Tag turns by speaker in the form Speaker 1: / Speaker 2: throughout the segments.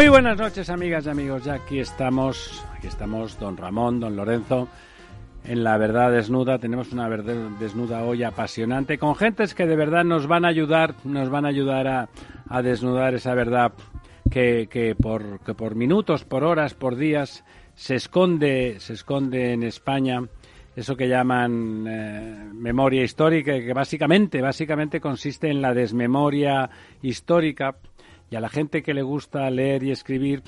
Speaker 1: Muy buenas noches, amigas y amigos. Ya aquí estamos, aquí estamos, don Ramón, don Lorenzo, en la verdad desnuda. Tenemos una verdad desnuda hoy apasionante con gentes que de verdad nos van a ayudar, nos van a ayudar a, a desnudar esa verdad que, que, por, que por minutos, por horas, por días se esconde, se esconde en España eso que llaman eh, memoria histórica, que básicamente, básicamente consiste en la desmemoria histórica y a la gente que le gusta leer y escribir,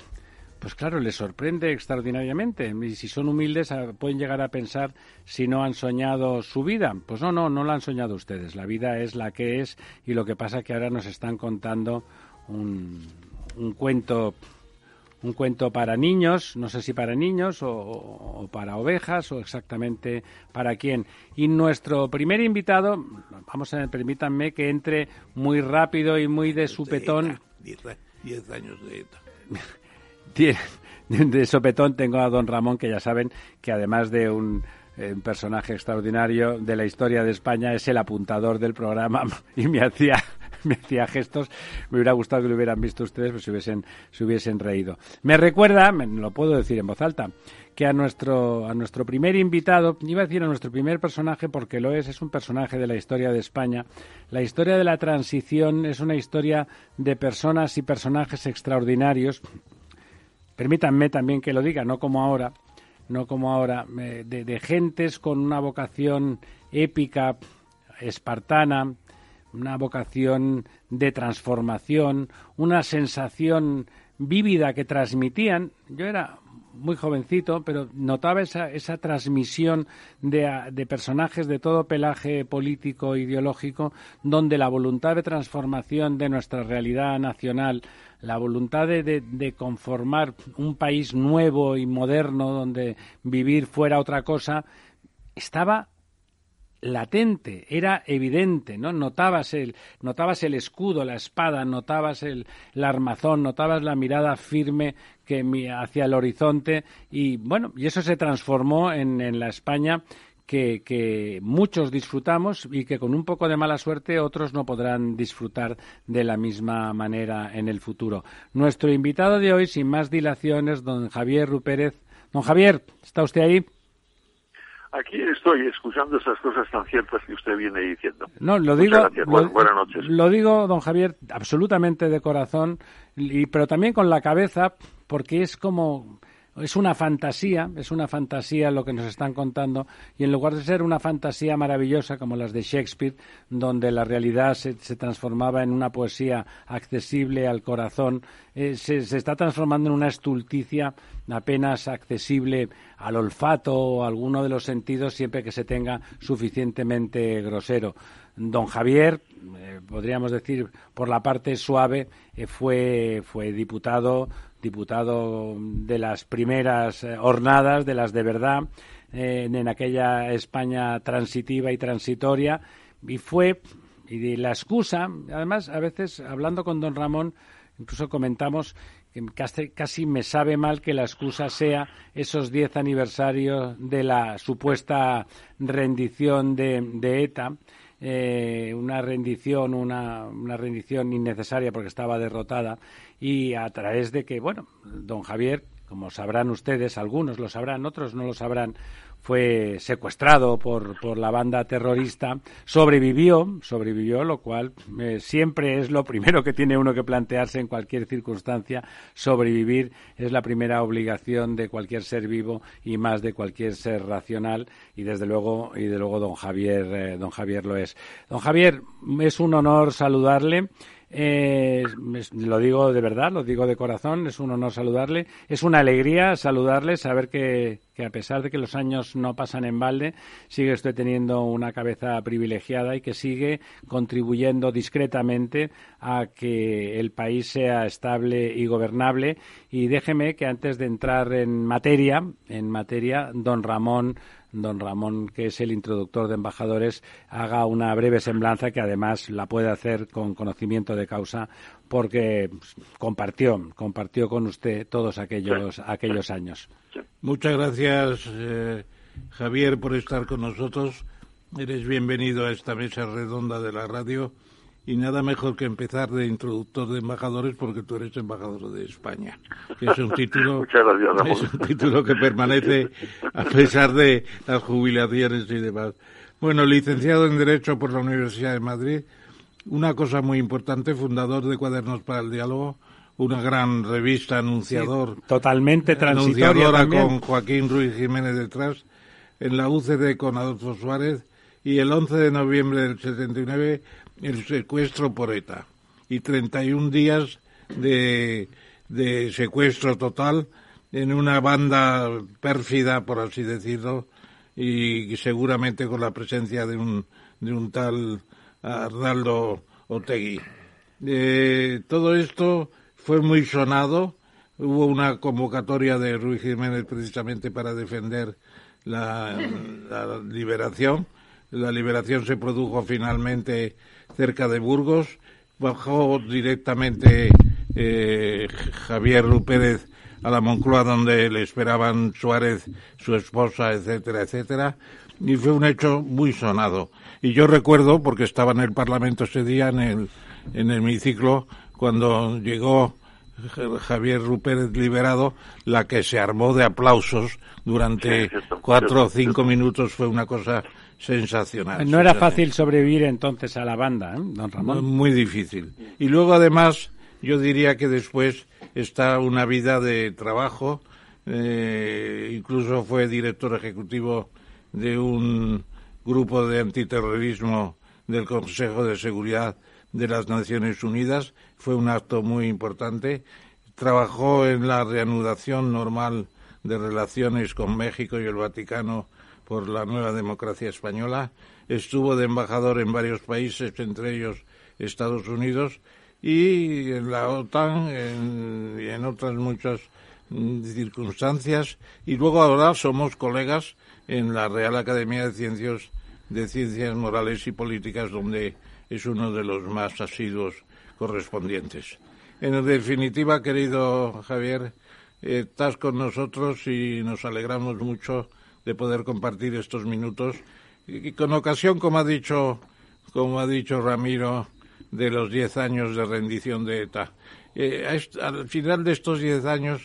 Speaker 1: pues claro, les sorprende extraordinariamente. Y si son humildes, pueden llegar a pensar si no han soñado su vida. Pues no, no, no la han soñado ustedes. La vida es la que es y lo que pasa es que ahora nos están contando un, un cuento un cuento para niños, no sé si para niños o, o, para ovejas o exactamente para quién. Y nuestro primer invitado, vamos a permítanme que entre muy rápido y muy de supetón.
Speaker 2: Diez, años de ETA.
Speaker 1: de sopetón tengo a don Ramón, que ya saben que además de un eh, personaje extraordinario de la historia de España, es el apuntador del programa y me hacía me hacía gestos. Me hubiera gustado que lo hubieran visto ustedes, pues si hubiesen, se hubiesen reído. Me recuerda, me, lo puedo decir en voz alta, que a nuestro, a nuestro primer invitado, iba a decir a nuestro primer personaje porque lo es, es un personaje de la historia de España. La historia de la transición es una historia de personas y personajes extraordinarios. Permítanme también que lo diga, no como ahora, no como ahora, de, de gentes con una vocación épica, espartana, una vocación de transformación, una sensación vívida que transmitían. Yo era muy jovencito, pero notaba esa, esa transmisión de, de, personajes de todo pelaje político ideológico, donde la voluntad de transformación de nuestra realidad nacional, la voluntad de, de, de conformar un país nuevo y moderno, donde vivir fuera otra cosa, estaba latente, era evidente, ¿no? Notabas el, notabas el escudo, la espada, notabas el, armazón, notabas la mirada firme que hacia el horizonte y bueno, y eso se transformó en, en la España que, que, muchos disfrutamos y que con un poco de mala suerte otros no podrán disfrutar de la misma manera en el futuro. Nuestro invitado de hoy, sin más dilaciones, don Javier Rupérez. Don Javier, ¿está usted ahí?
Speaker 2: Aquí estoy escuchando esas cosas tan ciertas que usted viene diciendo.
Speaker 1: No, lo digo. Lo, buenas noches. Lo digo, don Javier, absolutamente de corazón, y, pero también con la cabeza, porque es como es una fantasía, es una fantasía lo que nos están contando, y en lugar de ser una fantasía maravillosa como las de Shakespeare, donde la realidad se, se transformaba en una poesía accesible al corazón, eh, se, está transformando en una estulticia apenas accesible al olfato o a alguno de los sentidos siempre que se tenga suficientemente grosero. Don Javier, eh, podríamos decir por la parte suave, eh, fue, fue diputado diputado de las primeras eh, jornadas, de las de verdad, eh, en aquella España transitiva y transitoria, y fue, y la excusa, además, a veces, hablando con don Ramón, incluso comentamos que casi, me sabe mal que la excusa sea esos diez aniversarios de la supuesta rendición de ETA, eh, una rendición, una, una, rendición innecesaria porque estaba derrotada y a través de que, bueno, don Javier, como sabrán ustedes, algunos lo sabrán, otros no lo sabrán, fue secuestrado por, por la banda terrorista, sobrevivió, sobrevivió, lo cual eh, siempre es lo primero que tiene uno que plantearse en cualquier circunstancia. Sobrevivir es la primera obligación de cualquier ser vivo y más de cualquier ser racional y desde luego y de luego don Javier eh, don Javier lo es. Don Javier, es un honor saludarle. Eh, lo digo de verdad, lo digo de corazón, es un honor saludarle. Es una alegría saludarle, saber que, que a pesar de que los años no pasan en balde, sigue usted teniendo una cabeza privilegiada y que sigue contribuyendo discretamente a que el país sea estable y gobernable. Y déjeme que antes de entrar en materia, en materia, don Ramón don Ramón, que es el introductor de embajadores, haga una breve semblanza que además la puede hacer con conocimiento de causa porque compartió, compartió con usted todos aquellos, aquellos años.
Speaker 3: Muchas gracias, eh, Javier, por estar con nosotros. Eres bienvenido a esta mesa redonda de la radio y nada mejor que empezar de introductor de embajadores porque tú eres embajador de España, que es un título, es un título que permanece a pesar de las jubilaciones y demás. Bueno, licenciado en Derecho por la Universidad de Madrid, una cosa muy importante, fundador de Cuadernos para el Diálogo, una gran revista anunciador.
Speaker 1: totalmente transitoria
Speaker 3: Anunciadora con Joaquín Ruiz Jiménez detrás, en la UCD con Adolfo Suárez, y el 11 de noviembre del 79 el secuestro por ETA y 31 días de, de secuestro total en una banda pérfida, por así decirlo, y seguramente con la presencia de un, de un tal Arnaldo Otegui. Eh, todo esto fue muy sonado. Hubo una convocatoria de Ruiz Jiménez precisamente para defender la, la liberación. La liberación se produjo finalmente cerca de Burgos. Bajó directamente eh, Javier Pérez a la Moncloa donde le esperaban Suárez, su esposa, etcétera, etcétera. Y fue un hecho muy sonado. Y yo recuerdo, porque estaba en el Parlamento ese día, en el, en el hemiciclo, cuando llegó Javier Rupérez liberado, la que se armó de aplausos durante cuatro o cinco minutos fue una cosa sensacional.
Speaker 1: No era fácil sobrevivir entonces a la banda, ¿eh, don Ramón.
Speaker 3: Muy difícil. Y luego además yo diría que después está una vida de trabajo. Eh, incluso fue director ejecutivo de un grupo de antiterrorismo del Consejo de Seguridad de las Naciones Unidas. Fue un acto muy importante. Trabajó en la reanudación normal de relaciones con México y el Vaticano por la nueva democracia española, estuvo de embajador en varios países, entre ellos Estados Unidos, y en la OTAN y en otras muchas mm, circunstancias, y luego ahora somos colegas en la Real Academia de Ciencias, de Ciencias Morales y Políticas, donde es uno de los más asiduos correspondientes. En definitiva, querido Javier, estás con nosotros y nos alegramos mucho de poder compartir estos minutos y con ocasión, como ha dicho, como ha dicho Ramiro, de los diez años de rendición de ETA. Eh, al final de estos diez años,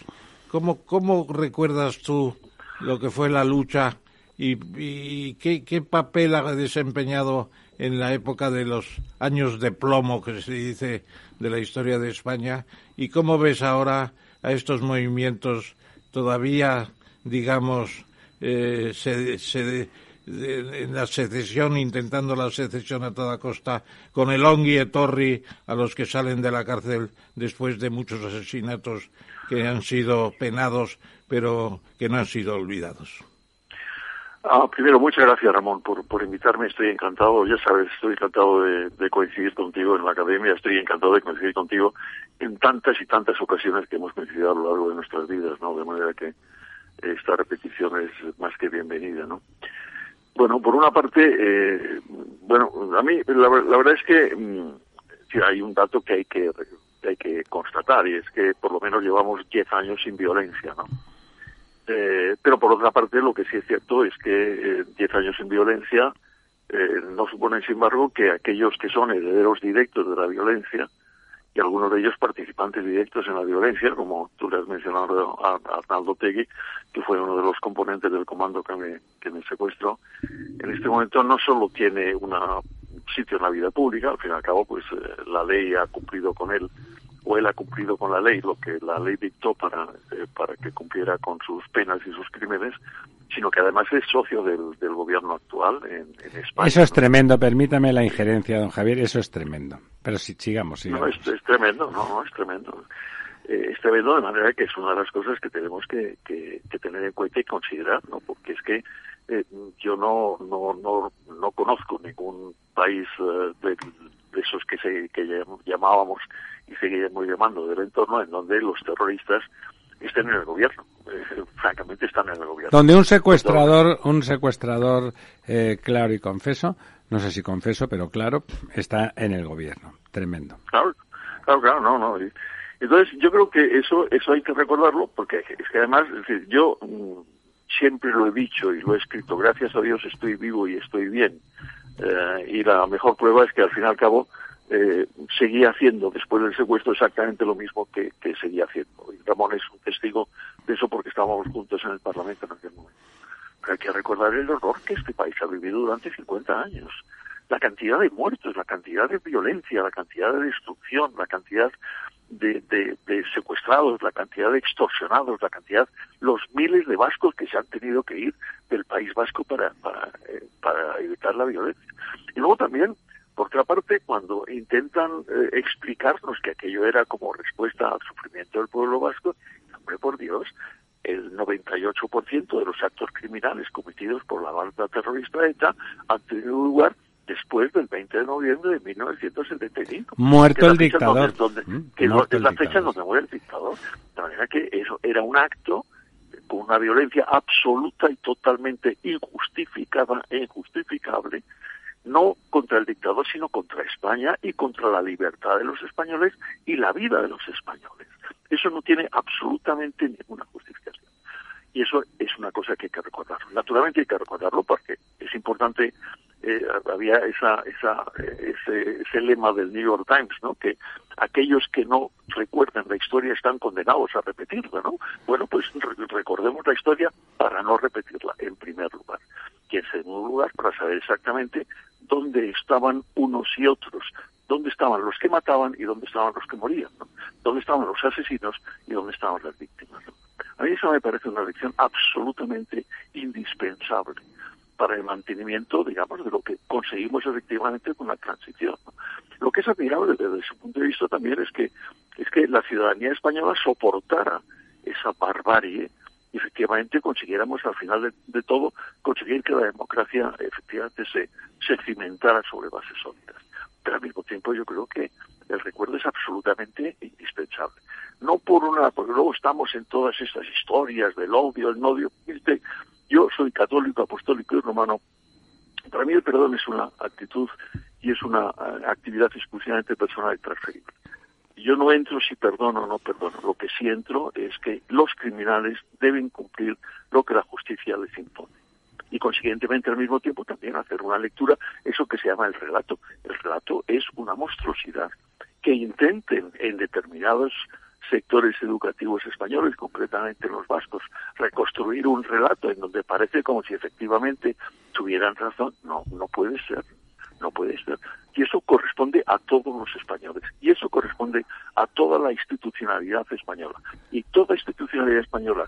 Speaker 3: ¿cómo, ¿cómo recuerdas tú lo que fue la lucha y, qué, qué, papel ha desempeñado en la época de los años de plomo que se dice de la historia de España y cómo ves ahora a estos movimientos todavía, digamos, eh, se, se, en la secesión, intentando la secesión a toda costa, con el Ongui y Torri a los que salen de la cárcel después de muchos asesinatos que han sido penados, pero que no han sido olvidados.
Speaker 2: Ah, primero, muchas gracias, Ramón, por, por invitarme. Estoy encantado, ya sabes, estoy encantado de, de, coincidir contigo en la academia. Estoy encantado de coincidir contigo en tantas y tantas ocasiones que hemos coincidido a lo largo de nuestras vidas, ¿no? De manera que esta repetición es más que bienvenida, ¿no? Bueno, por una parte, eh, bueno, a mí la, verdad es que mm, hay un dato que hay que, hay que constatar y es que por lo menos llevamos 10 años sin violencia, ¿no? Eh, pero por otra parte, lo que sí es cierto es que 10 eh, años sin violencia eh, no suponen, sin embargo, que aquellos que son herederos directos de la violencia y algunos de ellos participantes directos en la violencia, como tú le has mencionado a, Arnaldo Tegui, que fue uno de los componentes del comando que me, secuestró, en este momento no solo tiene un sitio en la vida pública, al fin y al cabo, pues eh, la ley ha cumplido con él o él ha cumplido con la ley lo que la ley dictó para, eh, para que cumpliera con sus penas y sus crímenes, sino que además es socio del, del gobierno actual en, España.
Speaker 1: Eso es tremendo, permítame la injerencia, don Javier, eso es tremendo. Pero si sigamos, sigamos.
Speaker 2: No, es, tremendo, no, no, es tremendo. Eh, es tremendo de manera que es una de las cosas que tenemos que, que, tener en cuenta y considerar, ¿no? Porque es que eh, yo no, no, no, no conozco ningún país de, de, esos que, se, que llamábamos y seguiremos llamando del entorno en donde los terroristas estén en el gobierno. Eh, francamente están en el gobierno.
Speaker 1: Donde un secuestrador, un secuestrador eh, claro y confeso, no sé si confeso, pero claro, está en el gobierno. Tremendo.
Speaker 2: Claro, claro, claro, no, no. Entonces yo creo que eso, eso hay que recordarlo porque es que además, yo mm, siempre lo he dicho y lo he escrito, gracias a Dios estoy vivo y estoy bien. Eh, y la mejor prueba es que al fin y al cabo eh, seguía haciendo después del secuestro exactamente lo mismo que, seguía haciendo. Y Ramón es un testigo de eso porque estábamos juntos en el Parlamento en aquel momento. Pero hay que recordar el horror que este país ha vivido durante 50 años. La cantidad de muertos, la cantidad de violencia, la cantidad de destrucción, la cantidad de, secuestrados, la cantidad de extorsionados, la cantidad, los miles de vascos que se han tenido que ir del País Vasco para, para, eh, para evitar la violencia. Y luego también por otra parte, cuando intentan eh, explicarnos que aquello era como respuesta al sufrimiento del pueblo vasco, hombre, por Dios, el 98% de los actos criminales cometidos por la banda terrorista ETA han tenido lugar después del 20 de noviembre de 1975.
Speaker 1: Muerto el dictador.
Speaker 2: Mm, que es la fecha donde muere el dictador. De manera que eso era un acto con una violencia absoluta y totalmente injustificada e injustificable no contra el dictador, sino contra España y contra la libertad de los españoles y la vida de los españoles. Eso no tiene absolutamente ninguna justificación. Y eso es una cosa que hay que recordar. Naturalmente hay que recordarlo porque es importante, eh, había esa, esa, eh, ese, ese, lema del New York Times, ¿no? que aquellos que no recuerdan la historia están condenados a repetirla. ¿no? Bueno, pues recordemos la historia para no repetirla, en primer lugar. Y en segundo lugar, para saber exactamente dónde estaban unos y otros, dónde estaban los que mataban y dónde estaban los que morían, ¿no? dónde estaban los asesinos y dónde estaban las víctimas. A mí eso me parece una lección absolutamente indispensable para el mantenimiento, digamos, de lo que conseguimos efectivamente con la transición. Lo que es admirable desde ese punto de vista también es que es que la ciudadanía española soportara esa barbarie efectivamente consiguiéramos al final de, todo conseguir que la democracia efectivamente se, se cimentara sobre bases sólidas. Pero al mismo tiempo yo creo que el recuerdo es absolutamente indispensable. No por una, porque luego estamos en todas estas historias del odio, el odio. Yo soy católico, apostólico y romano. Para mí el perdón es una actitud y es una eh, actividad exclusivamente personal y transferible yo no entro si perdono o no perdono. Lo que sí entro es que los criminales deben cumplir lo que la justicia les impone. Y consiguientemente al mismo tiempo también hacer una lectura, eso que se llama el relato. El relato es una monstruosidad que intenten en determinados sectores educativos españoles, concretamente los vascos, reconstruir un relato en donde parece como si efectivamente tuvieran razón. No, no puede ser no puede ser. Y eso corresponde a todos los españoles. Y eso corresponde a toda la institucionalidad española. Y toda institucionalidad española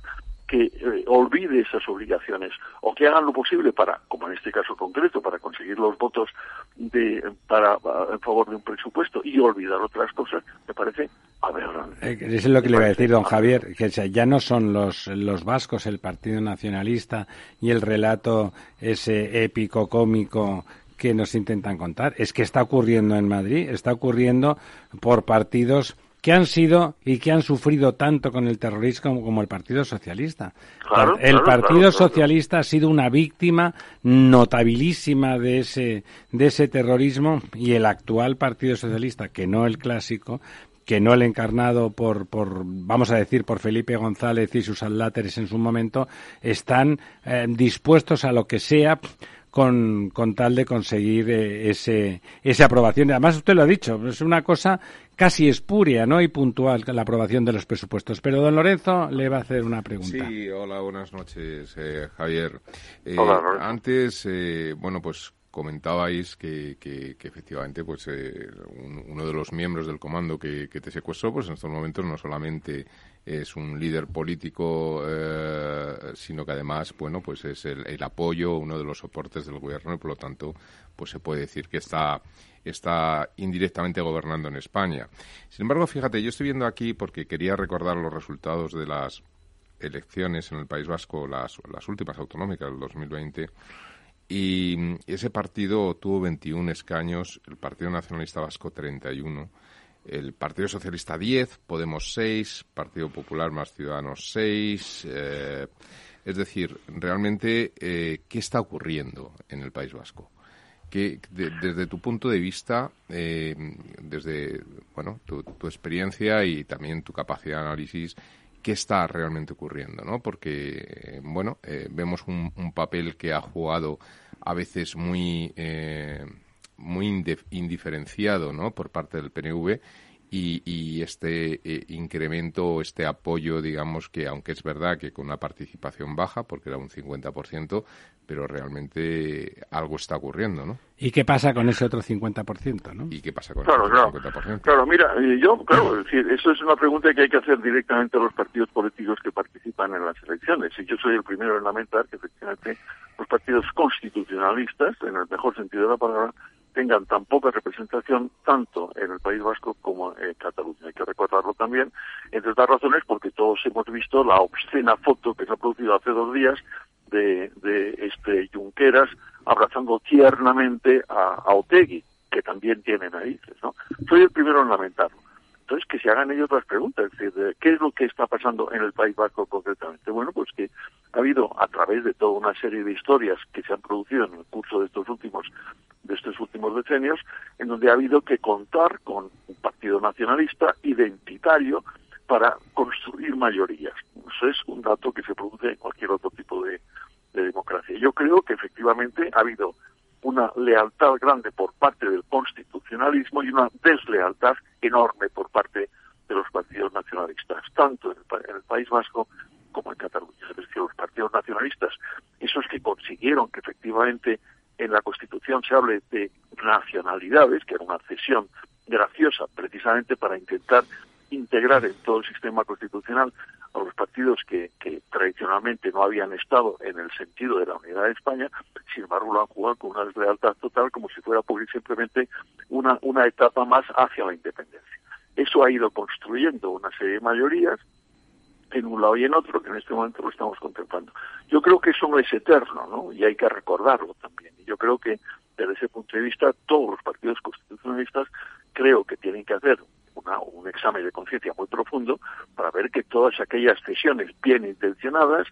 Speaker 2: que eh, olvide esas obligaciones o que hagan lo posible para, como en este caso concreto, para conseguir los votos de, para, en favor de un presupuesto y olvidar otras cosas, me parece aberrante.
Speaker 1: Eh, es lo que le iba a decir, don Javier, que ya no son los, los vascos, el Partido Nacionalista y el relato ese épico, cómico que nos intentan contar. Es que está ocurriendo en Madrid, está ocurriendo por partidos que han sido y que han sufrido tanto con el terrorismo como, el Partido Socialista. el Partido Socialista ha sido una víctima notabilísima de ese, de ese terrorismo y el actual Partido Socialista, que no el clásico, que no el encarnado por, por, vamos a decir, por Felipe González y sus aláteres en su momento, están eh, dispuestos a lo que sea con, con tal de conseguir eh, ese, esa aprobación. Además, usted lo ha dicho, es una cosa casi espuria ¿no? y puntual la aprobación de los presupuestos. Pero don Lorenzo le va a hacer una pregunta.
Speaker 4: Sí, hola, buenas noches, eh, Javier.
Speaker 2: Eh,
Speaker 4: antes, bueno, pues comentabais que, que, efectivamente pues eh, uno de los miembros del comando que, te secuestró pues en estos momentos no solamente es un líder político eh, sino que además bueno pues es el, el, apoyo uno de los soportes del gobierno y por lo tanto pues se puede decir que está está indirectamente gobernando en España sin embargo fíjate yo estoy viendo aquí porque quería recordar los resultados de las elecciones en el País Vasco las, las últimas autonómicas del 2020 y ese partido tuvo 21 escaños, el Partido Nacionalista Vasco 31, el Partido Socialista 10, Podemos 6, Partido Popular más Ciudadanos 6. Eh, es decir, realmente, eh, ¿qué está ocurriendo en el País Vasco? Que desde tu punto de vista, eh, desde bueno tu, experiencia y también tu capacidad de análisis, qué está realmente ocurriendo, ¿no? Porque, bueno, eh, vemos un, papel que ha jugado a veces muy, eh, muy indiferenciado, ¿no? Por parte del PNV y, este eh, incremento, este apoyo, digamos que, aunque es verdad que con una participación baja, porque era un 50%, pero realmente algo está ocurriendo, ¿no?
Speaker 1: ¿Y qué pasa con ese otro 50%, no?
Speaker 4: ¿Y qué pasa con
Speaker 2: claro,
Speaker 4: ese
Speaker 2: otro 50%? Claro, mira, eh, yo, claro, eso es una pregunta que hay que hacer directamente a los partidos políticos que participan en las elecciones. Y yo soy el primero en lamentar que efectivamente los partidos constitucionalistas, en el mejor sentido de la palabra, tengan tan poca representación tanto en el País Vasco como en Cataluña. Hay que recordarlo también, entre otras razones, porque todos hemos visto la obscena foto que se ha producido hace dos días de, de este Junqueras abrazando tiernamente a, a Otegui, que también tiene narices, ¿no? Soy el primero en lamentarlo. Entonces, que se hagan ellos las preguntas, es decir, ¿qué es lo que está pasando en el País Vasco concretamente? Bueno, pues que ha habido, a través de toda una serie de historias que se han producido en el curso de estos últimos de estos últimos decenios, en donde ha habido que contar con un partido nacionalista identitario para construir mayorías. Eso es un dato que se produce en cualquier otro tipo de, de democracia. Yo creo que efectivamente ha habido una lealtad grande por parte del constitucionalismo y una deslealtad enorme por parte de los partidos nacionalistas, tanto en el, País Vasco como en Cataluña. Es decir, los partidos nacionalistas, esos que consiguieron que efectivamente en la Constitución se hable de nacionalidades, que era una cesión graciosa precisamente para intentar integrar en todo el sistema constitucional a los partidos que, que, tradicionalmente no habían estado en el sentido de la unidad de España, sin embargo lo han jugado con una deslealtad total como si fuera simplemente una, una etapa más hacia la independencia. Eso ha ido construyendo una serie de mayorías en un lado y en otro, que en este momento lo estamos contemplando. Yo creo que eso no es eterno, ¿no? Y hay que recordarlo también. Y yo creo que desde ese punto de vista todos los partidos constitucionalistas creo que tienen que hacer un examen de conciencia muy profundo para ver que todas aquellas cesiones bien intencionadas,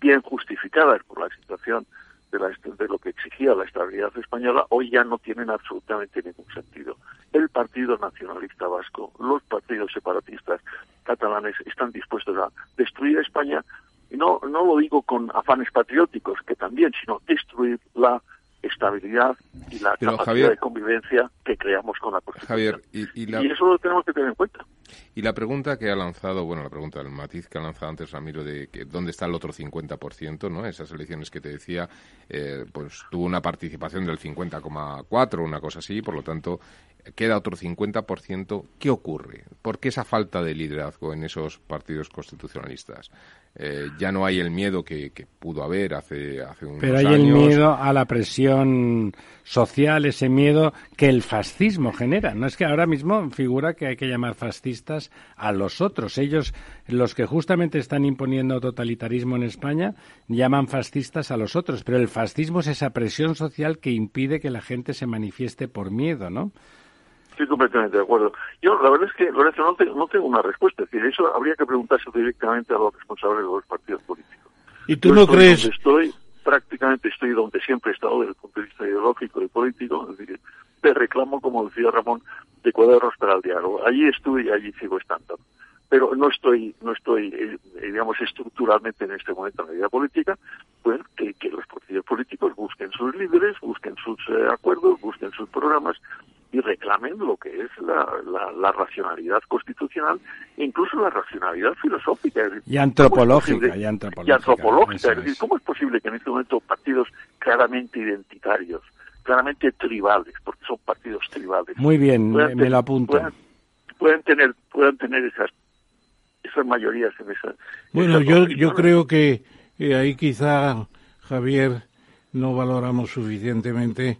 Speaker 2: bien justificadas por la situación de, la, de lo que exigía la estabilidad española, hoy ya no tienen absolutamente ningún sentido. El Partido Nacionalista Vasco, los partidos separatistas catalanes están dispuestos a destruir España, y no, no lo digo con afanes patrióticos, que también, sino destruir la estabilidad y la capacidad de convivencia que creamos con la Constitución.
Speaker 4: Javier,
Speaker 2: y, eso lo tenemos que tener en cuenta.
Speaker 4: Y la pregunta que ha lanzado, bueno, la pregunta del matiz que ha lanzado antes Ramiro de que dónde está el otro 50%, ¿no? Esas elecciones que te decía, eh, pues tuvo una participación del 50,4, una cosa así, por lo tanto, queda otro 50%. ¿Qué ocurre? ¿Por qué esa falta de liderazgo en esos partidos constitucionalistas? Eh, ya no hay el miedo que, pudo haber hace, hace unos
Speaker 1: Pero hay el miedo a la presión social, ese miedo que el fascismo genera. No es que ahora mismo figura que hay que llamar fascistas a los otros. Ellos, los que justamente están imponiendo totalitarismo en España, llaman fascistas a los otros. Pero el fascismo es esa presión social que impide que la gente se manifieste por miedo, ¿no?
Speaker 2: Estoy completamente de acuerdo. Yo, la verdad es que, Lorenzo, no, no tengo una respuesta. Es decir, eso habría que preguntarse directamente a los responsables de los partidos políticos.
Speaker 3: ¿Y tú no crees?
Speaker 2: Estoy, prácticamente estoy donde siempre he estado desde el punto de vista ideológico y político. Es decir, te reclamo, como decía Ramón, de cuadernos para el diálogo. Allí estuve y allí sigo estando. Pero no estoy, no estoy, eh, digamos, estructuralmente en este momento en la vida política, pues que, que los partidos políticos busquen sus líderes, busquen sus eh, acuerdos, busquen sus programas y reclamen lo que es la, la, racionalidad constitucional e incluso la racionalidad filosófica.
Speaker 1: Y antropológica. Y antropológica.
Speaker 2: Y antropológica. Es, decir, ¿cómo es posible que en este momento partidos claramente identitarios, claramente tribales, porque son partidos tribales.
Speaker 1: Muy bien, me, lo apunto.
Speaker 2: Pueden, tener, puedan tener esas, esas mayorías en esa.
Speaker 3: Bueno, yo, yo creo que ahí quizá, Javier, no valoramos suficientemente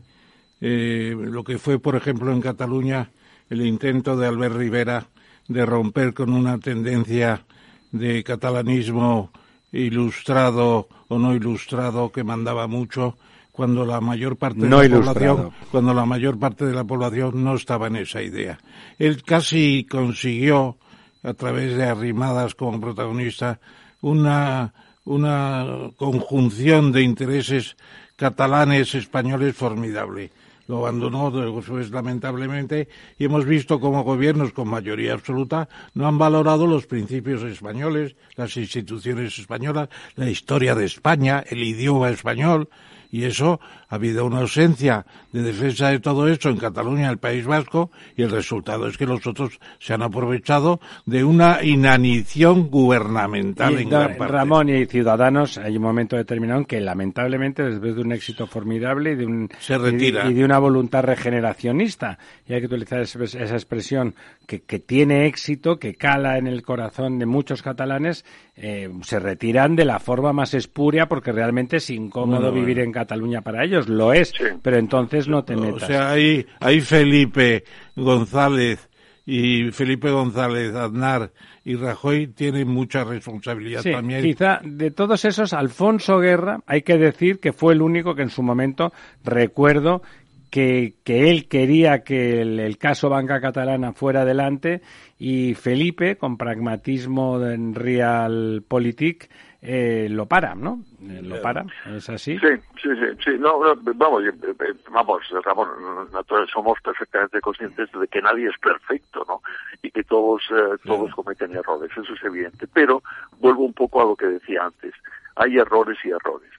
Speaker 3: eh, lo que fue, por ejemplo, en Cataluña el intento de Albert Rivera de romper con una tendencia de catalanismo ilustrado o no ilustrado que mandaba mucho cuando la mayor parte de la población cuando la mayor parte de la población no estaba en esa idea. Él casi consiguió a través de arrimadas como protagonista una una conjunción de intereses catalanes españoles formidable lo abandonó después lamentablemente y hemos visto como gobiernos con mayoría absoluta no han valorado los principios españoles, las instituciones españolas, la historia de España, el idioma español, y eso ha habido una ausencia de defensa de todo eso en Cataluña, en el País Vasco, y el resultado es que los otros se han aprovechado de una inanición gubernamental en gran parte.
Speaker 1: Ramón y Ciudadanos, hay un momento determinado en que lamentablemente después de un éxito formidable y de un
Speaker 3: se retira.
Speaker 1: Y, de una voluntad regeneracionista, y hay que utilizar esa expresión que, que tiene éxito, que cala en el corazón de muchos catalanes, eh, se retiran de la forma más espuria porque realmente es incómodo vivir en Cataluña para ellos, lo es, pero entonces no te metas.
Speaker 3: O sea, ahí, ahí Felipe González y Felipe González, Aznar y Rajoy tienen mucha responsabilidad
Speaker 1: sí,
Speaker 3: también.
Speaker 1: Quizá de todos esos, Alfonso Guerra, hay que decir que fue el único que en su momento recuerdo que, que él quería que el, caso Banca Catalana fuera adelante y Felipe, con pragmatismo en Realpolitik, eh, lo para, ¿no? Eh, lo para, ¿es así?
Speaker 2: Sí, sí, sí, sí. No, vamos, eh, eh, vamos, Ramón, nosotros somos perfectamente conscientes de que nadie es perfecto, ¿no? Y que todos, todos cometen errores, eso es evidente. Pero vuelvo un poco a lo que decía antes. Hay errores y errores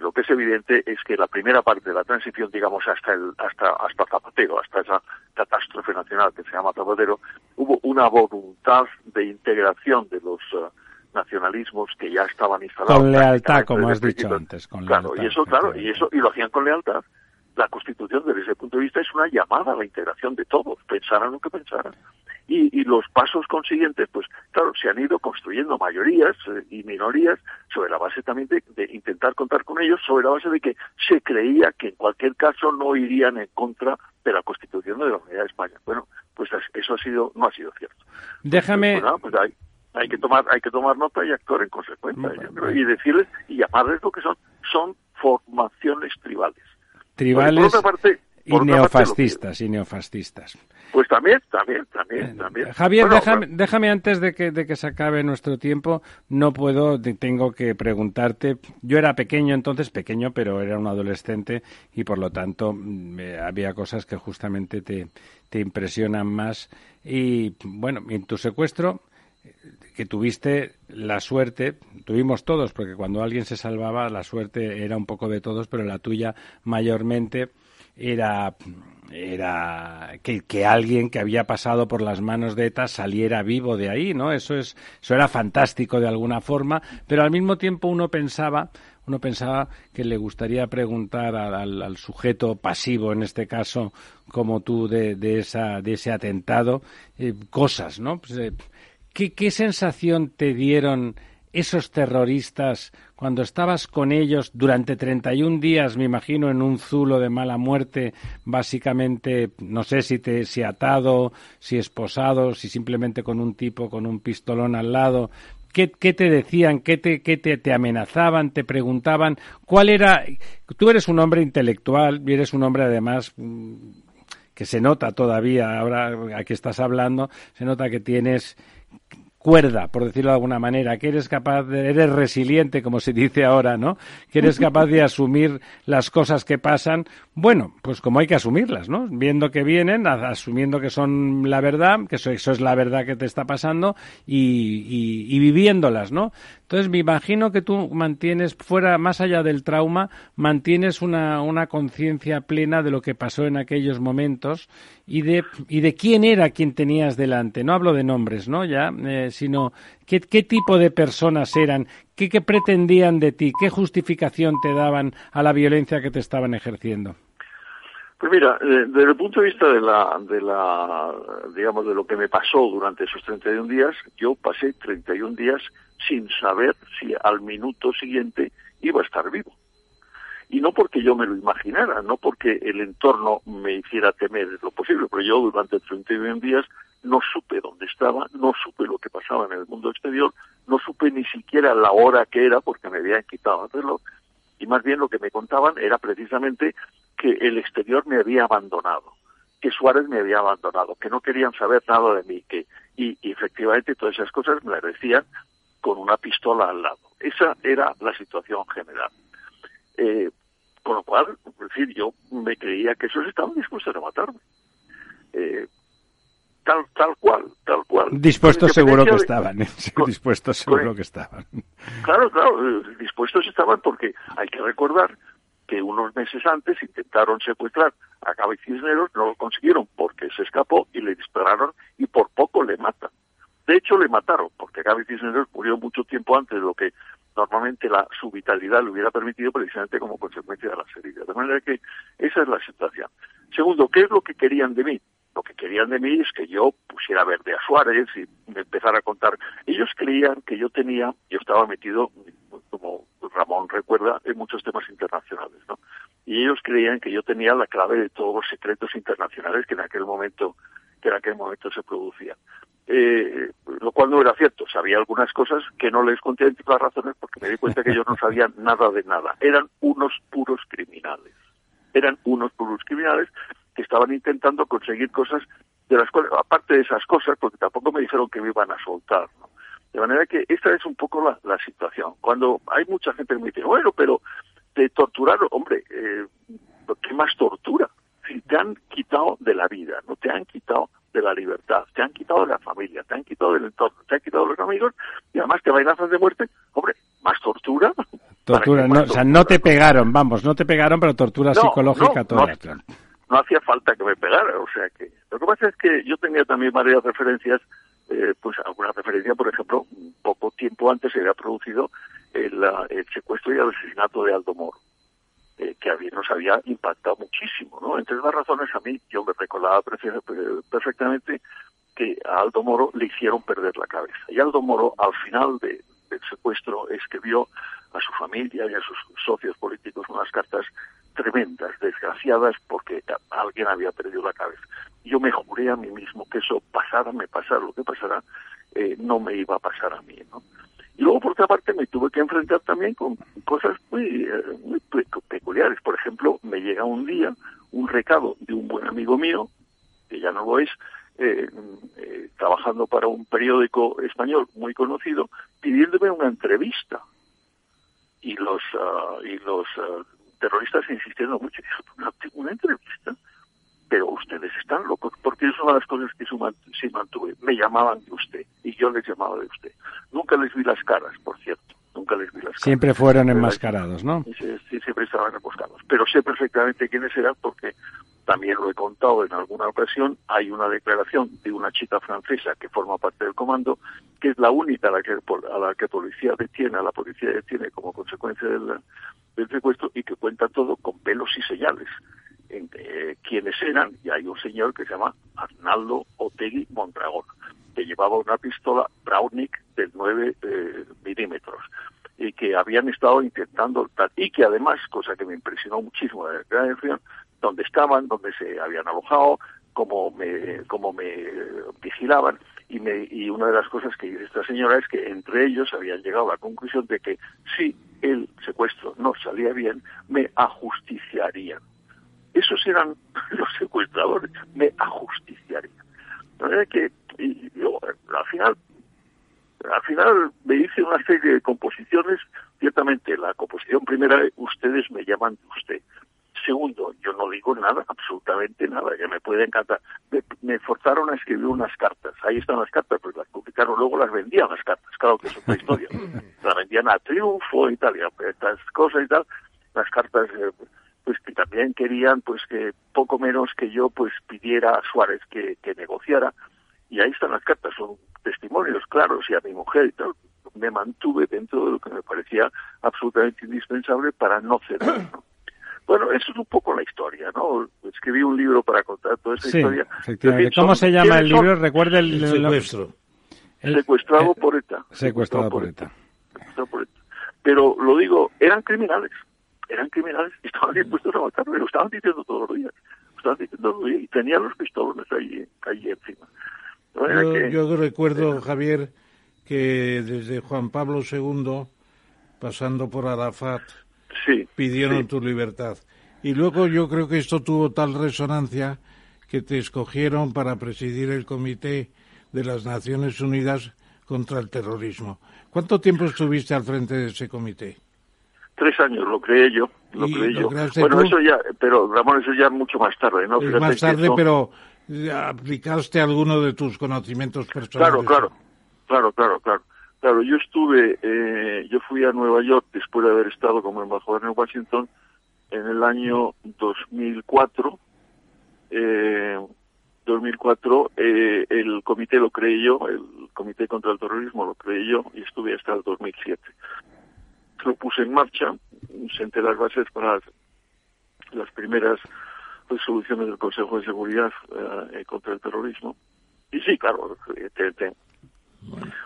Speaker 2: lo que es evidente es que la primera parte de la transición, digamos, hasta el, hasta, hasta Zapatero, hasta esa catástrofe nacional que se llama Zapatero, hubo una voluntad de integración de los uh, nacionalismos que ya estaban instalados.
Speaker 1: Con lealtad, como has dicho antes, con
Speaker 2: claro,
Speaker 1: lealtad.
Speaker 2: Y eso, claro, y eso, y lo hacían con lealtad. La Constitución, desde ese punto de vista, es una llamada a la integración de todos, pensaran lo que pensaran y, y, los pasos consiguientes, pues claro, se han ido construyendo mayorías eh, y minorías sobre la base también de, de, intentar contar con ellos, sobre la base de que se creía que en cualquier caso no irían en contra de la Constitución de la Unidad de España. Bueno, pues eso ha sido no ha sido cierto.
Speaker 1: Déjame.
Speaker 2: Pues, pues hay, hay que tomar hay que tomar nota y actuar en consecuencia y decirles y llamarles lo que son son formaciones tribales.
Speaker 1: Tribales. y neofascistas, y neofascistas.
Speaker 2: Pues también, también, también, también.
Speaker 1: Javier, déjame, déjame, antes de que, de que se acabe nuestro tiempo, no puedo, tengo que preguntarte. Yo era pequeño entonces, pequeño, pero era un adolescente y por lo tanto mm, había cosas que justamente te, te impresionan más. Y bueno, en tu secuestro, que tuviste la suerte, tuvimos todos, porque cuando alguien se salvaba, la suerte era un poco de todos, pero la tuya mayormente era era que, que, alguien que había pasado por las manos de ETA saliera vivo de ahí, ¿no? Eso es, eso era fantástico de alguna forma, pero al mismo tiempo uno pensaba, uno pensaba que le gustaría preguntar al, sujeto pasivo, en este caso, como tú, de, de, esa, de ese atentado, eh, cosas, ¿no? Pues, eh, ¿qué, ¿Qué sensación te dieron esos terroristas, cuando estabas con ellos durante 31 días, me imagino, en un zulo de mala muerte, básicamente, no sé si, te, si atado, si esposado, si simplemente con un tipo con un pistolón al lado, ¿Qué, ¿Qué, te decían? ¿Qué, te, qué te, te, amenazaban? ¿Te preguntaban? ¿Cuál era? Tú eres un hombre intelectual eres un hombre además mm, que se nota todavía, ahora aquí estás hablando, se nota que tienes cuerda, por decirlo de alguna manera, que eres capaz de, eres resiliente, como se dice ahora, ¿no? Que eres capaz de asumir las cosas que pasan, bueno, pues como hay que asumirlas, ¿no? Viendo que vienen, asumiendo que son la verdad, que eso, eso es la verdad que te está pasando y, y, y viviéndolas, ¿no? Entonces me imagino que tú mantienes, fuera, más allá del trauma, mantienes una, una conciencia plena de lo que pasó en aquellos momentos y de, y de quién era quien tenías delante. No hablo de nombres, ¿no? Ya, eh, sino qué, qué tipo de personas eran, qué, qué pretendían de ti, qué justificación te daban a la violencia que te estaban ejerciendo.
Speaker 2: Pues mira, eh, desde el punto de vista de la, de la, digamos, de lo que me pasó durante esos 31 días, yo pasé 31 días sin saber si al minuto siguiente iba a estar vivo. Y no porque yo me lo imaginara, no porque el entorno me hiciera temer lo posible, pero yo durante 31 días no supe dónde estaba, no supe lo que pasaba en el mundo exterior, no supe ni siquiera la hora que era porque me habían quitado el reloj y más bien lo que me contaban era precisamente que el exterior me había abandonado, que Suárez me había abandonado, que no querían saber nada de mí, que y, efectivamente todas esas cosas me las decían con una pistola al lado. Esa era la situación general. Eh, con lo cual, es decir, yo me creía que esos estaban dispuestos a matarme. Eh, tal tal cual, tal cual.
Speaker 1: Dispuestos seguro que estaban, ¿eh? dispuestos seguro que estaban.
Speaker 2: Claro, claro, eh, dispuestos estaban porque hay que recordar que unos meses antes intentaron secuestrar a Gaby Cisneros, no lo consiguieron porque se escapó y le dispararon y por poco le matan. De hecho, le mataron porque Gaby Cisneros murió mucho tiempo antes de lo que normalmente la, su vitalidad le hubiera permitido precisamente como consecuencia de las heridas. De manera que esa es la situación. Segundo, ¿qué es lo que querían de mí? Lo que querían de mí es que yo pusiera verde a Suárez y me empezara a contar. Ellos creían que yo tenía, yo estaba metido, como Ramón recuerda, en muchos temas internacionales, ¿no? Y ellos creían que yo tenía la clave de todos los secretos internacionales que en aquel momento, que en aquel momento se producían. Eh, lo cual no era cierto. Sabía algunas cosas que no les conté las razones porque me di cuenta que ellos no sabían nada de nada. Eran unos puros criminales. Eran unos puros criminales que estaban intentando conseguir cosas de las cuales, aparte de esas cosas, porque tampoco me dijeron que me iban a soltar. De manera que esta es un poco la, la, situación. Cuando hay mucha gente que me dice, bueno, pero te torturaron, hombre, eh, ¿qué más tortura? Si te han quitado de la vida, no te han quitado de la libertad, te han quitado de la familia, te han quitado del entorno, te han quitado de los amigos y además te amenazas de muerte, hombre, más tortura.
Speaker 1: Tortura, no, o sea, no te pegaron, vamos, no te pegaron, pero tortura psicológica toda.
Speaker 2: No, hacía falta que me pegara, o sea que lo que pasa es que yo tenía también varias referencias, eh, pues alguna referencia, por ejemplo, poco tiempo antes se había producido el, el secuestro y el asesinato de Aldo Moro, eh, que había, nos había impactado muchísimo, ¿no? Entre las razones a mí, yo me recordaba perfectamente que a Aldo Moro le hicieron perder la cabeza. Y Aldo Moro, al final de, del secuestro, escribió a su familia y a sus socios políticos unas cartas tremendas, desgraciadas, porque alguien había perdido la cabeza. Yo me juré a mí mismo que eso pasara, me pasara lo que pasara, eh, no me iba a pasar a mí, ¿no? Y luego, por otra parte, me tuve que enfrentar también con cosas muy, eh, muy peculiares. Por ejemplo, me llega un día un recado de un buen amigo mío, que ya no lo es, eh, trabajando para un periódico español muy conocido, pidiéndome una entrevista. Y los, uh, y los uh, terroristas insistiendo mucho, una, una entrevista, pero ustedes están locos, porque es una de las cosas que sí mantuve. Me llamaban de usted y yo les llamaba de usted. Nunca les vi las caras, por cierto. Nunca les vi las caras.
Speaker 1: Siempre fueron enmascarados, ¿no?
Speaker 2: Sí, siempre estaban rebuscados. Pero sé perfectamente quiénes eran porque también lo he contado en alguna ocasión. Hay una declaración de una chica francesa que forma parte del comando, que es la única a la que, a la que policía detiene, a la policía detiene como consecuencia del, del secuestro y que cuenta todo con pelos y señales. Entre quienes eran, y hay un señor que se llama Arnaldo Otegui Mondragón, que llevaba una pistola Browning de 9 eh, milímetros y que habían estado intentando, y que además, cosa que me impresionó muchísimo de la declaración, donde estaban, donde se habían alojado, cómo me, cómo me vigilaban, y, me, y una de las cosas que dice esta señora es que entre ellos habían llegado a la conclusión de que si el secuestro no salía bien, me ajusticiarían esos eran los secuestradores, me ajusticiarían. De que y yo, al final, al final me hice una serie de composiciones, ciertamente la composición primera, ustedes me llaman de usted. Segundo, yo no digo nada, absolutamente nada, ya me puede encantar. Me, forzaron a escribir unas cartas, ahí están las cartas, pues las publicaron, luego las vendían las cartas, claro que es otra historia. las vendían a triunfo y tal, y estas cosas y tal, las cartas... Eh, pues que también querían pues que poco menos que yo pues pidiera a Suárez que, negociara y ahí están las cartas son testimonios claros y a mi mujer y tal me mantuve dentro de lo que me parecía absolutamente indispensable para no ceder Bueno, eso es un poco la historia, ¿no? Escribí un libro para contar toda esa
Speaker 1: Sí,
Speaker 2: historia.
Speaker 1: efectivamente. ¿Cómo
Speaker 2: son-
Speaker 1: se llama el libro? Recuerde el,
Speaker 3: El secuestro.
Speaker 1: el-
Speaker 2: Secuestrado
Speaker 1: eh,
Speaker 2: por ETA.
Speaker 1: Secuestrado por ETA.
Speaker 2: Secuestrado por ETA. Pero lo digo, eran criminales. Eran criminales y estaban dispuestos a matarme. Lo estaban diciendo todos los días. Lo estaban diciendo todos los días. Y tenían los pistolones ahí, ahí encima. Que-
Speaker 3: yo recuerdo, Javier, que desde Juan Pablo II, pasando por Arafat,
Speaker 2: sí,
Speaker 3: pidieron
Speaker 2: sí.
Speaker 3: tu libertad. Y luego yo creo que esto tuvo tal resonancia que te escogieron para presidir el Comité de las Naciones Unidas contra el Terrorismo. ¿Cuánto tiempo estuviste al frente de ese comité?
Speaker 2: Tres años, lo creé yo, lo
Speaker 3: ¿Y
Speaker 2: creé
Speaker 3: lo
Speaker 2: yo. Bueno,
Speaker 3: tú?
Speaker 2: eso ya, pero Ramón, eso ya mucho más tarde, ¿no?
Speaker 3: es más tarde, pero eh, aplicaste alguno de tus conocimientos personales.
Speaker 2: Claro, claro, claro, claro, claro. Claro, yo estuve, eh, yo fui a Nueva York después de haber estado como embajador en Washington en el año 2004. Eh, 2004, eh, el comité lo creé yo, el Comité contra el Terrorismo lo creé yo y estuve hasta el 2007. Lo puse en marcha, senté las bases para las primeras resoluciones del Consejo de Seguridad eh, contra el terrorismo. Y sí, claro, eh, te- te-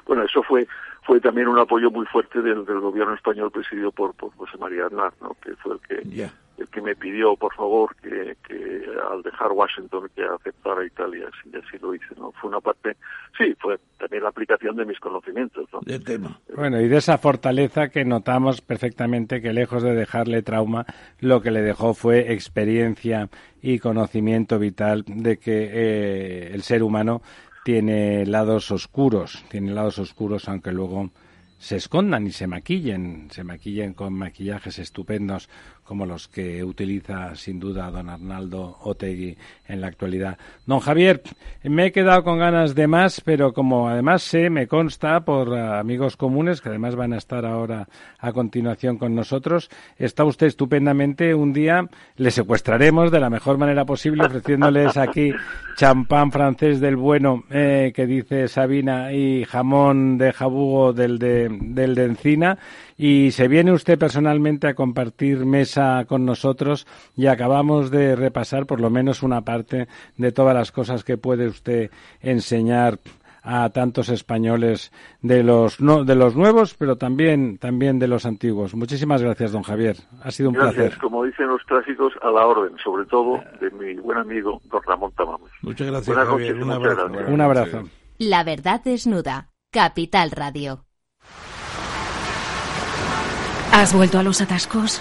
Speaker 2: bueno, eso fue fue también un apoyo muy fuerte del, del gobierno español presidido por, por José María Aznar, ¿no? que fue el que el que me pidió, por favor, que, que al dejar Washington que aceptara Italia, y así lo hice, ¿no? Fue una parte, sí, fue también la aplicación de mis conocimientos, ¿no?
Speaker 3: Del tema.
Speaker 1: Bueno, y de esa fortaleza que notamos perfectamente que lejos de dejarle trauma, lo que le dejó fue experiencia y conocimiento vital de que eh, el ser humano tiene lados oscuros, tiene lados oscuros aunque luego se escondan y se maquillen, se maquillen con maquillajes estupendos como los que utiliza sin duda don Arnaldo Otegui en la actualidad. Don Javier, me he quedado con ganas de más, pero como además sé, me consta por eh, amigos comunes que además van a estar ahora a continuación con nosotros, está usted estupendamente. Un día le secuestraremos de la mejor manera posible ofreciéndoles aquí champán francés del bueno eh, que dice Sabina y jamón de jabugo del de, del de encina y se viene usted personalmente a compartir mesa con nosotros y acabamos de repasar por lo menos una parte de todas las cosas que puede usted enseñar a tantos españoles de los no, de los nuevos, pero también también de los antiguos. Muchísimas gracias, don Javier. Ha sido un
Speaker 2: Gracias,
Speaker 1: placer.
Speaker 2: como dicen los clásicos, a la orden, sobre todo de mi buen amigo don Ramón Tamames.
Speaker 3: Muchas gracias,
Speaker 2: Buenas
Speaker 3: Javier.
Speaker 2: noches,
Speaker 3: Un
Speaker 2: muchas
Speaker 3: abrazo.
Speaker 2: gracias.
Speaker 1: Un abrazo.
Speaker 5: La verdad desnuda. Capital Radio.
Speaker 6: ¿Has vuelto a los atascos?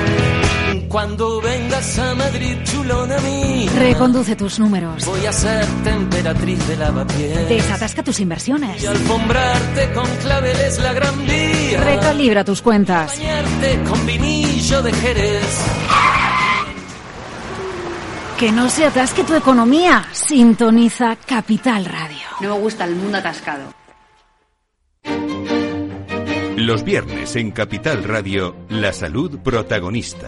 Speaker 7: Cuando vengas a Madrid, chulona mí,
Speaker 6: Reconduce tus números.
Speaker 7: voy a ser temperatriz de lavapiés.
Speaker 6: Desatasca tus inversiones.
Speaker 7: Y alfombrarte con claveles la gran vía.
Speaker 6: Recalibra tus cuentas.
Speaker 7: Bañarte con vinillo de Jerez.
Speaker 6: Que no se atasque tu economía. Sintoniza Capital Radio.
Speaker 8: No me gusta el mundo atascado.
Speaker 9: Los viernes en Capital Radio, la salud protagonista.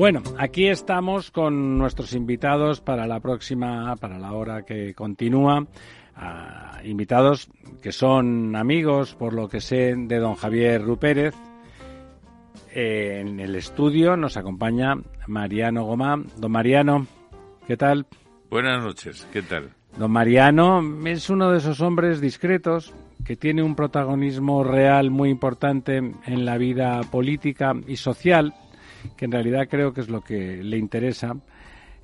Speaker 1: Bueno, aquí estamos con nuestros invitados para la próxima, para la hora que continúa. Ah, invitados que son amigos, por lo que sé, de don Javier Rupérez. Eh, en el estudio nos acompaña Mariano Gomá. Don Mariano, ¿qué tal?
Speaker 3: Buenas noches, ¿qué tal?
Speaker 1: Don Mariano es uno de esos hombres discretos que tiene un protagonismo real muy importante en la vida política y social que en realidad creo que es lo que le interesa.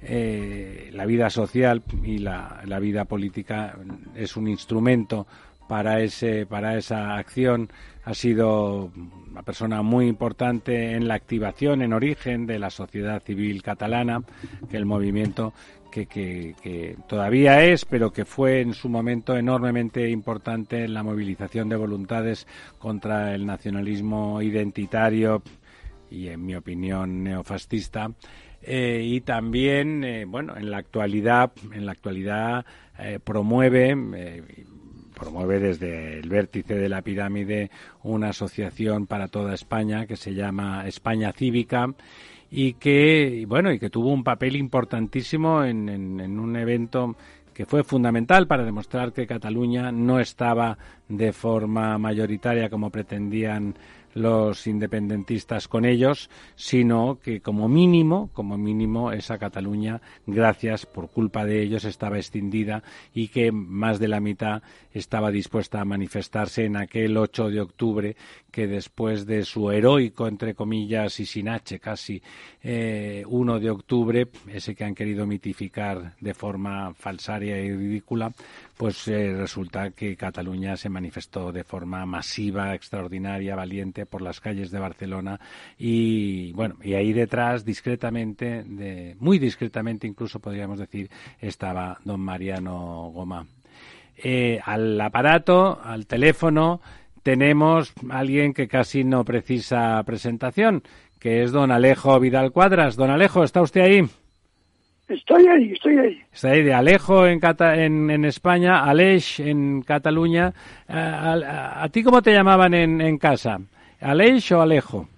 Speaker 1: Eh, la vida social y la, la, vida política es un instrumento para ese para esa acción ha sido una persona muy importante en la activación en origen de la sociedad civil catalana que el movimiento que, que, que, todavía es, pero que fue en su momento enormemente importante en la movilización de voluntades contra el nacionalismo identitario y en mi opinión neofascista eh, y también eh, bueno en la actualidad en la actualidad eh, promueve promueve desde el vértice de la pirámide una asociación para toda España que se llama España Cívica y que bueno y que tuvo un papel importantísimo en, en un evento que fue fundamental para demostrar que Cataluña no estaba de forma mayoritaria como pretendían los independentistas con ellos, sino que como mínimo, como mínimo, esa Cataluña, gracias por culpa de ellos, estaba extendida y que más de la mitad estaba dispuesta a manifestarse en aquel 8 de octubre que después de su heroico, entre comillas, y sin H casi, eh, 1 de octubre, ese que han querido mitificar de forma falsaria y ridícula, pues eh, resulta que Cataluña se manifestó de forma masiva, extraordinaria, valiente por las calles de Barcelona y bueno, y ahí detrás discretamente, de, muy discretamente incluso podríamos decir, estaba don Mariano Goma. Eh, al aparato, al teléfono, tenemos a alguien que casi no precisa presentación, que es don Alejo Vidal Cuadras. Don Alejo, ¿está usted ahí?
Speaker 10: Estoy ahí, estoy ahí.
Speaker 1: Está ahí de Alejo en, en, en España, Aleix en Cataluña. Eh, ¿A, a, ti cómo te llamaban en, en, casa? ¿Aleix o Alejo?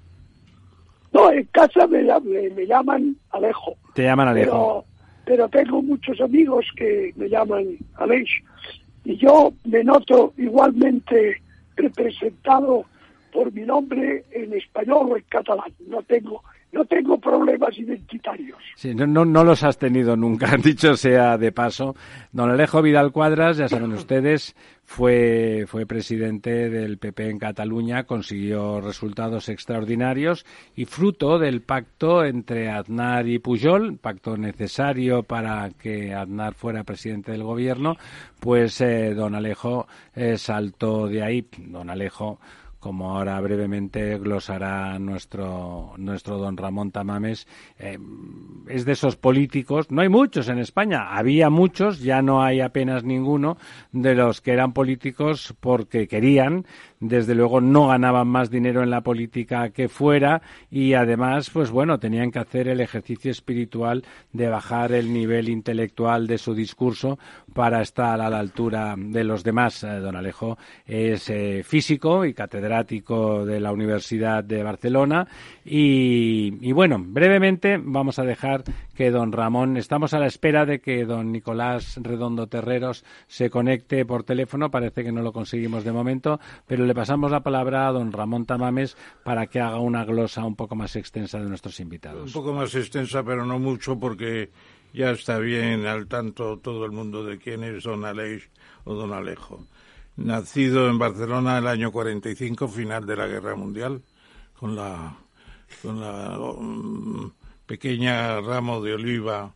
Speaker 10: No, en casa me, me, me llama Alejo.
Speaker 1: Te llaman Alejo.
Speaker 10: Pero, pero, tengo muchos amigos que me llaman Aleix. Y yo me noto igualmente representado por mi nombre en español o en catalán. No tengo no tengo problemas identitarios.
Speaker 1: Sí, no, no, no, los has tenido nunca, dicho sea de paso. Don Alejo Vidal Cuadras, ya saben ustedes, fue, fue presidente del PP en Cataluña, consiguió resultados extraordinarios y fruto del pacto entre Aznar y Pujol, pacto necesario para que Aznar fuera presidente del gobierno, pues eh, don Alejo eh, saltó de ahí. Don Alejo como ahora brevemente glosará nuestro, nuestro don Ramón Tamames, eh, es de esos políticos, no hay muchos en España, había muchos, ya no hay apenas ninguno, de los que eran políticos porque querían, desde luego no ganaban más dinero en la política que fuera y además, pues bueno, tenían que hacer el ejercicio espiritual de bajar el nivel intelectual de su discurso para estar a la altura de los demás. Eh, don Alejo es eh, físico y catedrático de la Universidad de Barcelona y, y bueno, brevemente vamos a dejar que don Ramón, estamos a la espera de que don Nicolás Redondo Terreros se conecte por teléfono, parece que no lo conseguimos de momento, pero le pasamos la palabra a don Ramón Tamames para que haga una glosa un poco más extensa de nuestros invitados.
Speaker 3: Un poco más extensa, pero no mucho, porque ya está bien al tanto todo el mundo de quién es don Aleix o don Alejo. Nacido en Barcelona el año 45, final de la Guerra Mundial, con la, con la um, pequeña ramo de oliva,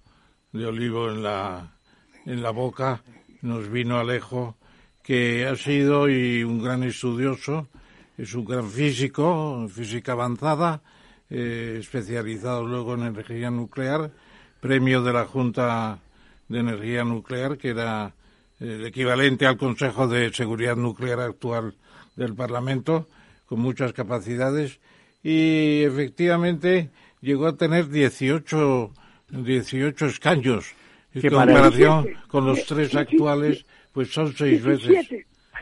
Speaker 3: de olivo en la, en la boca, nos vino Alejo, que ha sido y un gran estudioso, es un gran físico, física avanzada, eh, especializado luego en energía nuclear, premio de la Junta de Energía Nuclear, que era el equivalente al Consejo de Seguridad Nuclear actual del Parlamento, con muchas capacidades, y efectivamente llegó a tener 18, 18 escaños. En comparación con los tres actuales, pues son seis veces.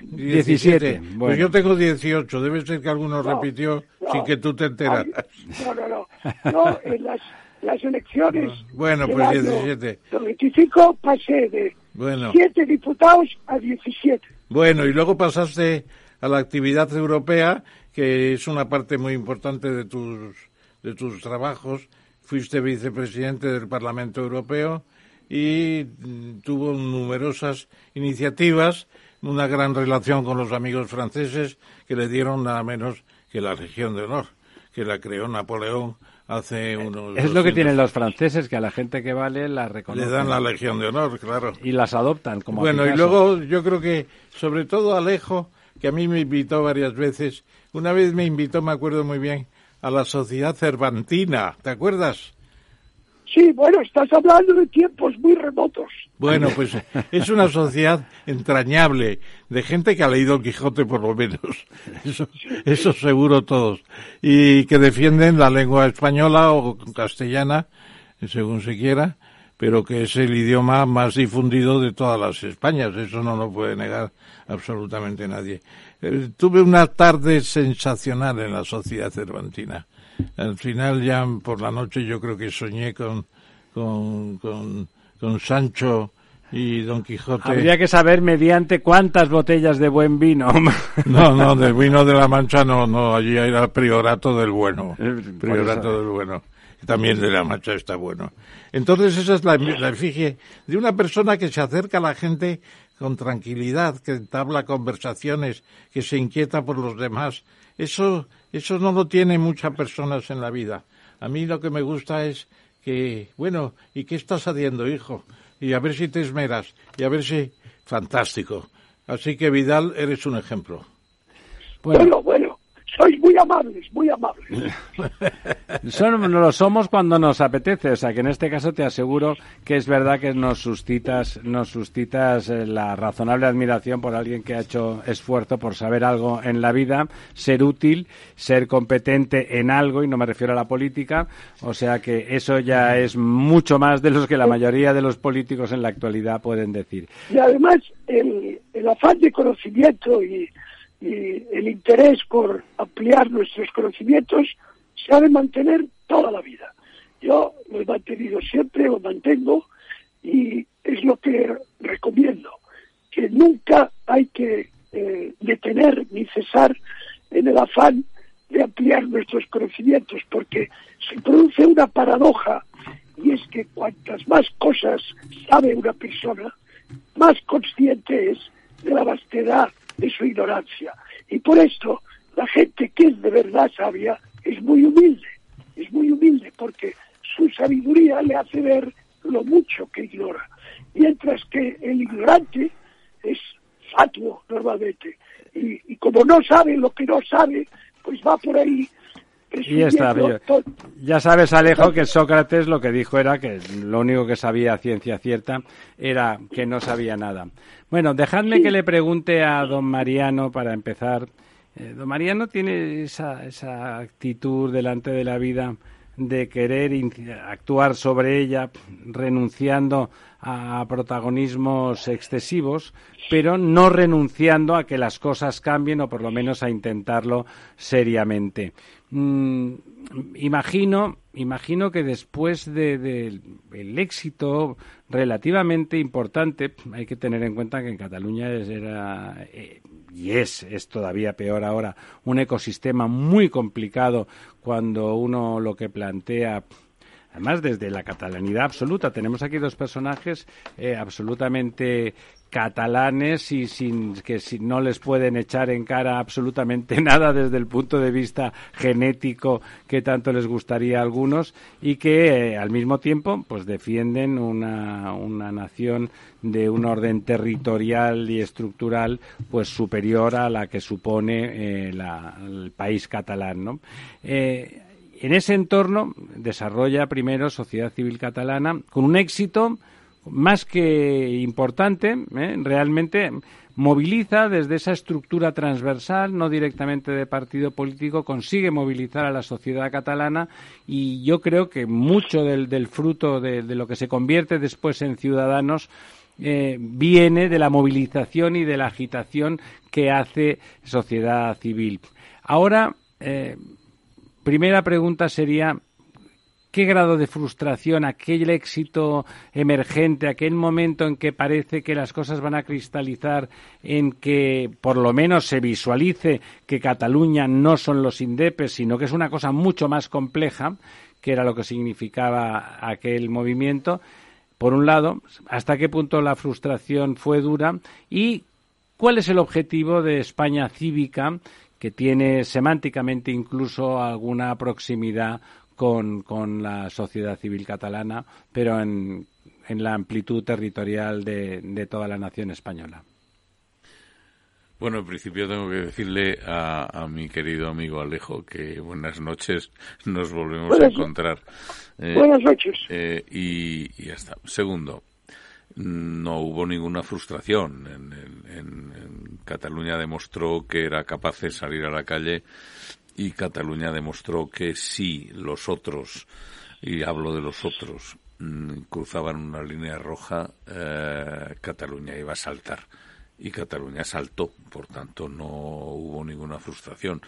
Speaker 3: 17. Pues yo tengo 18. Debe ser que alguno repitió sin que tú te enteraras.
Speaker 10: No, no, no. No, en las, las elecciones.
Speaker 3: Bueno, pues 17.
Speaker 10: Los 25 pasé de bueno. 7 diputados a 17.
Speaker 3: Bueno, y luego pasaste a la actividad europea, que es una parte muy importante de tus, de tus trabajos. Fuiste vicepresidente del Parlamento Europeo y mm, tuvo numerosas iniciativas, una gran relación con los amigos franceses que le dieron nada menos que la Legión de Honor, que la creó Napoleón hace unos.
Speaker 1: Es lo que tienen los franceses, que a la gente que vale la reconocen.
Speaker 3: Le dan la Legión de Honor, claro.
Speaker 1: Y las adoptan como.
Speaker 3: Bueno, y luego yo creo que, sobre todo Alejo, que a mí me invitó varias veces, una vez me invitó, me acuerdo muy bien, a la Sociedad Cervantina, ¿te acuerdas?
Speaker 10: Sí, bueno, estás hablando de tiempos muy remotos.
Speaker 3: Bueno, pues es una sociedad entrañable, de gente que ha leído el Quijote por lo menos, eso, eso seguro todos, y que defienden la lengua española o castellana, según se quiera, pero que es el idioma más difundido de todas las Españas, eso no lo puede negar absolutamente nadie. Eh, tuve una tarde sensacional en la sociedad cervantina al final ya por la noche yo creo que soñé con, con, con, Sancho y Don Quijote.
Speaker 1: Habría que saber mediante cuántas botellas de buen vino.
Speaker 3: No, no, del vino de la Mancha no, no, allí era priorato del bueno, priorato del bueno. También de la Mancha está bueno. Entonces esa es la, la efigie de una persona que se acerca a la gente con tranquilidad, que entabla conversaciones, que se inquieta por los demás. Eso eso no lo tienen muchas personas en la vida. A mí lo que me gusta es que, bueno, ¿y qué estás haciendo, hijo? Y a ver si te esmeras, y a ver si... Fantástico. Así que, Vidal, eres un ejemplo.
Speaker 10: bueno, sois muy amables, muy amables.
Speaker 1: Son, lo somos cuando nos apetece, o sea que en este caso te aseguro que es verdad que nos suscitas, nos suscitas eh, la razonable admiración por alguien que ha hecho esfuerzo por saber algo en la vida, ser útil, ser competente en algo, y no me refiero a la política, o sea que eso ya es mucho más de los que la mayoría de los políticos en la actualidad pueden decir.
Speaker 10: Y además el, el afán de conocimiento y y el interés por ampliar nuestros conocimientos se ha de mantener toda la vida. Yo lo he mantenido siempre, lo mantengo y es lo que recomiendo, que nunca hay que eh, detener ni cesar en el afán de ampliar nuestros conocimientos, porque se produce una paradoja y es que cuantas más cosas sabe una persona, más consciente es de la vastedad de su ignorancia. Y por esto la gente que es de verdad sabia es muy humilde, es muy humilde porque su sabiduría le hace ver lo mucho que ignora, mientras que el ignorante es fatuo normalmente y, y como no sabe lo que no sabe, pues va por ahí
Speaker 1: y está, ya sabes, Alejo, que Sócrates lo que dijo era que lo único que sabía ciencia cierta era que no sabía nada. Bueno, dejadme que le pregunte a don Mariano para empezar. Eh, don Mariano tiene esa, esa actitud delante de la vida de querer actuar sobre ella, renunciando a protagonismos excesivos, pero no renunciando a que las cosas cambien o por lo menos a intentarlo seriamente. Mm, imagino, imagino que después del éxito relativamente importante, hay que tener en cuenta que en Cataluña era eh, y es, es todavía peor ahora, un ecosistema muy complicado cuando uno lo que plantea además desde la catalanidad absoluta. Tenemos aquí dos personajes eh, absolutamente catalanes y sin que si no les pueden echar en cara absolutamente nada desde el punto de vista genético que tanto les gustaría a algunos y que eh, al mismo tiempo pues defienden una, una nación de un orden territorial y estructural pues superior a la que supone eh, el país catalán ¿no? Eh, en ese entorno desarrolla primero sociedad civil catalana con un éxito más que importante, ¿eh? realmente moviliza desde esa estructura transversal, no directamente de partido político, consigue movilizar a la sociedad catalana y yo creo que mucho del, fruto de, lo que se convierte después en ciudadanos eh, viene de la movilización y de la agitación que hace sociedad civil. Ahora, eh, primera pregunta sería qué grado de frustración, aquel éxito emergente, aquel momento en que parece que las cosas van a cristalizar, en que por lo menos se visualice que Cataluña no son los indepes, sino que es una cosa mucho más compleja, que era lo que significaba aquel movimiento. Por un lado, hasta qué punto la frustración fue dura y cuál es el objetivo de España cívica que tiene semánticamente incluso alguna proximidad con, la sociedad civil catalana, pero en, la amplitud territorial de, toda la nación española.
Speaker 11: Bueno, en principio tengo que decirle a, mi querido amigo Alejo que buenas noches, nos volvemos a encontrar.
Speaker 10: Eh, buenas noches.
Speaker 11: Eh, y, ya está. Segundo, no hubo ninguna frustración. en, Cataluña demostró que era capaz de salir a la calle y Cataluña demostró que si los otros, y hablo de los otros, mm, cruzaban una línea roja, eh, Cataluña iba a saltar y Cataluña saltó, por tanto no hubo ninguna frustración.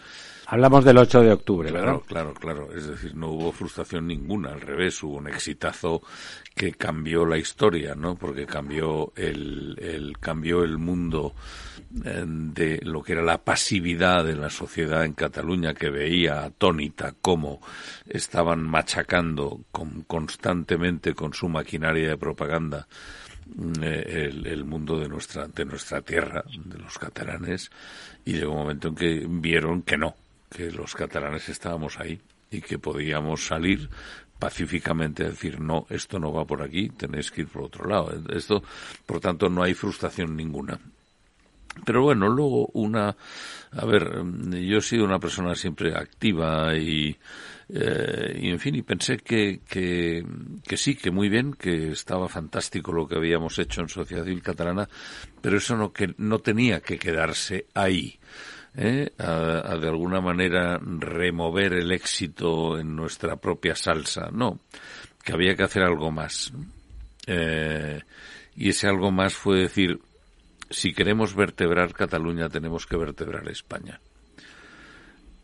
Speaker 1: Hablamos del 8 de octubre,
Speaker 11: claro, Claro, claro, es decir, no hubo frustración ninguna, al revés, hubo un exitazo que cambió la historia, ¿no? Porque cambió el, el cambió el mundo eh, de lo que era la pasividad de la sociedad en Cataluña que veía atónita cómo estaban machacando constantemente con su maquinaria de propaganda eh, el, mundo de nuestra, de nuestra tierra, de los catalanes, y llegó un momento en que vieron que no, que los catalanes estábamos ahí y que podíamos salir pacíficamente a decir no, esto no va por aquí, tenéis que ir por otro lado. Esto, por tanto, no hay frustración ninguna. Pero bueno, luego una, a ver, yo he sido una persona siempre activa y, eh, y en fin, y pensé que, que, que, sí, que muy bien, que estaba fantástico lo que habíamos hecho en Sociedad Civil Catalana, pero eso no, que, no tenía que quedarse ahí. ¿eh? A, de alguna manera remover el éxito en nuestra propia salsa. No, que había que hacer algo más. Eh, y ese algo más fue decir, si queremos vertebrar Cataluña tenemos que vertebrar España.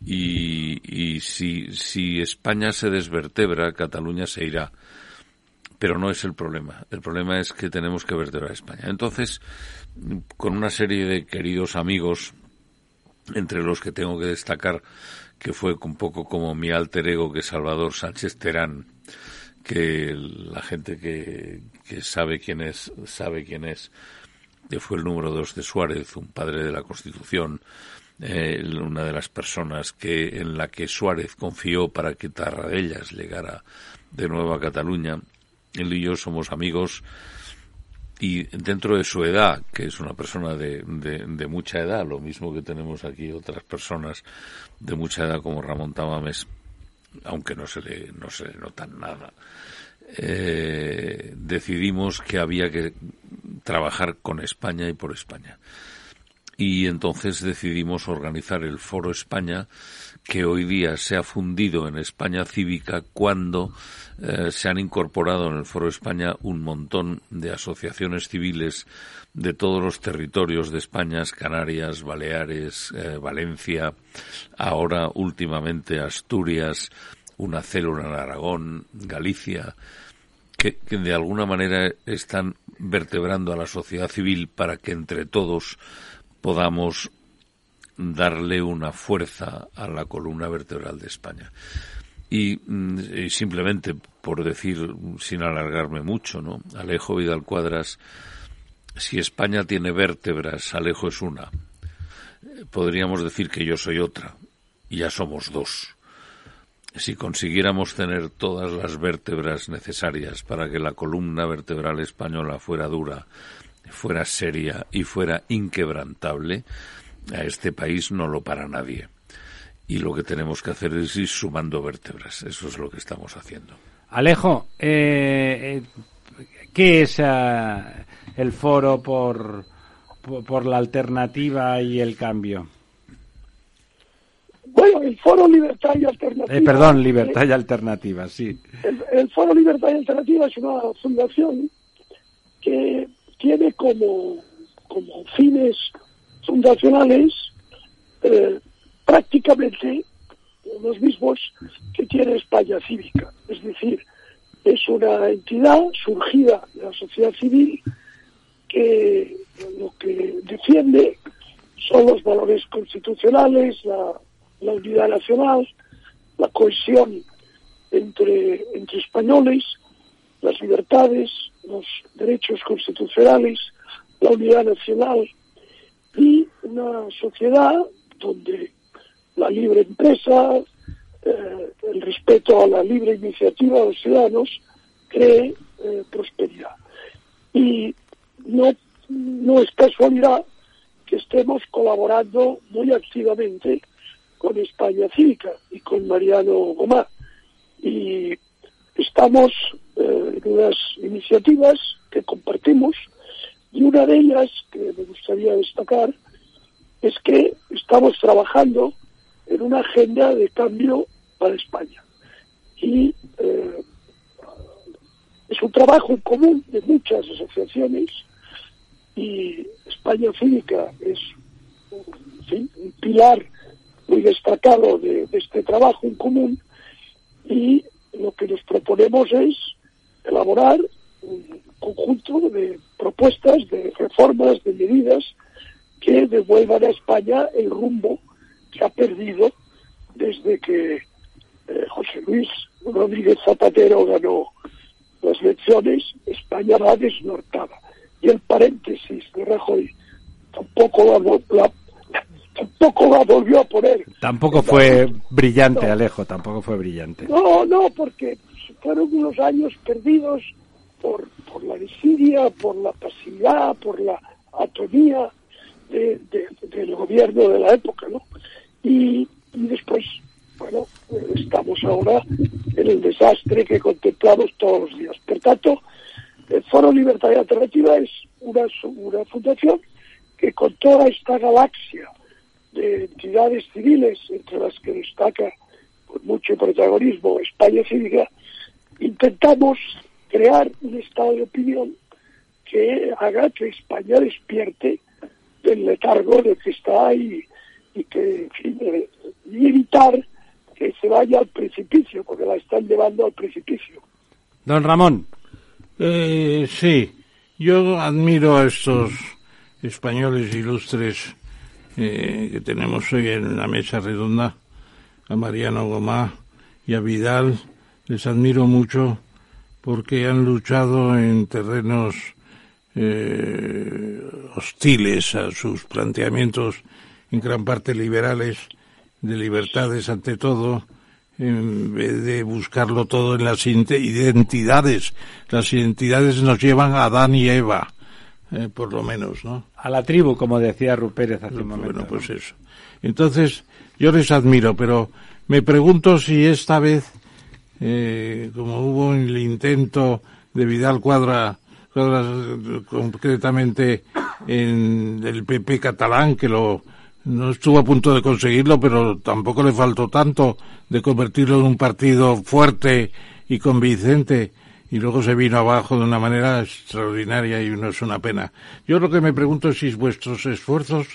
Speaker 11: Y, si, si España se desvertebra, Cataluña se irá. Pero no es el problema. El problema es que tenemos que vertebrar España. Entonces, con una serie de queridos amigos, entre los que tengo que destacar que fue un poco como mi alter ego que Salvador Sánchez Terán, que la gente que, que sabe quién es, sabe quién es, fue el número dos de Suárez, un padre de la Constitución, eh, una de las personas que en la que Suárez confió para que Tarradellas llegara de nuevo a Cataluña. Él y yo somos amigos y dentro de su edad, que es una persona de, de, mucha edad, lo mismo que tenemos aquí otras personas de mucha edad como Ramón Tamames, aunque no se le, no se le nota nada, eh, decidimos que había que trabajar con España y por España. Y entonces decidimos organizar el Foro España, que hoy día se ha fundido en España Cívica cuando eh, se han incorporado en el Foro España un montón de asociaciones civiles de todos los territorios de España, Canarias, Baleares, eh, Valencia, ahora últimamente Asturias, una célula en Aragón, Galicia, que, de alguna manera están vertebrando a la sociedad civil para que entre todos podamos darle una fuerza a la columna vertebral de España. Y, mm, simplemente por decir, sin alargarme mucho, ¿no? Alejo Vidal Cuadras, si España tiene vértebras, Alejo es una. Podríamos decir que yo soy otra. Y ya somos dos. Si consiguiéramos tener todas las vértebras necesarias para que la columna vertebral española fuera dura, fuera seria y fuera inquebrantable, a este país no lo para nadie. Y lo que tenemos que hacer es ir sumando vértebras. Eso es lo que estamos haciendo.
Speaker 1: Alejo, eh, ¿qué es eh, el foro por, por la alternativa y el cambio?
Speaker 10: El Foro Libertad y Alternativa.
Speaker 1: Eh, perdón, Libertad y Alternativa, sí.
Speaker 10: El, el, Foro Libertad y Alternativa es una fundación que tiene como, como fines fundacionales eh, prácticamente los mismos que tiene España Cívica. Es decir, es una entidad surgida de la sociedad civil que lo que defiende son los valores constitucionales, la, la unidad nacional, la cohesión entre, entre españoles, las libertades, los derechos constitucionales, la unidad nacional y una sociedad donde la libre empresa, eh, el respeto a la libre iniciativa de los ciudadanos cree eh, prosperidad. Y no, no es casualidad que estemos colaborando muy activamente con España Cívica y con Mariano Gomá. Y estamos eh, en unas iniciativas que compartimos y una de ellas que me gustaría destacar es que estamos trabajando en una agenda de cambio para España. Y eh, es un trabajo en común de muchas asociaciones y España Cívica es un pilar muy destacado de, este trabajo en común y lo que nos proponemos es elaborar un conjunto de propuestas, de reformas, de medidas que devuelvan a España el rumbo que ha perdido desde que eh, José Luis Rodríguez Zapatero ganó las elecciones, España va desnortada. Y el paréntesis de Rajoy tampoco la, tampoco la volvió a poner.
Speaker 1: Tampoco fue brillante, Alejo, tampoco fue brillante.
Speaker 10: No, no, porque fueron unos años perdidos por, por la desidia, por la pasividad, por la atonía de, del gobierno de la época, ¿no? Y, y después, bueno, estamos ahora en el desastre que contemplamos todos los días. Por tanto, el Foro Libertad y Alternativa es una, una fundación que con toda esta galaxia de entidades civiles, entre las que destaca con mucho protagonismo España Cívica, intentamos crear un estado de opinión que haga que España despierte del letargo del que está y, y que, en fin, eh, y evitar que se vaya al precipicio, porque la están llevando al precipicio.
Speaker 1: Don Ramón.
Speaker 3: Eh, sí, yo admiro a estos españoles ilustres eh, que tenemos hoy en la mesa redonda, a Mariano Gomá y a Vidal, les admiro mucho porque han luchado en terrenos eh, hostiles a sus planteamientos, en gran parte liberales, de libertades ante todo, en vez de buscarlo todo en las identidades. Las identidades nos llevan a Adán y Eva eh, por lo menos, ¿no?
Speaker 1: A la tribu, como decía Rupérez hace un momento.
Speaker 3: Bueno, pues eso. Entonces, yo les admiro, pero me pregunto si esta vez, eh, como hubo el intento de Vidal Cuadra, Cuadras, concretamente en el PP catalán, que lo no estuvo a punto de conseguirlo, pero tampoco le faltó tanto de convertirlo en un partido fuerte y convincente y luego se vino abajo de una manera extraordinaria y no es una pena. Yo lo que me pregunto es si vuestros esfuerzos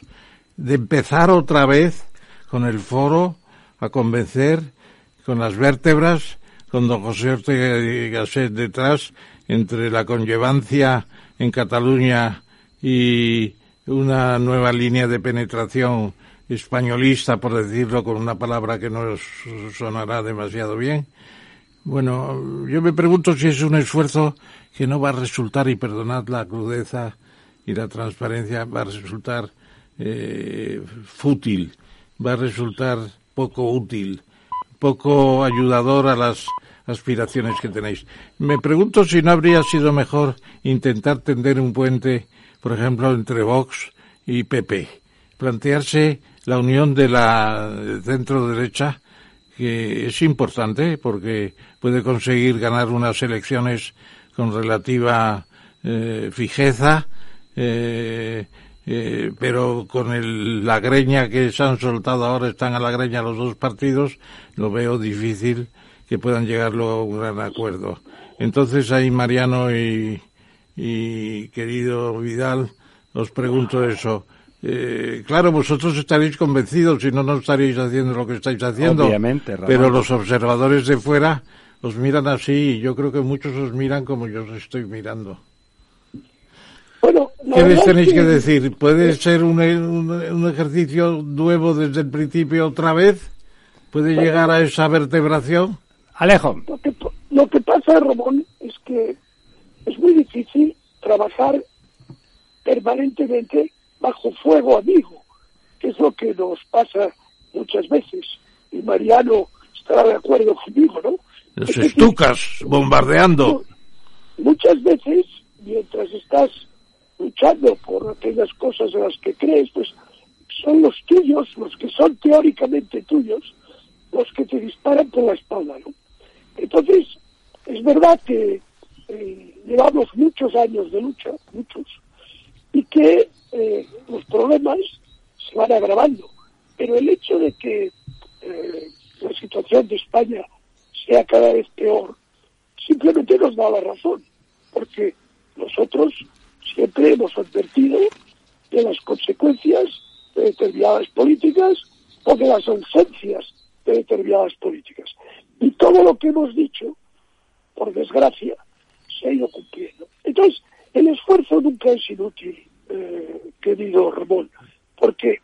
Speaker 3: de empezar otra vez con el foro a convencer con las vértebras, con don José Ortega y Gasset detrás, entre la conllevancia en Cataluña y una nueva línea de penetración españolista, por decirlo con una palabra que no sonará demasiado bien. Bueno, yo me pregunto si es un esfuerzo que no va a resultar, y perdonad la crudeza y la transparencia, va a resultar eh, fútil, va a resultar poco útil, poco ayudador a las aspiraciones que tenéis. Me pregunto si no habría sido mejor intentar tender un puente, por ejemplo, entre Vox y PP, plantearse la unión de la centro derecha, que es importante porque puede conseguir ganar unas elecciones con relativa eh, fijeza, eh, eh, pero con el, la greña que se han soltado ahora, están a la greña los dos partidos, lo veo difícil que puedan llegar luego a un gran acuerdo. Entonces ahí Mariano y, y querido Vidal, os pregunto eso. Eh, claro, vosotros estaréis convencidos, si no, no estaréis haciendo lo que estáis haciendo.
Speaker 1: Obviamente,
Speaker 3: Pero los observadores de fuera os miran así y yo creo que muchos os miran como yo os estoy mirando.
Speaker 10: Bueno,
Speaker 3: ¿Qué les tenéis que... decir? ¿Puede ser un, un, un, ejercicio nuevo desde el principio otra vez? ¿Puede llegar a esa vertebración?
Speaker 1: Alejo.
Speaker 10: Lo que, lo que pasa, Ramón, es que es muy difícil trabajar permanentemente bajo fuego amigo, que es lo que nos pasa muchas veces. Y Mariano estará de acuerdo conmigo, ¿no?
Speaker 3: Los es estucas bombardeando.
Speaker 10: Muchas veces, mientras estás luchando por aquellas cosas en las que crees, pues son los tuyos, los que son teóricamente tuyos, los que te disparan por la espalda, ¿no? Entonces, es verdad que eh, llevamos muchos años de lucha, muchos, y que eh, los problemas se van agravando. Pero el hecho de que eh, la situación de España sea cada vez peor, simplemente nos da la razón, porque nosotros siempre hemos advertido de las consecuencias de determinadas políticas o de las ausencias de determinadas políticas. Y todo lo que hemos dicho, por desgracia, se ha ido cumpliendo. Entonces, el esfuerzo nunca es inútil, eh, querido Ramón, porque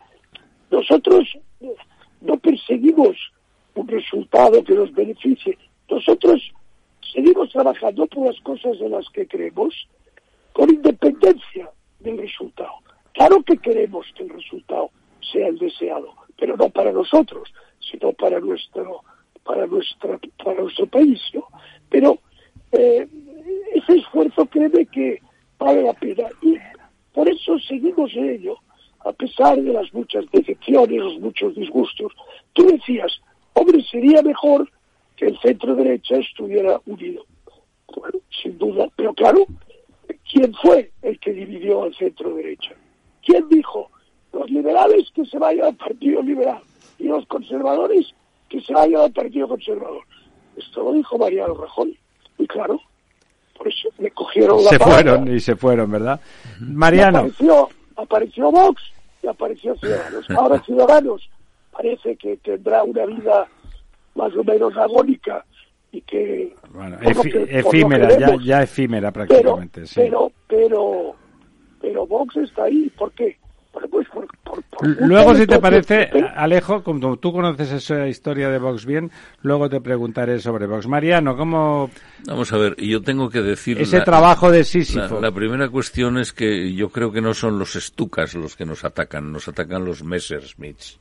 Speaker 10: nosotros no perseguimos un resultado que nos beneficie. Nosotros seguimos trabajando por las cosas en las que creemos con independencia del resultado. Claro que queremos que el resultado sea el deseado, pero no para nosotros, sino para nuestro para nuestra para nuestro país, ¿no? Pero eh, ese esfuerzo créeme que vale la pena y por eso seguimos en ello, a pesar de las muchas decepciones, los muchos disgustos. Tú decías, hombre, sería mejor que el centro derecha estuviera unido. Bueno, sin duda, pero claro, ¿quién fue el que dividió al centro derecha? ¿Quién dijo? Los liberales que se vayan al Partido Liberal y los conservadores que se vayan al Partido Conservador. Esto lo dijo Mariano Rajoy. Y claro, por eso me cogieron la
Speaker 1: Se fueron y se fueron, ¿verdad? Mariano.
Speaker 10: Apareció, apareció Vox y apareció Ciudadanos. Ahora Ciudadanos parece que tendrá una vida más o menos agónica y que...
Speaker 1: Bueno, que, efímera, ya, ya, efímera prácticamente,
Speaker 10: pero,
Speaker 1: sí.
Speaker 10: Pero, pero, pero Vox está ahí, ¿por qué? Pues por, por, por,
Speaker 1: luego, si te parece, Alejo, como tú conoces esa historia de Vox bien, luego te preguntaré sobre Vox. Mariano, ¿cómo...?
Speaker 11: Vamos a ver, yo tengo que decir...
Speaker 1: Ese la, trabajo de Sísifo.
Speaker 11: La, la, primera cuestión es que yo creo que no son los estucas los que nos atacan, nos atacan los Messerschmitts.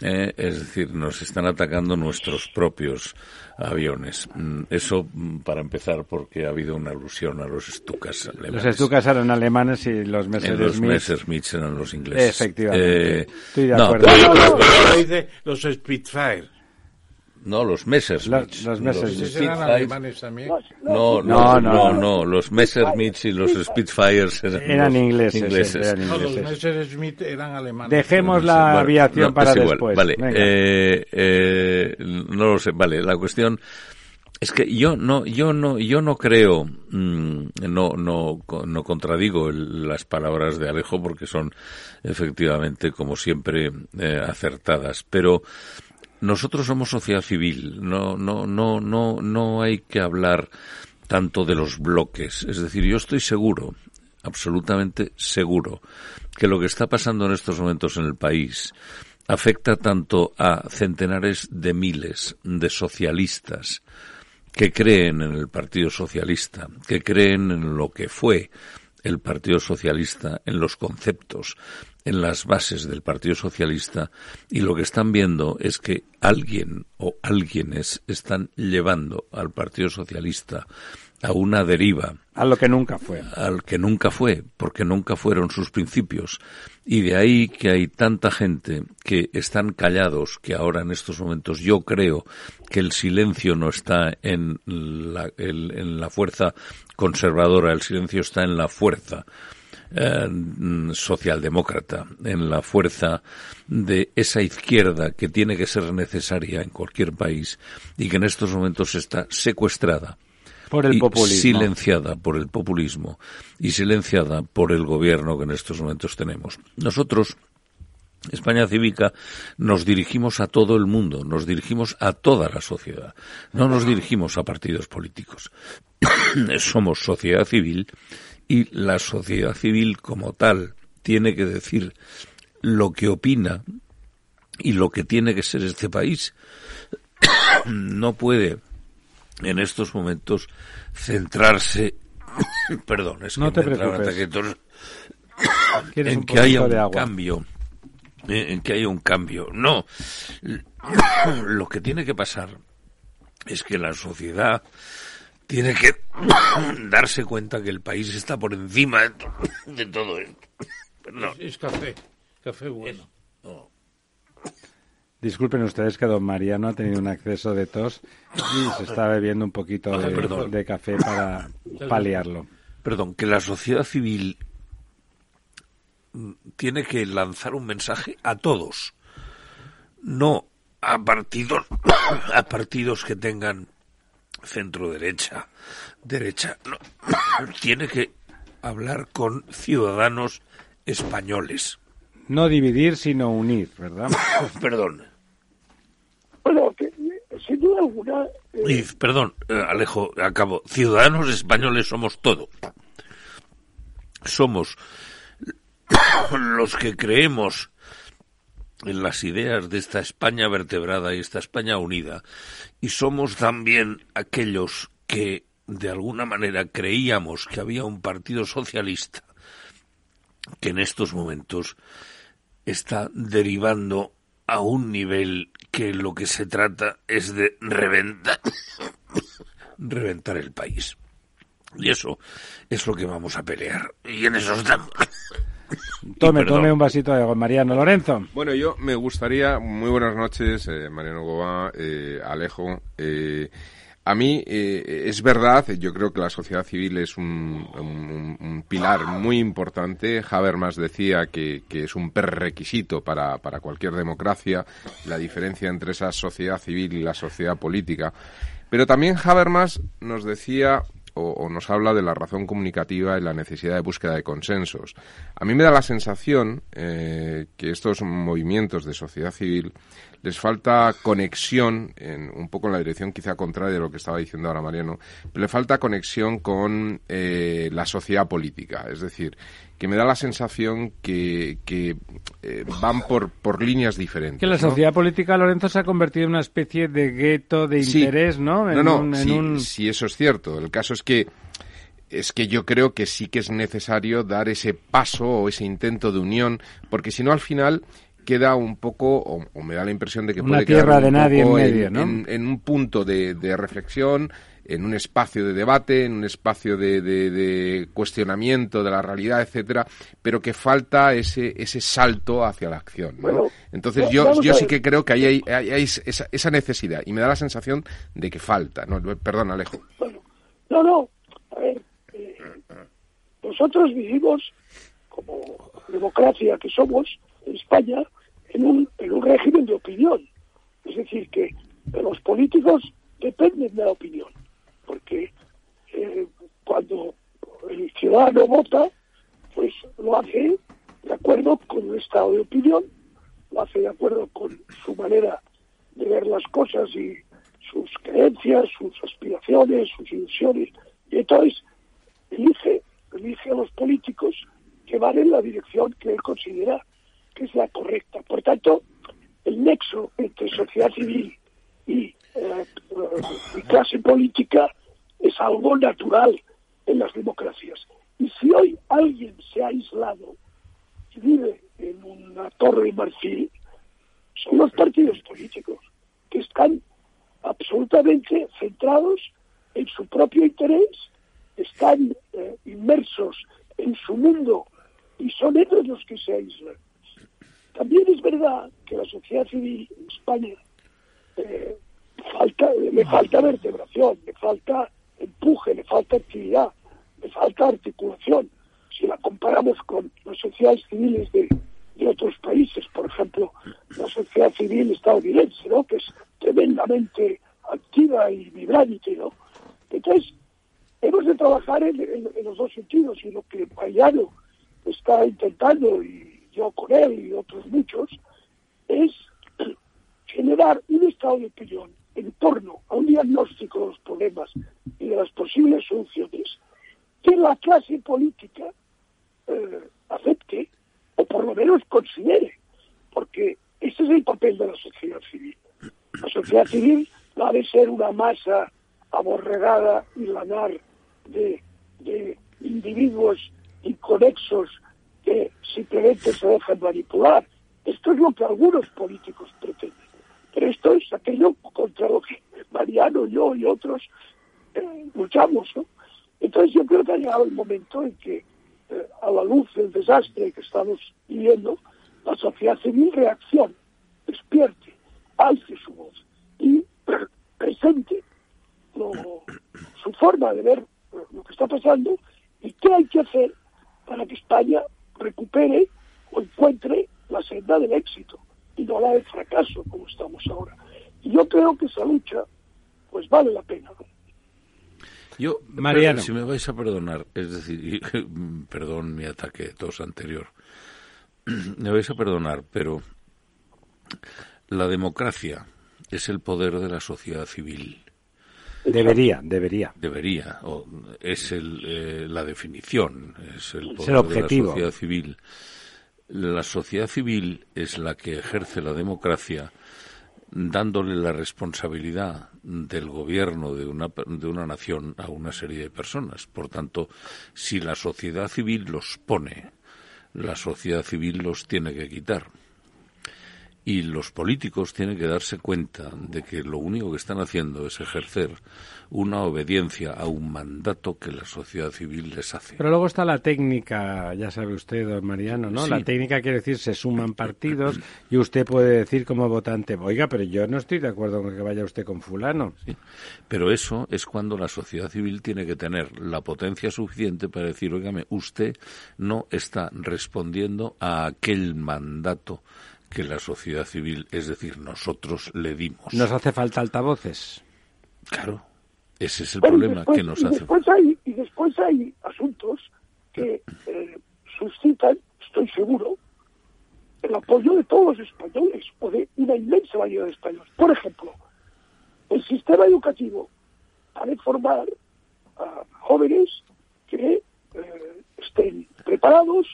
Speaker 11: Eh, es decir, nos están atacando nuestros propios aviones. Eso para empezar porque ha habido una alusión a los Stukas alemanes.
Speaker 1: Los Stukas eran alemanes y los Messerschmitt.
Speaker 11: Los Messerschmitt eran los ingleses.
Speaker 1: Efectivamente.
Speaker 11: Eh,
Speaker 1: Estoy de
Speaker 11: no,
Speaker 1: acuerdo.
Speaker 11: pero-
Speaker 3: No, dice los Spitfire.
Speaker 11: No, los Messerschmitt.
Speaker 1: Los- los Messerschmitt.
Speaker 3: ¿Esos eran
Speaker 11: Spitfires-
Speaker 3: alemanes también?
Speaker 11: No, no,
Speaker 1: No,
Speaker 11: no,
Speaker 1: no.
Speaker 11: no, Los Messerschmitt y los Spitfires eran,
Speaker 1: Eran
Speaker 11: los
Speaker 1: ingleses,
Speaker 11: ingleses.
Speaker 1: eran
Speaker 3: No, los. Messerschmitt eran alemanes.
Speaker 1: Dejemos la
Speaker 11: bueno,
Speaker 1: aviación
Speaker 11: no,
Speaker 1: para
Speaker 11: es igual.
Speaker 1: después.
Speaker 11: Vale, eh, eh, no lo sé. Vale, la cuestión es que yo no, yo no, yo no creo, mm, no, no, no contradigo el- las palabras de Alejo porque son efectivamente, como siempre, eh, acertadas. Pero nosotros somos sociedad civil. No, no, no, no, no hay que hablar tanto de los bloques. Es decir, yo estoy seguro absolutamente seguro que lo que está pasando en estos momentos en el país afecta tanto a centenares de miles de socialistas que creen en el Partido Socialista, que creen en lo que fue el Partido Socialista, en los conceptos, en las bases del Partido Socialista, y lo que están viendo es que alguien o alguienes están llevando al Partido Socialista a una deriva.
Speaker 1: A lo que nunca fue.
Speaker 11: Al que nunca fue, porque nunca fueron sus principios. Y de ahí que hay tanta gente que están callados, que ahora en estos momentos yo creo que el silencio no está en la, en la fuerza conservadora, el silencio está en la fuerza eh, socialdemócrata, en la fuerza de esa izquierda que tiene que ser necesaria en cualquier país y que en estos momentos está secuestrada
Speaker 1: por el populismo.
Speaker 11: silenciada por el populismo y silenciada por el gobierno que en estos momentos tenemos. Nosotros, España Cívica, nos dirigimos a todo el mundo, nos dirigimos a toda la sociedad, no nos dirigimos a partidos políticos. Somos sociedad civil y la sociedad civil como tal tiene que decir lo que opina y lo que tiene que ser este país. No puede en estos momentos centrarse, perdón, es
Speaker 1: no
Speaker 11: que
Speaker 1: te preocupes.
Speaker 11: en que haya un cambio, eh, en que haya un cambio. No, lo que tiene que pasar es que la sociedad tiene que darse cuenta que el país está por encima de, todo esto.
Speaker 3: Es, café, café bueno.
Speaker 1: Disculpen ustedes que don Mariano ha tenido un acceso de tos y se está bebiendo un poquito de, café para paliarlo.
Speaker 11: Perdón, que la sociedad civil tiene que lanzar un mensaje a todos, no a partidos, a partidos que tengan centro derecha, derecha, no, tiene que hablar con ciudadanos españoles.
Speaker 1: No dividir, sino unir, ¿verdad?
Speaker 11: Perdón.
Speaker 10: Bueno, que, sin duda alguna...
Speaker 11: Eh, perdón, eh, Alejo, acabo. Ciudadanos españoles somos todo. Somos los que creemos en las ideas de esta España vertebrada y esta España unida. Y somos también aquellos que, de alguna manera, creíamos que había un partido socialista que en estos momentos está derivando a un nivel que lo que se trata es de reventar, reventar el país. Y eso es lo que vamos a pelear. Y en eso estamos.
Speaker 1: Tome, tome un vasito de agua, Mariano Lorenzo.
Speaker 4: Bueno, yo me gustaría, muy buenas noches, eh, Mariano Goba, eh, Alejo. Eh, a mí eh, es verdad, yo creo que la sociedad civil es un, pilar muy importante. Habermas decía que, es un prerequisito para, para cualquier democracia, la diferencia entre esa sociedad civil y la sociedad política. Pero también Habermas nos decía o, nos habla de la razón comunicativa y la necesidad de búsqueda de consensos. A mí me da la sensación eh, que estos movimientos de sociedad civil les falta conexión, en, un poco en la dirección quizá contraria de lo que estaba diciendo ahora Mariano, pero le falta conexión con eh, la sociedad política. Es decir, que me da la sensación que, que eh, van por, por líneas diferentes.
Speaker 1: Que la sociedad política, Lorenzo, se ha convertido en una especie de gueto de interés, ¿no?
Speaker 4: no, no, sí, eso es cierto. El caso es que es que yo creo que sí que es necesario dar ese paso o ese intento de unión, porque si no al final queda un poco, o, me da la impresión de que
Speaker 1: Una
Speaker 4: puede
Speaker 1: tierra
Speaker 4: quedar
Speaker 1: de nadie en,
Speaker 4: medio,
Speaker 1: ¿no?
Speaker 4: en, un punto de, reflexión, en un espacio de debate, en un espacio de, cuestionamiento de la realidad, etcétera, pero que falta ese, ese salto hacia la acción. Entonces yo, yo sí que creo que ahí hay, hay, esa, esa, necesidad y me da la sensación de que falta. No, perdón, Alejo.
Speaker 10: no, no. A ver, eh, nosotros vivimos como democracia que somos en España en un, en un régimen de opinión. Es decir, que los políticos dependen de la opinión, porque eh, cuando el ciudadano vota, pues lo hace de acuerdo con un estado de opinión, lo hace de acuerdo con su manera de ver las cosas y sus creencias, sus aspiraciones, sus ilusiones, y entonces elige, elige a los políticos van en la dirección que él considera que es la correcta. Por tanto, el nexo entre sociedad civil y, eh, y clase política es algo natural en las democracias. Y si hoy alguien se ha aislado y vive en una torre marfil, son los partidos políticos, que están absolutamente centrados en su propio interés, están eh, inmersos en su mundo y son ellos los que se aíslan. También es verdad que la sociedad civil en España eh, falta, le falta vertebración, le falta empuje, le falta actividad, le falta articulación. Si la comparamos con las sociedades civiles de, de otros países, por ejemplo, la sociedad civil estadounidense, ¿no? que es tremendamente activa y vibrante. ¿no? Entonces, hemos de trabajar en, en, los dos sentidos y lo que Mariano está intentando, y yo con él y otros muchos, es generar un estado de opinión en torno a un diagnóstico de los problemas y de las posibles soluciones que la clase política eh, acepte o por lo menos considere, porque ese es el papel de la sociedad civil. La sociedad civil no ha de ser una masa aborregada y lanar de, de individuos inconexos que simplemente se dejan manipular. Esto es lo que algunos políticos pretenden. Pero esto es aquello contra lo que Mariano, yo y otros eh, luchamos. ¿no? Entonces yo creo que ha llegado el momento en que, eh, a la luz del desastre que estamos viviendo, la sociedad civil reaccione, despierte, alce su voz y presente su forma de ver lo que está pasando y qué hay que hacer para que España recupere o encuentre la senda del éxito y no la del fracaso como estamos ahora. Y yo creo que esa lucha pues vale la pena.
Speaker 11: Yo, Mariano. si me vais a perdonar, es decir, perdón mi ataque tos anterior, me vais a perdonar, pero la democracia es el poder de la sociedad civil.
Speaker 1: Debería, debería.
Speaker 11: Debería, o es el, eh, la definición, es el poder de la sociedad civil. La sociedad civil es la que ejerce la democracia dándole la responsabilidad del gobierno de una, de una nación a una serie de personas. Por tanto, si la sociedad civil los pone, la sociedad civil los tiene que quitar. Y los políticos tienen que darse cuenta de que lo único que están haciendo es ejercer una obediencia a un mandato que la sociedad civil les hace.
Speaker 1: Pero luego está la técnica, ya sabe usted, don Mariano, ¿no? La técnica quiere decir se suman partidos y usted puede decir como votante, oiga, pero yo no estoy de acuerdo con que vaya usted con fulano.
Speaker 11: Sí. Pero eso es cuando la sociedad civil tiene que tener la potencia suficiente para decir, oígame, usted no está respondiendo a aquel mandato que la sociedad civil, es decir, nosotros le dimos.
Speaker 1: Nos hace falta altavoces.
Speaker 11: Claro, ese es el problema que nos hace
Speaker 10: después hay, Y después hay asuntos que eh, suscitan, estoy seguro, el apoyo de todos los españoles o de una inmensa mayoría de españoles. Por ejemplo, el sistema educativo de formar a jóvenes que eh, estén preparados,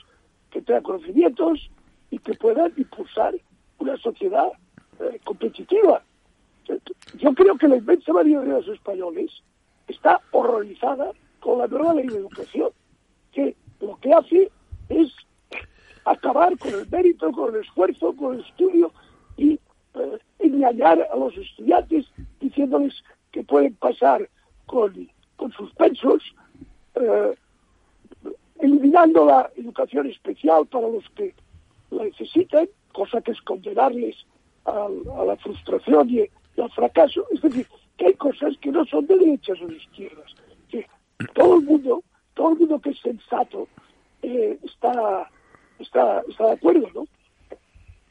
Speaker 10: que tengan conocimientos, y que puedan impulsar una sociedad eh, competitiva. Yo creo que la inmensa mayoría de los españoles está horrorizada con la nueva ley de educación, que lo que hace es acabar con el mérito, con el esfuerzo, con el estudio y eh, engañar a los estudiantes diciéndoles que pueden pasar con, con suspensos, eh, eliminando la educación especial para los que la necesitan, cosa que es condenarles a, la frustración y, al fracaso. Es decir, que hay cosas que no son de derechas o de izquierdas. Que todo el mundo, todo el mundo que es sensato eh, está, está, está de acuerdo, ¿no?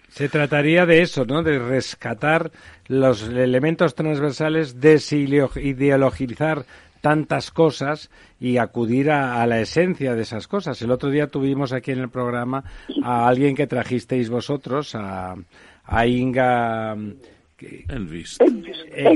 Speaker 1: Se trataría de eso, ¿no? De rescatar los elementos transversales, desideologizar tantas cosas y acudir a, la esencia de esas cosas. El otro día tuvimos aquí en el programa a alguien que trajisteis vosotros, a, a Inga
Speaker 11: Envist.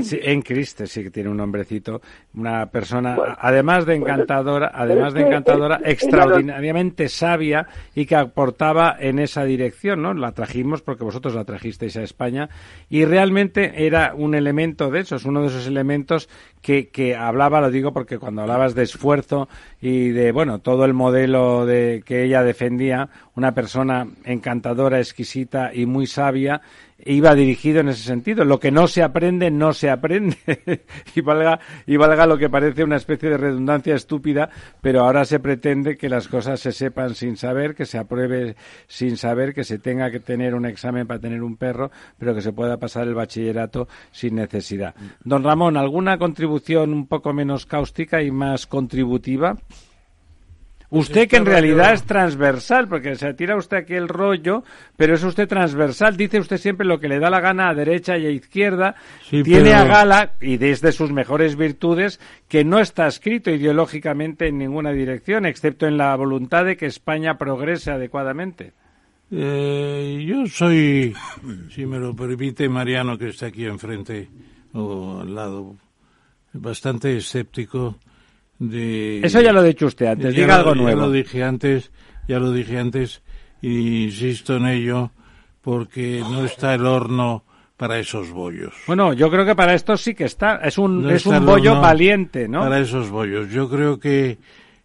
Speaker 1: Sí, en Criste sí que tiene un nombrecito, una persona además de encantadora, además de encantadora, extraordinariamente sabia y que aportaba en esa dirección, ¿no? La trajimos porque vosotros la trajisteis a España y realmente era un elemento de esos, uno de esos elementos que, que hablaba, lo digo porque cuando hablabas de esfuerzo y de, bueno, todo el modelo de que ella defendía, una persona encantadora, exquisita y muy sabia, iba dirigido en ese sentido. Lo que no se aprende, no se aprende. y, valga, y valga lo que parece una especie de redundancia estúpida, pero ahora se pretende que las cosas se sepan sin saber, que se apruebe sin saber, que se tenga que tener un examen para tener un perro, pero que se pueda pasar el bachillerato sin necesidad. Don Ramón, ¿alguna contribución un poco menos cáustica y más contributiva? Usted que en realidad es transversal, porque se tira usted aquí el rollo, pero es usted transversal. Dice usted siempre lo que le da la gana a derecha y a izquierda. Tiene a gala, y desde sus mejores virtudes, que no está escrito ideológicamente en ninguna dirección, excepto en la voluntad de que España progrese adecuadamente.
Speaker 3: Eh, yo soy, si me lo permite Mariano, que está aquí enfrente o al lado, bastante escéptico
Speaker 1: eso ya lo ha dicho usted antes, diga algo nuevo.
Speaker 3: Ya lo dije antes, ya lo dije antes, insisto en ello, porque no está el horno para esos bollos.
Speaker 1: Bueno, yo creo que para esto sí que está. Es un, es un bollo valiente, ¿no?
Speaker 3: Para esos bollos. Yo creo que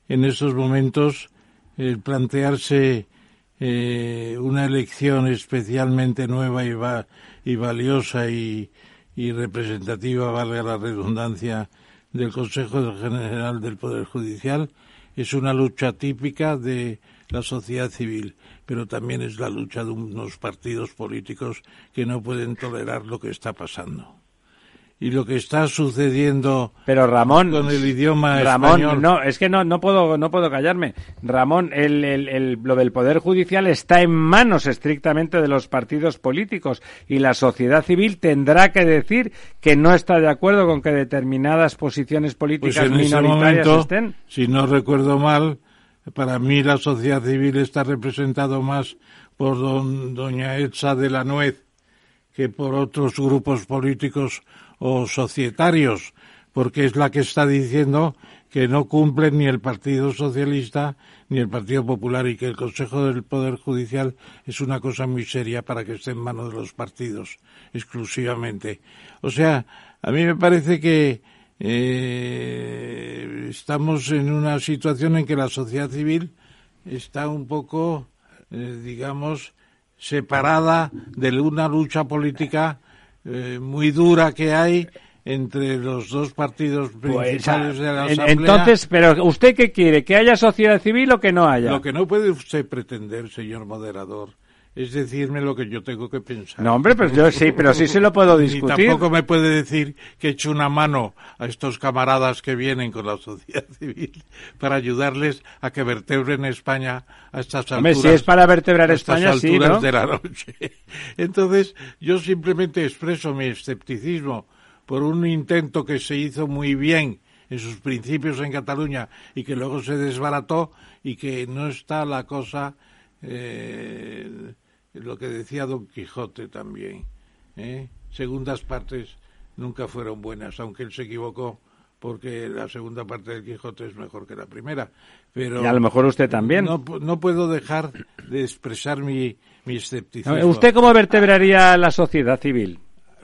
Speaker 3: en estos momentos el plantearse eh, una elección especialmente nueva y, va, y valiosa y, y representativa, valga la redundancia, del Consejo General del Poder Judicial. Es una lucha típica de la sociedad civil, pero también es la lucha de unos partidos políticos que no pueden tolerar lo que está pasando y lo que está sucediendo
Speaker 1: pero Ramón
Speaker 3: con el idioma
Speaker 1: Ramón no es que no no puedo no puedo callarme. Ramón el, el, lo del poder judicial está en manos estrictamente de los partidos políticos y la sociedad civil tendrá que decir que no está de acuerdo con que determinadas posiciones políticas
Speaker 3: pues
Speaker 1: minoritarias estén.
Speaker 3: si no recuerdo mal para mí la sociedad civil está representado más por don, doña Etza de la Nuez que por otros grupos políticos o societarios, porque es la que está diciendo que no cumplen ni el Partido Socialista ni el Partido Popular y que el Consejo del Poder Judicial es una cosa muy seria para que esté en manos de los partidos exclusivamente. O sea, a mí me parece que eh, estamos en una situación en que la sociedad civil está un poco, eh, digamos, separada de una lucha política eh, muy dura que hay entre los dos partidos pues, principales de la Asamblea.
Speaker 1: Entonces, pero ¿usted qué quiere? ¿Que haya sociedad civil o que no haya?
Speaker 3: Lo que no puede usted pretender, señor moderador, es decirme lo que yo tengo que pensar.
Speaker 1: No, hombre, pero yo sí, pero sí se lo puedo discutir.
Speaker 3: Y tampoco me puede decir que he hecho una mano a estos camaradas que vienen con la sociedad civil para ayudarles a que vertebren España a estas alturas. Hombre,
Speaker 1: si es para vertebrar España, sí, ¿no?
Speaker 3: de la noche. Entonces, yo simplemente expreso mi escepticismo por un intento que se hizo muy bien en sus principios en Cataluña y que luego se desbarató y que no está la cosa eh, lo que decía Don Quijote también. ¿eh? Segundas partes nunca fueron buenas, aunque él se equivocó porque la segunda parte del Quijote es mejor que la primera. Pero
Speaker 1: y a lo mejor usted también.
Speaker 3: No, no puedo dejar de expresar mi, mi escepticismo.
Speaker 1: ¿Usted cómo vertebraría la sociedad civil?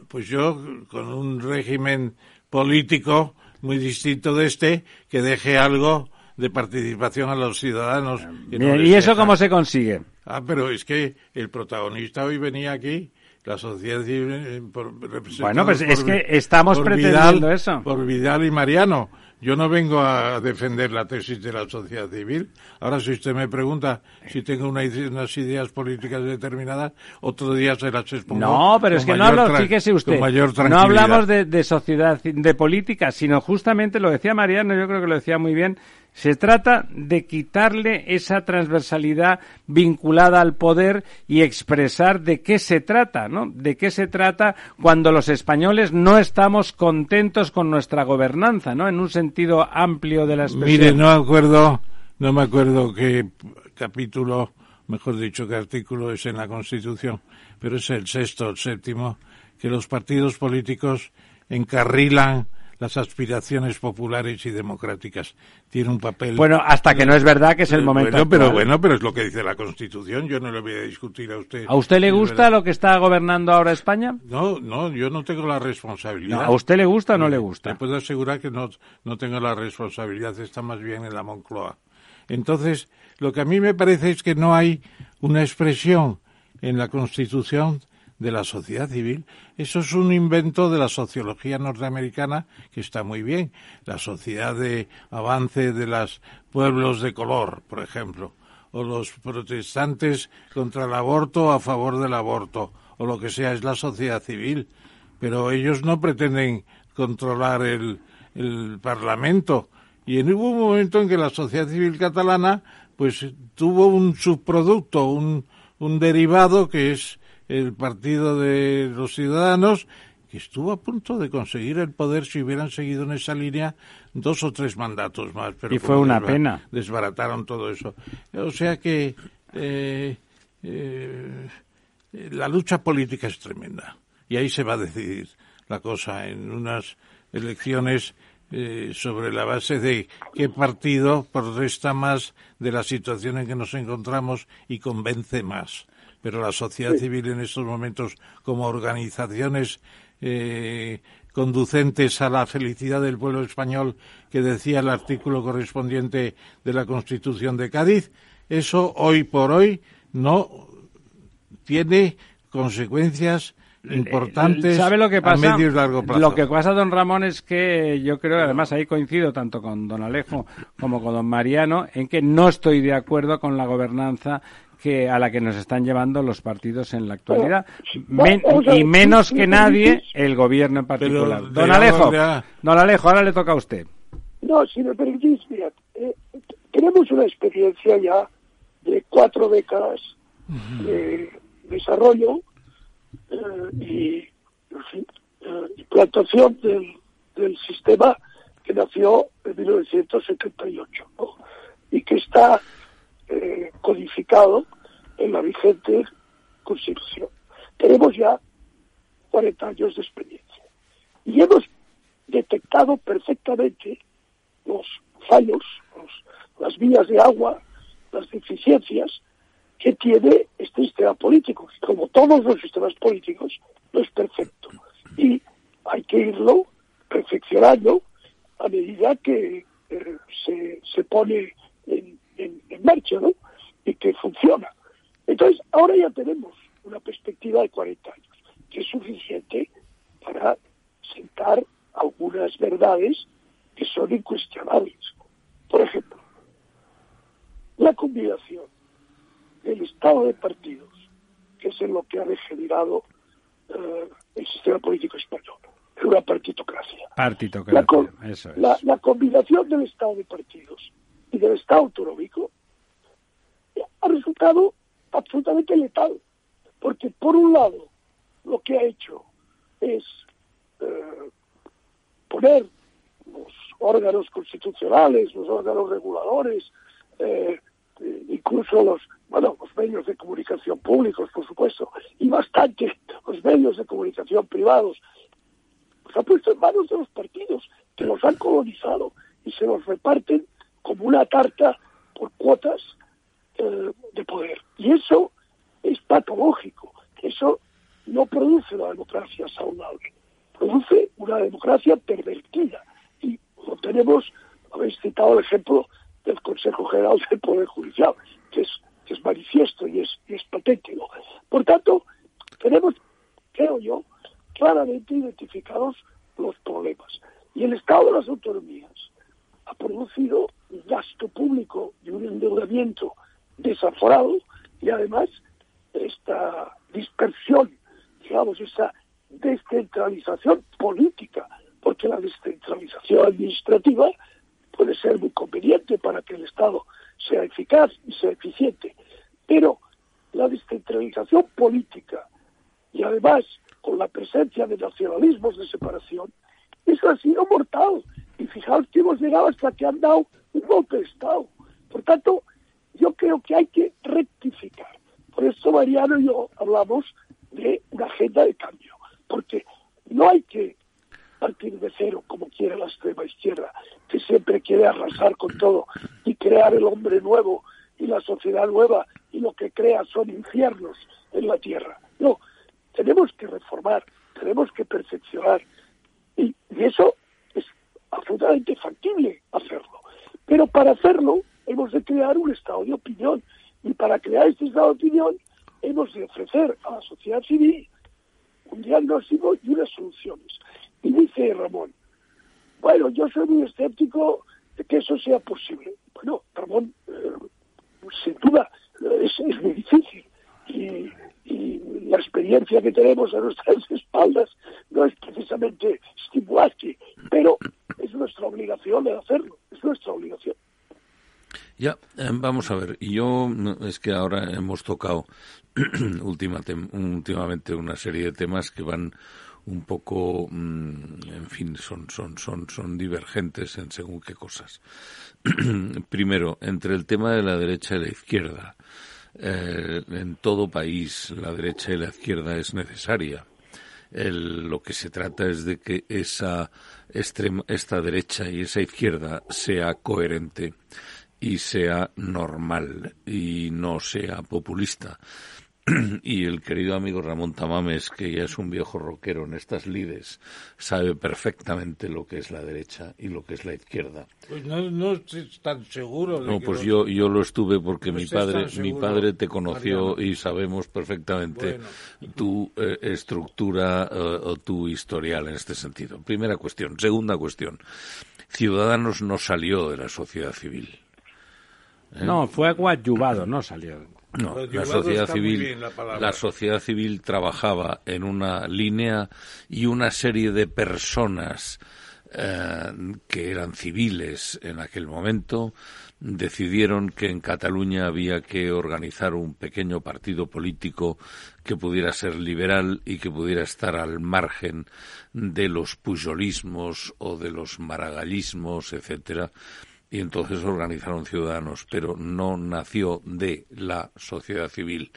Speaker 3: Pues yo, con un régimen político muy distinto de este, que deje algo de participación a los ciudadanos.
Speaker 1: ¿Y eso cómo se consigue?
Speaker 3: Ah, pero es que el protagonista hoy venía aquí, la sociedad civil, eh, por,
Speaker 1: Bueno, pues es que estamos pretendiendo eso.
Speaker 3: Por Vidal y Mariano. Yo no vengo a defender la tesis de la sociedad civil. Ahora, si usted me pregunta si tengo unas ideas políticas determinadas, otro día se las expongo.
Speaker 1: No, pero es que no hablo, fíjese usted, no hablamos de, de sociedad, de política, sino justamente lo decía Mariano, yo creo que lo decía muy bien, se trata de quitarle esa transversalidad vinculada al poder y expresar de qué se trata, ¿no? De qué se trata cuando los españoles no estamos contentos con nuestra gobernanza, ¿no? En un sentido amplio de la expresión.
Speaker 3: Mire, no acuerdo, no me acuerdo qué capítulo, mejor dicho, qué artículo es en la Constitución, pero es el sexto el séptimo, que los partidos políticos encarrilan las aspiraciones populares y democráticas. Tiene un papel.
Speaker 1: Bueno, hasta que no es verdad que es el momento.
Speaker 3: Bueno, pero bueno, pero es lo que dice la Constitución. Yo no le voy a discutir a usted.
Speaker 1: ¿A usted le gusta lo que está gobernando ahora España?
Speaker 3: No, no, yo no tengo la responsabilidad.
Speaker 1: ¿A usted le gusta o no le gusta?
Speaker 3: Le puedo asegurar que no, no tengo la responsabilidad. Está más bien en la Moncloa. Entonces, lo que a mí me parece es que no hay una expresión en la Constitución de la sociedad civil. Eso es un invento de la sociología norteamericana que está muy bien. La sociedad de avance de los pueblos de color, por ejemplo, o los protestantes contra el aborto a favor del aborto, o lo que sea, es la sociedad civil. Pero ellos no pretenden controlar el, el Parlamento. Y hubo un momento en que la sociedad civil catalana pues tuvo un subproducto, un, un derivado que es el Partido de los Ciudadanos, que estuvo a punto de conseguir el poder si hubieran seguido en esa línea dos o tres mandatos más. Pero
Speaker 1: y fue una pena.
Speaker 3: Desbarataron todo eso. O sea que eh, eh, la lucha política es tremenda. Y ahí se va a decidir la cosa en unas elecciones eh, sobre la base de qué partido protesta más de la situación en que nos encontramos y convence más pero la sociedad civil en estos momentos como organizaciones eh, conducentes a la felicidad del pueblo español que decía el artículo correspondiente de la Constitución de Cádiz, eso hoy por hoy no tiene consecuencias importantes
Speaker 1: ¿Sabe lo que pasa?
Speaker 3: a medio y largo plazo.
Speaker 1: Lo que pasa, don Ramón, es que yo creo, además ahí coincido tanto con don Alejo como con don Mariano, en que no estoy de acuerdo con la gobernanza que a la que nos están llevando los partidos en la actualidad. Y menos que nadie el gobierno en particular. don Alejo, don Alejo, ahora le toca a usted.
Speaker 10: No, si me permitís, mira, eh, tenemos una experiencia ya de cuatro décadas de desarrollo eh, y, eh, plantación del, del, sistema que nació en 1978 y que está eh, codificado en la vigente Constitución. Tenemos ya 40 años de experiencia y hemos detectado perfectamente los fallos, las vías de agua, las deficiencias que tiene este sistema político. Como todos los sistemas políticos, no es perfecto. Y hay que irlo perfeccionando a medida que eh, se, se pone en, en, marcha, ¿no? Y que funciona. Entonces, ahora ya tenemos una perspectiva de 40 años, que es suficiente para sentar algunas verdades que son incuestionables. Por ejemplo, la combinación del estado de partidos, que es en lo que ha degenerado eh, el sistema político español, en una partitocracia.
Speaker 1: Partitocracia,
Speaker 10: la, eso es. la combinación del estado de partidos y del Estado autonómico ha resultado absolutamente letal, porque por un lado lo que ha hecho es eh, poner los órganos constitucionales, los órganos reguladores, eh, incluso los bueno los medios de comunicación públicos, por supuesto, y bastante los medios de comunicación privados, pues ha puesto en manos de los partidos que los han colonizado y se los reparten como una tarta por cuotas eh, de poder. Y eso es patológico. Eso no produce una democracia saludable. Produce una democracia pervertida. Y lo tenemos, habéis citado el ejemplo del Consejo General del Poder Judicial, que es, es manifiesto y es, y es patético. Por tanto, tenemos, creo yo, claramente identificados los problemas. Y el estado de las autonomías ha producido gasto público y un endeudamiento desaforado y además esta dispersión, digamos, esa descentralización política, porque la descentralización administrativa puede ser muy conveniente para que el Estado sea eficaz y sea eficiente, pero la descentralización política y además con la presencia de nacionalismos de separación, eso ha sido mortal y fijaos que hemos llegado hasta que han dado un golpe de Estado. Por tanto, yo creo que hay que rectificar. Por eso Mariano y yo hablamos de una agenda de cambio. porque no hay que partir de cero como quiere la extrema izquierda, que siempre quiere arrasar con todo y crear el hombre nuevo y la sociedad nueva y lo que crea son infiernos en la tierra. No, tenemos que reformar, tenemos que perfeccionar y, y eso es absolutamente factible hacerlo. Pero para hacerlo hemos de crear un estado de opinión y para crear este estado de opinión hemos de ofrecer a la sociedad civil un diagnóstico y unas soluciones. Y dice Ramón, bueno, yo soy muy escéptico de que eso sea posible. Bueno, Ramón, eh, sin duda, es, es muy difícil. Y, y, la experiencia que tenemos a nuestras espaldas no es precisamente estimulante, pero es nuestra obligación de hacerlo, es nuestra obligación.
Speaker 11: Ya, eh, vamos a ver, yo es que ahora hemos tocado últimamente una serie de temas que van un poco, mm, en fin, son, son, son, son divergentes en según qué cosas. Primero, entre el tema de la derecha y la izquierda. Eh, en todo país la derecha y la izquierda es necesaria. lo que se trata es de que esa extrema, esta derecha y esa izquierda sea coherente y sea normal y no sea populista. y el querido amigo Ramón Tamames, que ya es un viejo rockero en estas lides, sabe perfectamente lo que es la derecha y lo que es la izquierda.
Speaker 3: Pues no, no estoy tan seguro.
Speaker 11: no, pues yo, yo lo estuve porque mi padre, mi padre te conoció y sabemos perfectamente tu eh, estructura eh, o tu historial en este sentido. Primera cuestión. Segunda cuestión. Ciudadanos no salió de la sociedad civil.
Speaker 1: ¿Eh? No, fue coadyuvado, no salió.
Speaker 11: No, la sociedad civil, la, sociedad civil trabajaba en una línea y una serie de personas eh, que eran civiles en aquel momento decidieron que en Cataluña había que organizar un pequeño partido político que pudiera ser liberal y que pudiera estar al margen de los pujolismos o de los maragallismos, etcétera, y entonces organizaron ciudadanos, pero no nació de la sociedad civil.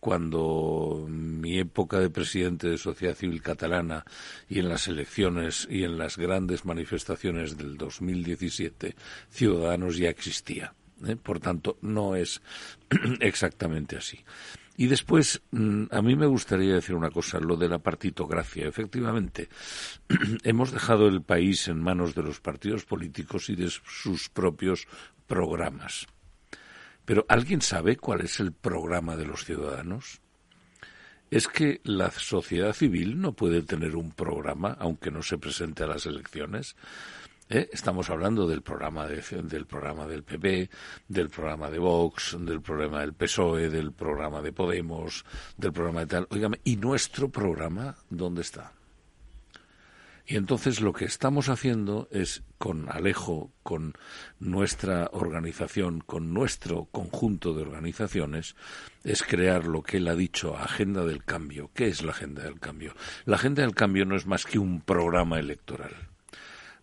Speaker 11: Cuando mi época de presidente de sociedad civil catalana y en las elecciones y en las grandes manifestaciones del 2017, Ciudadanos ya existía. ¿eh? Por tanto, no es exactamente así. Y después, mm, a mí me gustaría decir una cosa, lo de la partitocracia. Efectivamente, hemos dejado el país en manos de los partidos políticos y de sus propios programas. Pero ¿alguien sabe cuál es el programa de los ciudadanos? Es que la sociedad civil no puede tener un programa, aunque no se presente a las elecciones. ¿Eh? Estamos hablando del programa, del programa del PP, del programa de Vox, del programa del PSOE, del programa de Podemos, del programa de tal. Óigame, ¿y nuestro programa dónde está? Y entonces lo que estamos haciendo es, con Alejo, con nuestra organización, con nuestro conjunto de organizaciones, es crear lo que él ha dicho, Agenda del Cambio. ¿Qué es la Agenda del Cambio? La Agenda del Cambio no es más que un programa electoral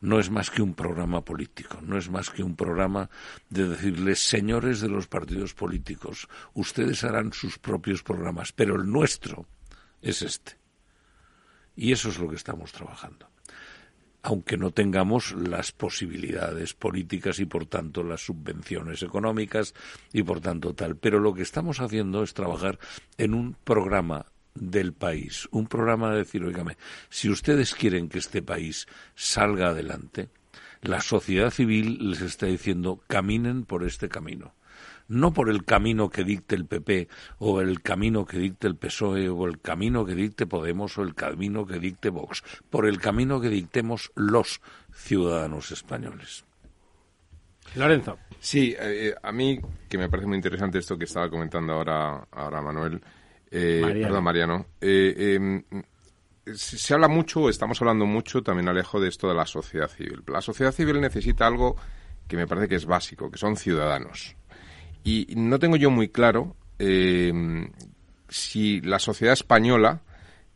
Speaker 11: no es más que un programa político, no es más que un programa de decirles, señores de los partidos políticos, ustedes harán sus propios programas, pero el nuestro es este. Y eso es lo que estamos trabajando. Aunque no tengamos las posibilidades políticas y, por tanto, las subvenciones económicas y, por tanto, tal. Pero lo que estamos haciendo es trabajar en un programa del país, un programa de decir, oígame, si ustedes quieren que este país salga adelante, la sociedad civil les está diciendo caminen por este camino. No por el camino que dicte el PP o el camino que dicte el PSOE o el camino que dicte Podemos o el camino que dicte Vox, por el camino que dictemos los ciudadanos españoles.
Speaker 1: Lorenzo.
Speaker 4: Sí, eh, a mí que me parece muy interesante esto que estaba comentando ahora, ahora Manuel, eh, Mariano. Perdón, Mariano. Eh, em, se habla mucho, estamos hablando mucho también, Alejo, de esto de la sociedad civil. La sociedad civil necesita algo que me parece que es básico, que son ciudadanos. Y no tengo yo muy claro em, si la sociedad española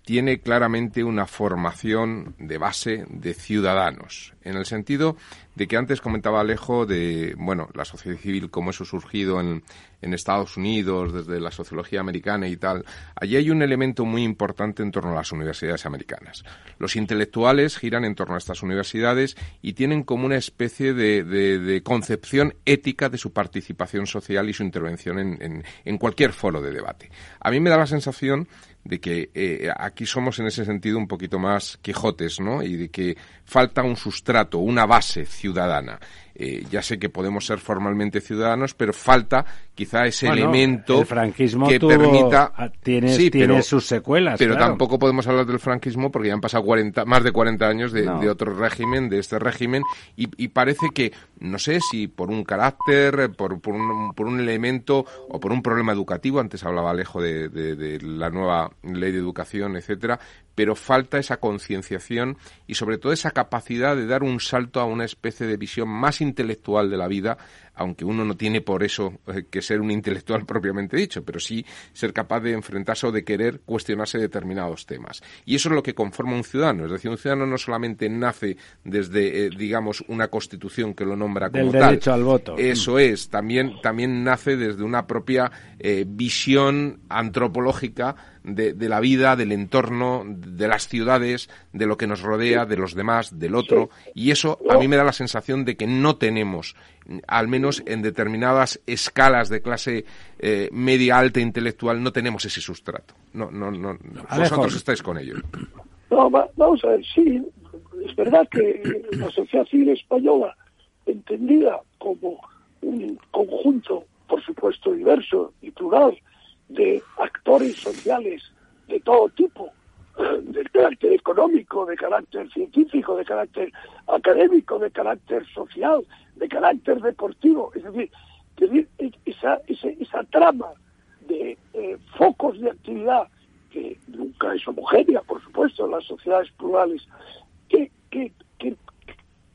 Speaker 4: tiene claramente una formación de base de ciudadanos. en el sentido de que antes comentaba Alejo de, bueno, la sociedad civil, cómo eso ha surgido en, en Estados Unidos, desde la sociología americana y tal. Allí hay un elemento muy importante en torno a las universidades americanas. Los intelectuales giran en torno a estas universidades y tienen como una especie de, de, concepción ética de su participación social y su intervención en, en, en cualquier foro de debate. A mí me da la sensación de que eh, aquí somos en ese sentido un poquito más quijotes, ¿no? Y de que falta un sustrato, una base ciudadana. Eh, ya sé que podemos ser formalmente ciudadanos, pero falta quizá ese elemento
Speaker 1: el franquismo
Speaker 4: que permita
Speaker 1: ah, tiene, sus secuelas.
Speaker 4: Pero tampoco podemos hablar del franquismo porque ya han pasado 40, más de 40 años de, otro régimen, de este régimen, y, parece que, no sé si por un carácter, por, por, un, por un elemento o por un problema educativo, antes hablaba Alejo de, de la nueva ley de educación, etcétera, pero falta esa concienciación y sobre todo esa capacidad de dar un salto a una especie de visión más intelectual de la vida, aunque uno no tiene por eso eh, que ser un intelectual propiamente dicho, pero sí ser capaz de enfrentarse o de querer cuestionarse determinados temas. Y eso es lo que conforma un ciudadano, es decir, un ciudadano no solamente nace desde, eh, digamos, una constitución que lo nombra como
Speaker 1: Del derecho al voto.
Speaker 4: Eso es, también, también nace desde una propia eh, visión antropológica de, de, la vida, del entorno, de las ciudades, de lo que nos rodea, de los demás, del otro. Y eso a mí me da la sensación de que no tenemos, al menos en determinadas escalas de clase eh, media alta intelectual, no tenemos ese sustrato. No, no, no. Vosotros estáis con ello.
Speaker 10: No, vamos a ver, sí, es verdad que la sociedad civil española, entendida como un conjunto, por supuesto, diverso y plural, de actores sociales de todo tipo, de carácter económico, de carácter científico, de carácter académico, de carácter social, de carácter deportivo. Es decir, esa, esa, trama de eh, focos de actividad que nunca es homogénea, por supuesto, en las sociedades plurales, que, que, que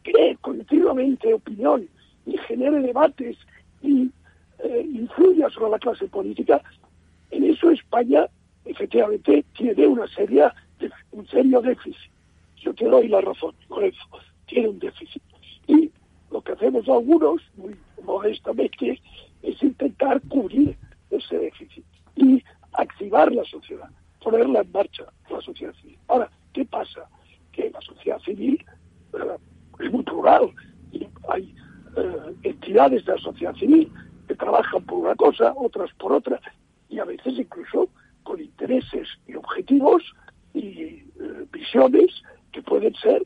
Speaker 10: cree continuamente opinión y genere debates y eh, influya sobre la clase política, en eso España efectivamente tiene una seria, un serio déficit. Yo te doy la razón, eso tiene un déficit. Y lo que hacemos algunos, muy modestamente, es intentar cubrir ese déficit y activar la sociedad, ponerla en marcha, la sociedad civil. Ahora, ¿qué pasa? Que la sociedad civil eh, es muy plural y hay eh, entidades de la sociedad civil que trabajan por una cosa, otras por otra, y a veces incluso con intereses y objetivos y eh, visiones que pueden ser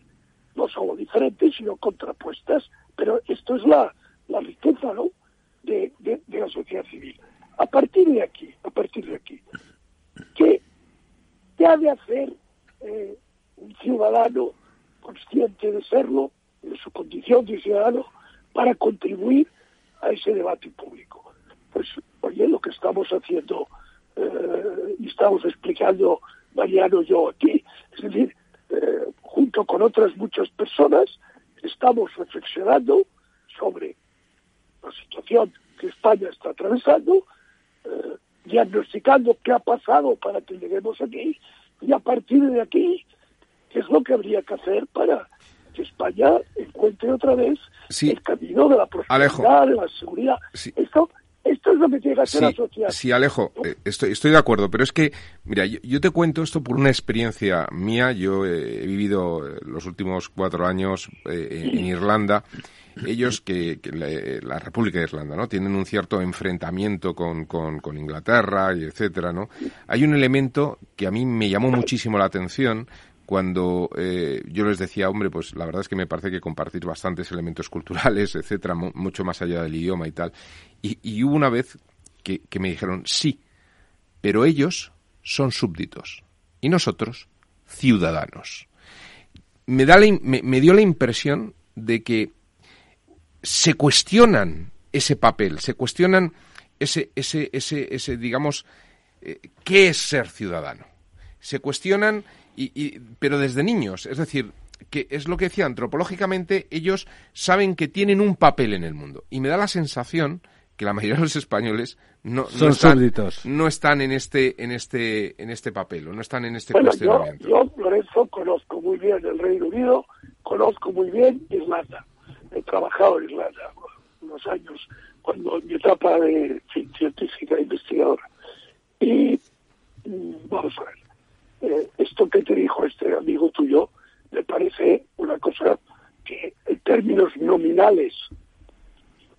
Speaker 10: no solo diferentes, sino contrapuestas. Pero esto es la, la riqueza ¿no? de, de, la sociedad civil. A partir de aquí, a partir de aquí, ¿qué, qué ha de hacer eh, un ciudadano consciente de serlo, de su condición de ciudadano, para contribuir a ese debate público? Pues oye, lo que estamos haciendo eh, y estamos explicando Mariano y yo aquí, es decir, eh, junto con otras muchas personas, estamos reflexionando sobre la situación que España está atravesando, eh, diagnosticando qué ha pasado para que lleguemos aquí y a partir de aquí, qué es lo que habría que hacer para que España encuentre otra vez el camino de la prosperidad, de la seguridad. Esto esto es lo que que hacer la sociedad.
Speaker 4: Sí, Alejo, eh, estoy, estoy de acuerdo, pero es que, mira, yo, te cuento esto por una experiencia mía. Yo he vivido eh, los últimos cuatro años eh, en, Irlanda. Ellos, que, la, República de Irlanda, ¿no? Tienen un cierto enfrentamiento con, con, con Inglaterra y etcétera, ¿no? Hay un elemento que a mí me llamó muchísimo la atención, cuando eh, yo les decía, hombre, pues la verdad es que me parece que compartir bastantes elementos culturales, etcétera, mucho más allá del idioma y tal. Y, hubo una vez que, me dijeron, sí, pero ellos son súbditos y nosotros ciudadanos. Me, da me, dio la impresión de que se cuestionan ese papel, se cuestionan ese, ese, ese, ese digamos, eh, ¿qué es ser ciudadano? Se cuestionan y, pero desde niños. Es decir, que es lo que decía antropológicamente, ellos saben que tienen un papel en el mundo. Y me da la sensación que la mayoría de los españoles no, no, están, no están en este en este en este papel o no están en este cuestionamiento.
Speaker 10: Yo, Lorenzo, conozco muy bien el Reino Unido, conozco muy bien Irlanda. He trabajado en Irlanda unos años, cuando en mi etapa de científica e investigadora. Y mm, vamos a ver, eh, esto que te dijo este amigo tuyo me parece una cosa que en términos nominales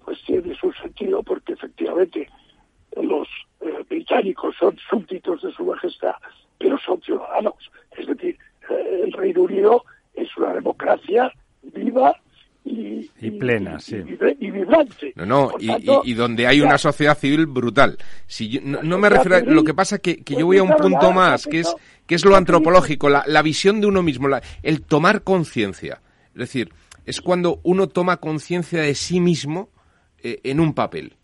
Speaker 10: pues tiene su sentido porque efectivamente los eh, británicos son súbditos de su majestad, pero son ciudadanos. Es decir, eh, el Reino Unido es una democracia viva y,
Speaker 1: plena, sí.
Speaker 10: Y, vibrante.
Speaker 4: No, no, y, donde hay una sociedad civil brutal. Si no, me refiero a, lo que pasa que, que yo voy a un punto más, que es que es lo antropológico, la, la visión de uno mismo, el tomar conciencia. Es decir, es cuando uno toma conciencia de sí mismo eh, en un papel.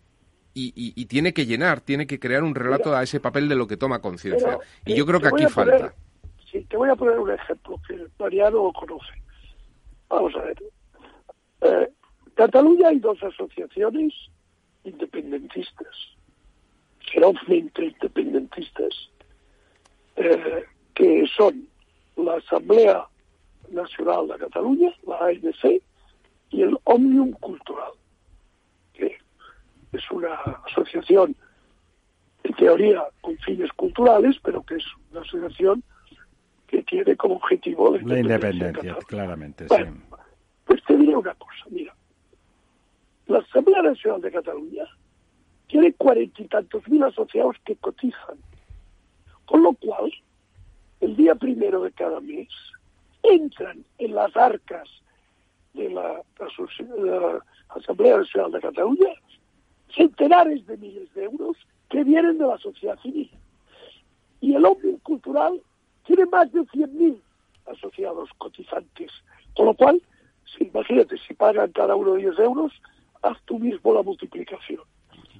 Speaker 4: Y, tiene que llenar, tiene que crear un relato a ese papel de lo que toma conciencia. Y yo creo que aquí falta.
Speaker 10: Sí, te voy a poner un ejemplo que Mariano conoce. Vamos a ver. Eh, Cataluña hay dos asociaciones independentistas, ferozmente independentistas, eh, que son la Asamblea Nacional de Cataluña, la ANC, y el Omnium Cultural es una asociación, en teoría, con fines culturales, pero que es una asociación que tiene como objetivo
Speaker 1: la independencia, claramente.
Speaker 10: Pues te diré una cosa, mira, la Asamblea Nacional de Cataluña tiene cuarenta y tantos mil asociados que cotizan, con lo cual, el día primero de cada mes, entran en las arcas de la, Asamblea Nacional de Cataluña centenares de miles de euros que vienen de la sociedad civil. Y el hombre cultural tiene más de 100.000 asociados cotizantes. Con lo cual, si, imagínate, si pagan cada uno 10 euros, haz tú mismo la multiplicación.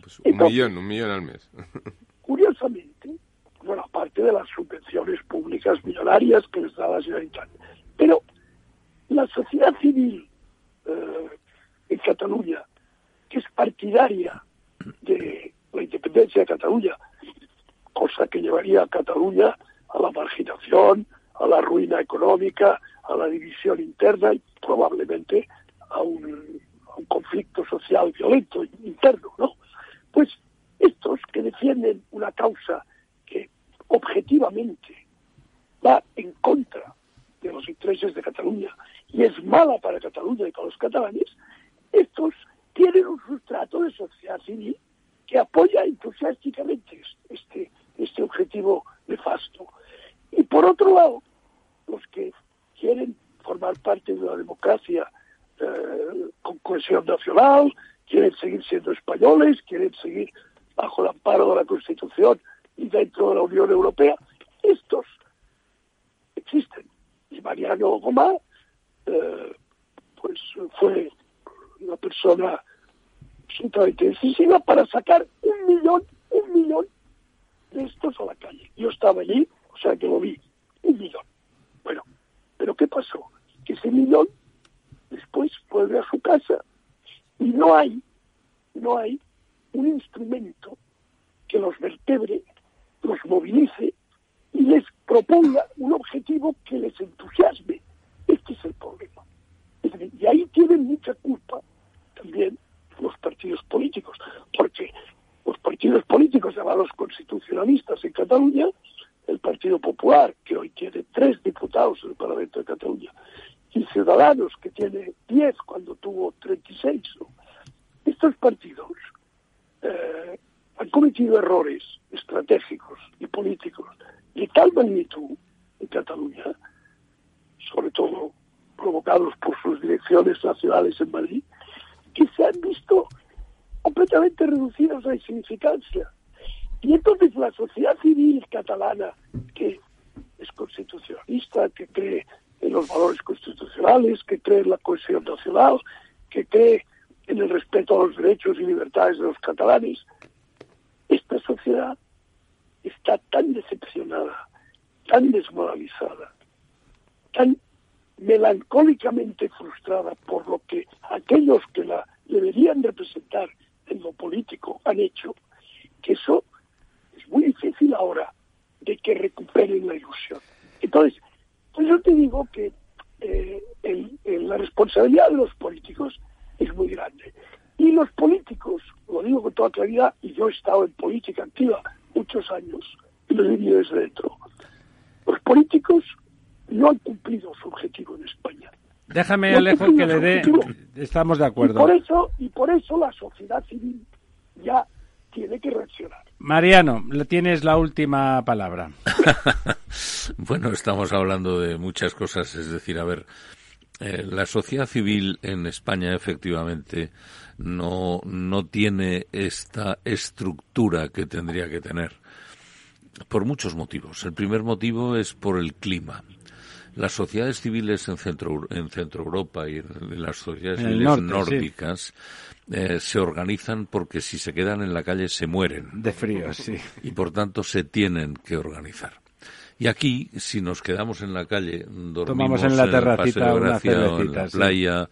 Speaker 4: Pues un millón, un millón al mes.
Speaker 10: curiosamente, bueno, aparte de las subvenciones públicas millonarias que les da la Generalitat, pero la sociedad civil eh, en Cataluña, que es partidaria de la independencia de Cataluña, cosa que llevaría a Cataluña a la marginación, a la ruina económica, a la división interna y probablemente a un, conflicto social violento interno, ¿no? Pues estos que defienden una causa que objetivamente va en contra de los intereses de Cataluña y es mala para Cataluña y para los catalanes, estos tienen un sustrato de sociedad civil que apoya entusiásticamente este, este objetivo nefasto. Y por otro lado, los que quieren formar parte de la democracia eh, con cohesión nacional, quieren seguir siendo españoles, quieren seguir bajo el amparo de la Constitución y dentro de la Unión Europea, estos existen. Y Mariano Gomá, eh, pues fue una persona absolutamente decisiva para sacar un millón, un millón de estos a la calle. Yo estaba allí, o sea que lo vi, un millón. Pero ¿qué pasó? Que ese millón después vuelve a su casa y no hay, no hay un instrumento que los vertebre, los movilice y les proponga un objetivo que les entusiasme. Este es el problema. y ahí tienen mucha culpa también los partidos políticos, porque los partidos políticos llamados constitucionalistas en Cataluña, el Partido Popular, que hoy tiene tres diputados en el Parlamento de Cataluña, y Ciudadanos, que tiene diez cuando tuvo 36, ¿no? estos partidos eh, han cometido errores estratégicos y políticos de tal magnitud en Cataluña, sobre todo provocados por sus direcciones nacionales en Madrid, que se han visto completamente reducidos a insignificancia. Y entonces la sociedad civil catalana, que es constitucionalista, que cree en los valores constitucionales, que cree en la cohesión nacional, que cree en el respeto a los derechos y libertades de los catalanes, esta sociedad está tan decepcionada, tan desmoralizada, tan melancólicamente frustrada por lo que aquellos que la deberían representar en lo político han hecho, que eso es muy difícil ahora de que recuperen la ilusión. Entonces, pues yo te digo que eh, la responsabilidad de los políticos es muy grande. Y los políticos, lo digo con toda claridad, y yo he estado en política activa muchos años, y lo he desde dentro, los políticos no han cumplido su objetivo en España.
Speaker 1: Déjame, Alejo, que le dé. Estamos de acuerdo.
Speaker 10: Y por eso, y por eso la sociedad civil ya tiene que reaccionar.
Speaker 1: Mariano, tienes la última palabra.
Speaker 11: bueno, estamos hablando de muchas cosas, es decir, a ver, eh, la sociedad civil en España efectivamente no, no tiene esta estructura que tendría que tener por muchos motivos. El primer motivo es por el clima. Las sociedades civiles en Centro, en Centro Europa y las sociedades civiles nórdicas eh, se organizan porque si se quedan en la calle se mueren.
Speaker 1: De frío, sí.
Speaker 11: Y por tanto se tienen que organizar. Y aquí, si nos quedamos en la calle, dormimos
Speaker 1: en la
Speaker 11: en
Speaker 1: terracita,
Speaker 11: en la playa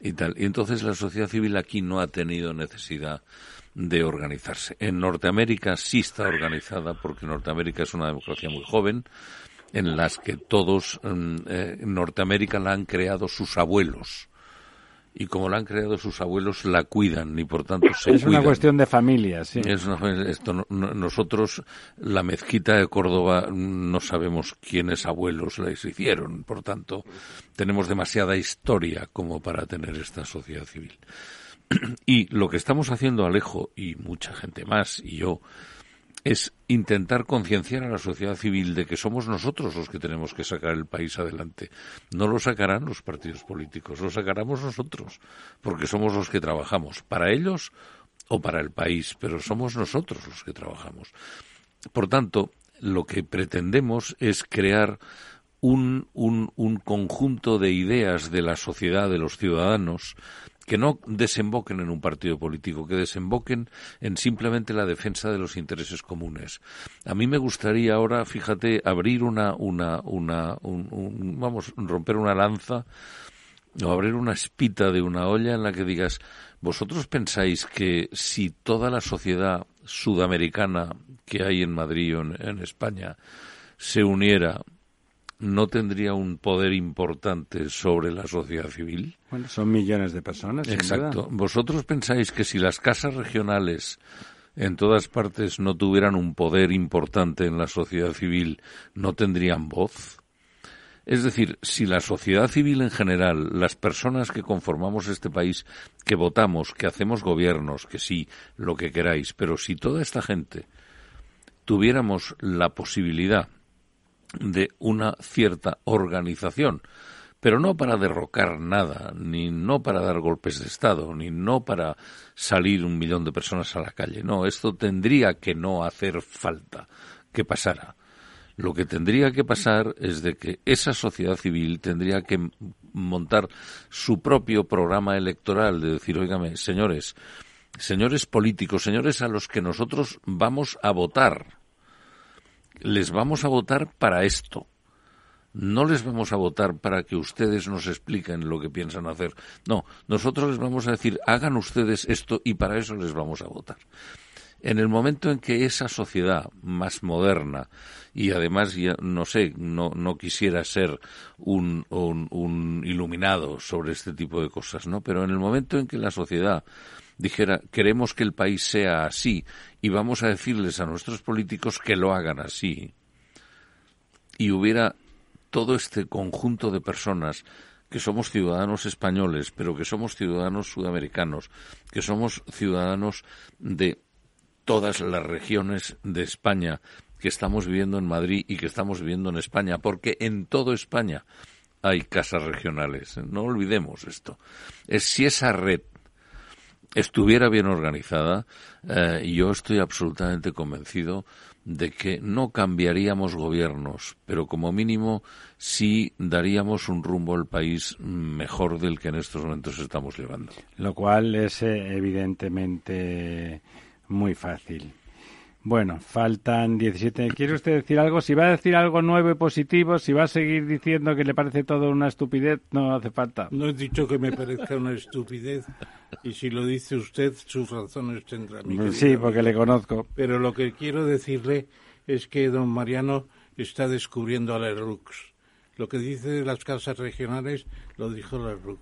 Speaker 11: y tal. Y entonces la sociedad civil aquí no ha tenido necesidad de organizarse. En Norteamérica sí está organizada porque Norteamérica es una democracia muy joven en las que todos mm, eh, en Norteamérica la han creado sus abuelos y como la han creado sus abuelos la cuidan y por tanto se
Speaker 1: es una cuestión de familia sí.
Speaker 11: Es esto nosotros la mezquita de Córdoba no sabemos quiénes abuelos la hicieron. Por tanto tenemos demasiada historia como para tener esta sociedad civil. Y lo que estamos haciendo Alejo y mucha gente más y yo es intentar concienciar a la sociedad civil de que somos nosotros los que tenemos que sacar el país adelante. No lo sacarán los partidos políticos, lo sacaremos nosotros, porque somos los que trabajamos para ellos o para el país, pero somos nosotros los que trabajamos. Por tanto, lo que pretendemos es crear un, un, un conjunto de ideas de la sociedad, de los ciudadanos, que no desemboquen en un partido político, que desemboquen en simplemente la defensa de los intereses comunes. A mí me gustaría ahora, fíjate, abrir una, una, una, un, vamos, romper una lanza o abrir una espita de una olla en la que digas, vosotros pensáis que si toda la sociedad sudamericana que hay en Madrid o en España se uniera no tendría un poder importante sobre la sociedad civil?
Speaker 1: Bueno, son millones de personas.
Speaker 11: Exacto. ¿Vosotros pensáis que si las casas regionales en todas partes no tuvieran un poder importante en la sociedad civil, no tendrían voz? Es decir, si la sociedad civil en general, las personas que conformamos este país, que votamos, que hacemos gobiernos, que sí, lo que queráis, pero si toda esta gente tuviéramos la posibilidad de una cierta organización, pero no para derrocar nada, ni no para dar golpes de Estado, ni no para salir un millón de personas a la calle. No, esto tendría que no hacer falta que pasara. Lo que tendría que pasar es de que esa sociedad civil tendría que montar su propio programa electoral, de decir, oígame, señores, señores políticos, señores a los que nosotros vamos a votar, les vamos a votar para esto. No les vamos a votar para que ustedes nos expliquen lo que piensan hacer. No, nosotros les vamos a decir, hagan ustedes esto y para eso les vamos a votar. En el momento en que esa sociedad más moderna, y además, ya, no sé, no, no quisiera ser un, un, un iluminado sobre este tipo de cosas, ¿no? Pero en el momento en que la sociedad dijera queremos que el país sea así y vamos a decirles a nuestros políticos que lo hagan así y hubiera todo este conjunto de personas que somos ciudadanos españoles, pero que somos ciudadanos sudamericanos, que somos ciudadanos de todas las regiones de España, que estamos viviendo en Madrid y que estamos viviendo en España, porque en toda España hay casas regionales. No olvidemos esto. Es si esa red estuviera bien organizada, eh, yo estoy absolutamente convencido de que no cambiaríamos gobiernos, pero como mínimo sí daríamos un rumbo al país mejor del que en estos momentos estamos llevando.
Speaker 1: Lo cual es eh, evidentemente muy fácil. Bueno, faltan 17. ¿Quiere usted decir algo? Si va a decir algo nuevo y positivo, si va a seguir diciendo que le parece todo una estupidez, no hace falta.
Speaker 3: No he dicho que me parezca una estupidez. Y si lo dice usted, sus razones tendrá.
Speaker 1: sí, porque le conozco.
Speaker 3: Pero lo que quiero decirle es que don Mariano está descubriendo a la Erlux. Lo que dice de las casas regionales lo dijo Lerroux.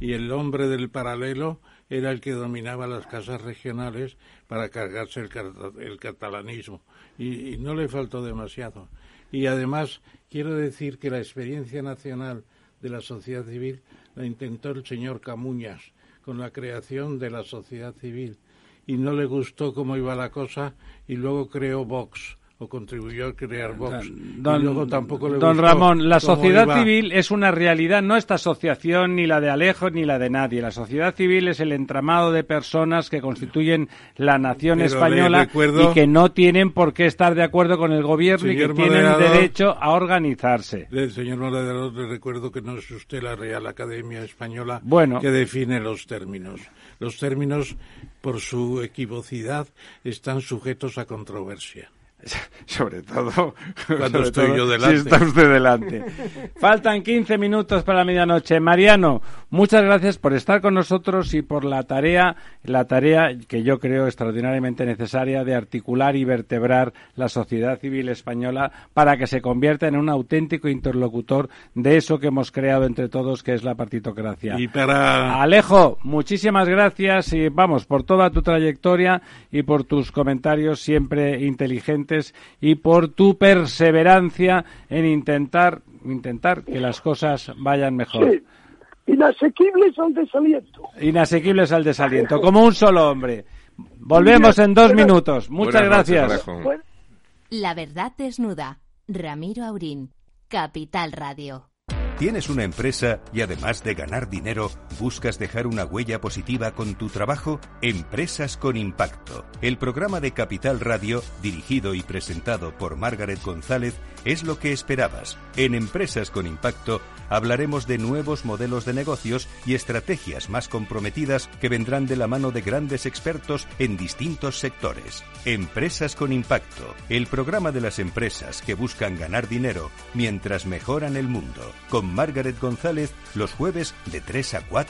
Speaker 3: Y el hombre del paralelo era el que dominaba las casas regionales para cargarse el, catalanismo. y no le faltó demasiado. Y además quiero decir que la experiencia nacional de la sociedad civil la intentó el señor Camuñas con la creación de la sociedad civil y no le gustó cómo iba la cosa y luego creó Vox o contribuyó a crear Vox.
Speaker 1: Don, tampoco don Ramón, la sociedad civil es una realidad, no esta asociación ni la de Alejo ni la de nadie. La sociedad civil es el entramado de personas que constituyen la nación española y que no tienen por qué estar de acuerdo con el gobierno y que tienen derecho a organizarse.
Speaker 3: señor moderador, le recuerdo que no es usted la Real Academia Española que define los términos. Los términos, por su equivocidad, están sujetos a controversia.
Speaker 1: Sobre todo
Speaker 3: cuando estoy yo delante.
Speaker 1: Si está usted delante. Faltan 15 minutos para la medianoche. Mariano, muchas gracias por estar con nosotros y por la tarea, la tarea que yo creo extraordinariamente necesaria de articular y vertebrar la sociedad civil española para que se convierta en un auténtico interlocutor de eso que hemos creado entre todos, que es la partitocracia.
Speaker 3: Y para
Speaker 1: Alejo, muchísimas gracias y vamos por toda tu trayectoria y por tus comentarios siempre inteligentes y por tu perseverancia en intentar, intentar que las cosas vayan mejor.
Speaker 10: Sí. Inasequibles al desaliento.
Speaker 1: Inasequibles al desaliento, como un solo hombre. Volvemos en dos minutos. Muchas gracias.
Speaker 5: La verdad desnuda. Ramiro Aurín, Capital Radio.
Speaker 9: ¿Tienes una empresa y además de ganar dinero, buscas dejar una huella positiva con tu trabajo? Empresas con Impacto. El programa de Capital Radio, dirigido y presentado por Margaret González, es lo que esperabas. En Empresas con Impacto hablaremos de nuevos modelos de negocios y estrategias más comprometidas que vendrán de la mano de grandes expertos en distintos sectores. Empresas con Impacto, el programa de las empresas que buscan ganar dinero mientras mejoran el mundo. Con Margaret González los jueves de 3 a 4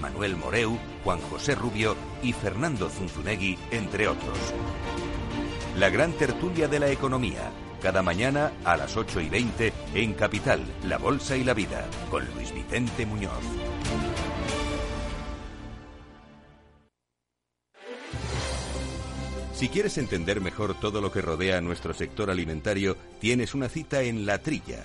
Speaker 9: Manuel Moreu, Juan José Rubio y Fernando Zunzunegui, entre otros. La gran tertulia de la economía cada mañana a las 8 y 20 en Capital, La Bolsa y la Vida, con Luis Vicente Muñoz. Si quieres entender mejor todo lo que rodea a nuestro sector alimentario, tienes una cita en La Trilla.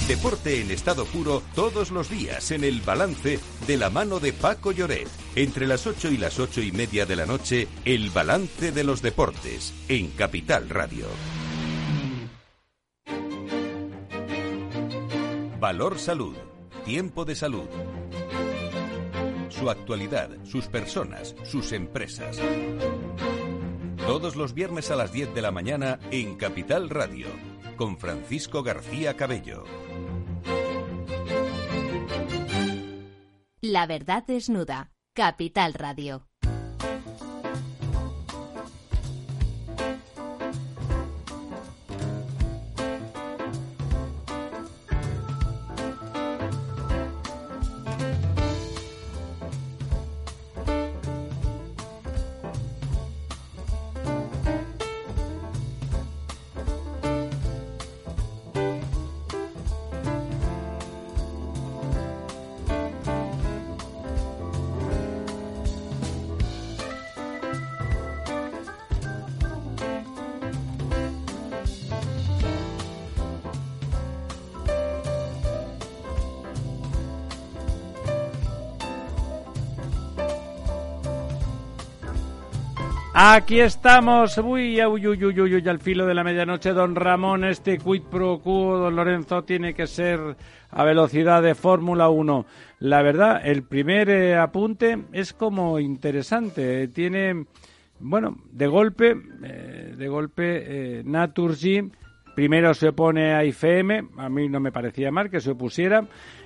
Speaker 9: Deporte en estado puro todos los días en el balance de la mano de Paco Lloret. Entre las 8 y las 8 y media de la noche, el balance de los deportes en Capital Radio. Valor Salud Tiempo de salud. Su actualidad, sus personas, sus empresas. Todos los viernes a las 10 de la mañana en Capital Radio, con Francisco García Cabello.
Speaker 5: La verdad desnuda. Capital Radio.
Speaker 1: Aquí estamos, uy, uy, uy, uy, uy, al filo de la medianoche, don Ramón, este quid pro quo, don Lorenzo, tiene que ser a velocidad de Fórmula 1. La verdad, el primer eh, apunte es como interesante, tiene, bueno, de golpe, eh, de golpe, eh, Naturgy, primero se opone a IFM, a mí no me parecía mal que se opusiera,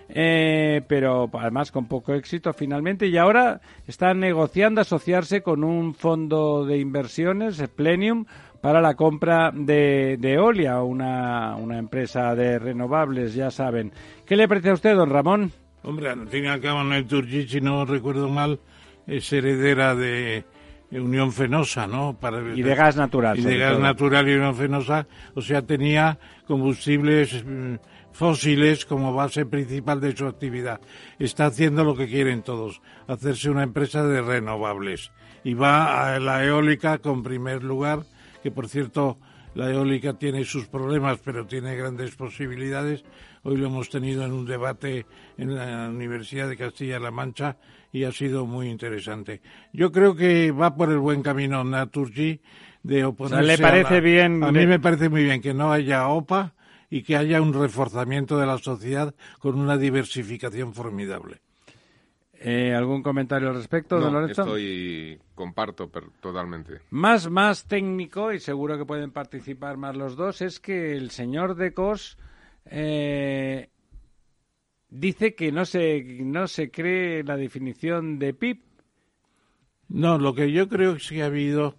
Speaker 1: eh, pero además con poco éxito finalmente. Y ahora están negociando asociarse con un fondo de inversiones, Plenium, para la compra de, de Eolia, una, una empresa de renovables, ya saben. ¿Qué le parece a usted, don Ramón?
Speaker 3: Hombre, al fin y al cabo, Naturgy, si no recuerdo mal, es heredera de Unión Fenosa, ¿no?
Speaker 1: Para, y de gas natural.
Speaker 3: Y de gas natural y Unión Fenosa, o sea, tenía combustibles mm, fósiles como base principal de su actividad. Está haciendo lo que quieren todos, hacerse una empresa de renovables. Y va a la eólica con primer lugar, que por cierto la eólica tiene sus problemas, pero tiene grandes posibilidades. Hoy lo hemos tenido en un debate en la Universidad de Castilla-La Mancha y ha sido muy interesante. Yo creo que va por el buen camino Naturgy de oponerse.
Speaker 1: ¿Le parece bien?
Speaker 3: A mí me parece muy bien que no haya OPA y que haya un reforzamiento de la sociedad con una diversificación formidable.
Speaker 1: Eh, ¿Algún comentario al respecto,
Speaker 4: no,
Speaker 1: Lorenzo?
Speaker 4: Estoy, comparto totalmente.
Speaker 1: Más, más técnico, y seguro que pueden participar más los dos, es que el señor de Cos eh, dice que no se, no se cree la definición de PIB.
Speaker 3: No, lo que yo creo es que ha habido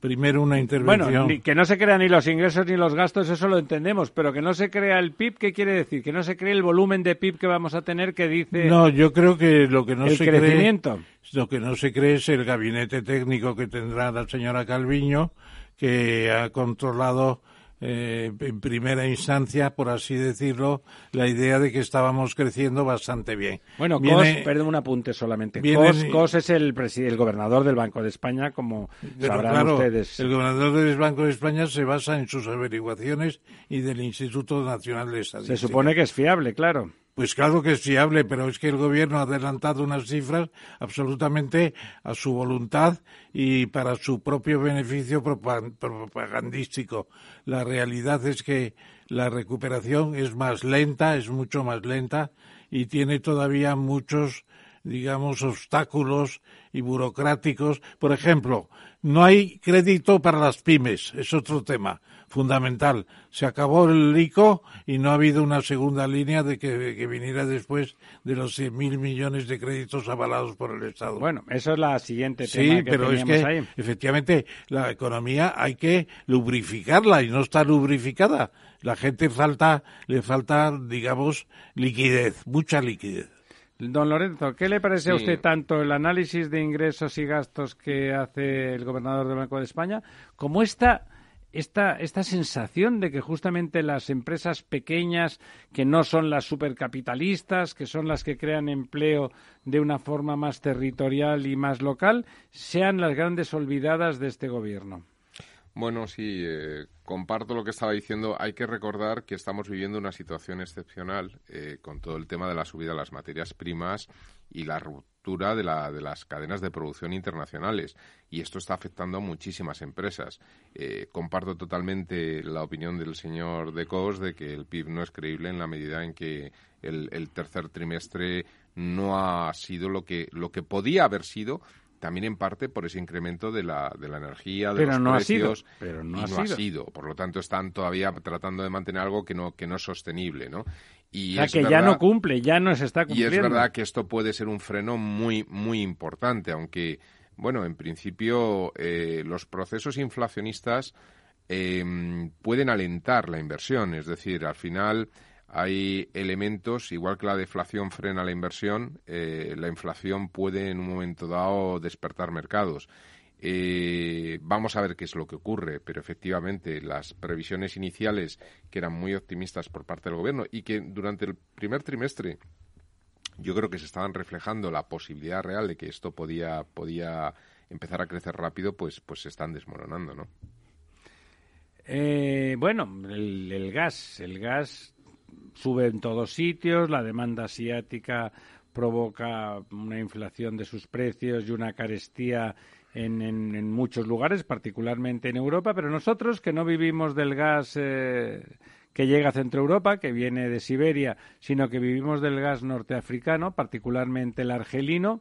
Speaker 3: primero una intervención.
Speaker 1: Bueno, que no se crean ni los ingresos ni los gastos, eso lo entendemos, pero que no se crea el PIB, ¿qué quiere decir? Que no se cree el volumen de PIB que vamos a tener que dice.
Speaker 3: No, yo creo que lo que no
Speaker 1: el
Speaker 3: se
Speaker 1: crecimiento.
Speaker 3: cree. Lo que no se cree es el gabinete técnico que tendrá la señora Calviño, que ha controlado eh, en primera instancia, por así decirlo, la idea de que estábamos creciendo bastante bien.
Speaker 1: Bueno, Cos, perdón un apunte solamente. Cos, es el, el gobernador del Banco de España, como sabrán ustedes.
Speaker 3: El gobernador del Banco de España se basa en sus averiguaciones y del Instituto Nacional de Estadística.
Speaker 1: Se supone que es fiable, claro.
Speaker 3: Pues claro que es fiable, pero es que el gobierno ha adelantado unas cifras absolutamente a su voluntad y para su propio beneficio propagandístico. La realidad es que la recuperación es más lenta, es mucho más lenta y tiene todavía muchos, digamos, obstáculos y burocráticos. Por ejemplo, no hay crédito para las pymes, es otro tema fundamental. Se acabó el ICO y no ha habido una segunda línea de que, viniera después de los mil millones de créditos avalados por el Estado.
Speaker 1: Bueno, eso es la siguiente tema
Speaker 3: sí, pero es que efectivamente la economía hay que lubrificarla y no está lubrificada. La gente falta, le falta, digamos, liquidez, mucha liquidez.
Speaker 1: Don Lorenzo, ¿qué le parece a usted tanto el análisis de ingresos y gastos que hace el gobernador del Banco de España como esta esta, esta sensación de que justamente las empresas pequeñas, que no son las supercapitalistas, que son las que crean empleo de una forma más territorial y más local, sean las grandes olvidadas de este gobierno.
Speaker 4: Bueno, sí, eh, comparto lo que estaba diciendo. Hay que recordar que estamos viviendo una situación excepcional eh, con todo el tema de la subida de las materias primas y la ruptura de, la, de las cadenas de producción internacionales. Y esto está afectando a muchísimas empresas. Eh, comparto totalmente la opinión del señor De Cos de que el PIB no es creíble en la medida en que el, el tercer trimestre no ha sido lo que, lo que podía haber sido también en parte por ese incremento de la, de la energía, de los precios,
Speaker 1: pero no,
Speaker 4: ha, sido. ha, sido. Por lo tanto, están todavía tratando de mantener algo que no, que no es sostenible, ¿no?
Speaker 1: Y o sea, que ya no cumple, ya no se está cumpliendo.
Speaker 4: Y es verdad que esto puede ser un freno muy, muy importante, aunque, bueno, en principio eh, los procesos inflacionistas eh, pueden alentar la inversión, es decir, al final hay elementos, igual que la deflación frena la inversión, eh, la inflación puede en un momento dado despertar mercados. Eh, vamos a ver qué es lo que ocurre, pero efectivamente las previsiones iniciales, que eran muy optimistas por parte del gobierno y que durante el primer trimestre yo creo que se estaban reflejando la posibilidad real de que esto podía, podía empezar a crecer rápido, pues, pues se están desmoronando, ¿no?
Speaker 1: Eh, bueno, el, el gas, el gas sube en todos sitios, la demanda asiática provoca una inflación de sus precios y una carestía en, en, muchos lugares, particularmente en Europa, pero nosotros que no vivimos del gas eh, que llega a Centro Europa, que viene de Siberia, sino que vivimos del gas norteafricano, particularmente el argelino,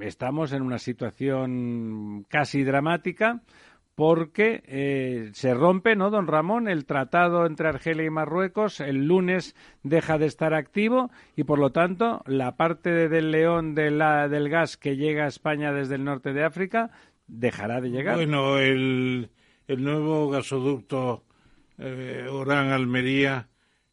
Speaker 1: estamos en una situación casi dramática porque eh, se rompe, ¿no, don Ramón? El tratado entre Argelia y Marruecos el lunes deja de estar activo y, por lo tanto, la parte del león de la, del gas que llega a España desde el norte de África dejará de llegar.
Speaker 3: Bueno, el, el nuevo gasoducto eh, Orán-Almería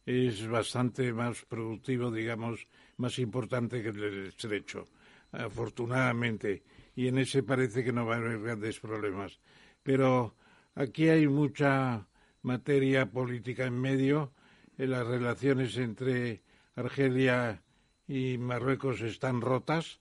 Speaker 3: es bastante más productivo, digamos, más importante que el estrecho, afortunadamente. Y en ese parece que no va a haber grandes problemas pero aquí hay mucha materia política en medio. En las relaciones entre Argelia y Marruecos están rotas.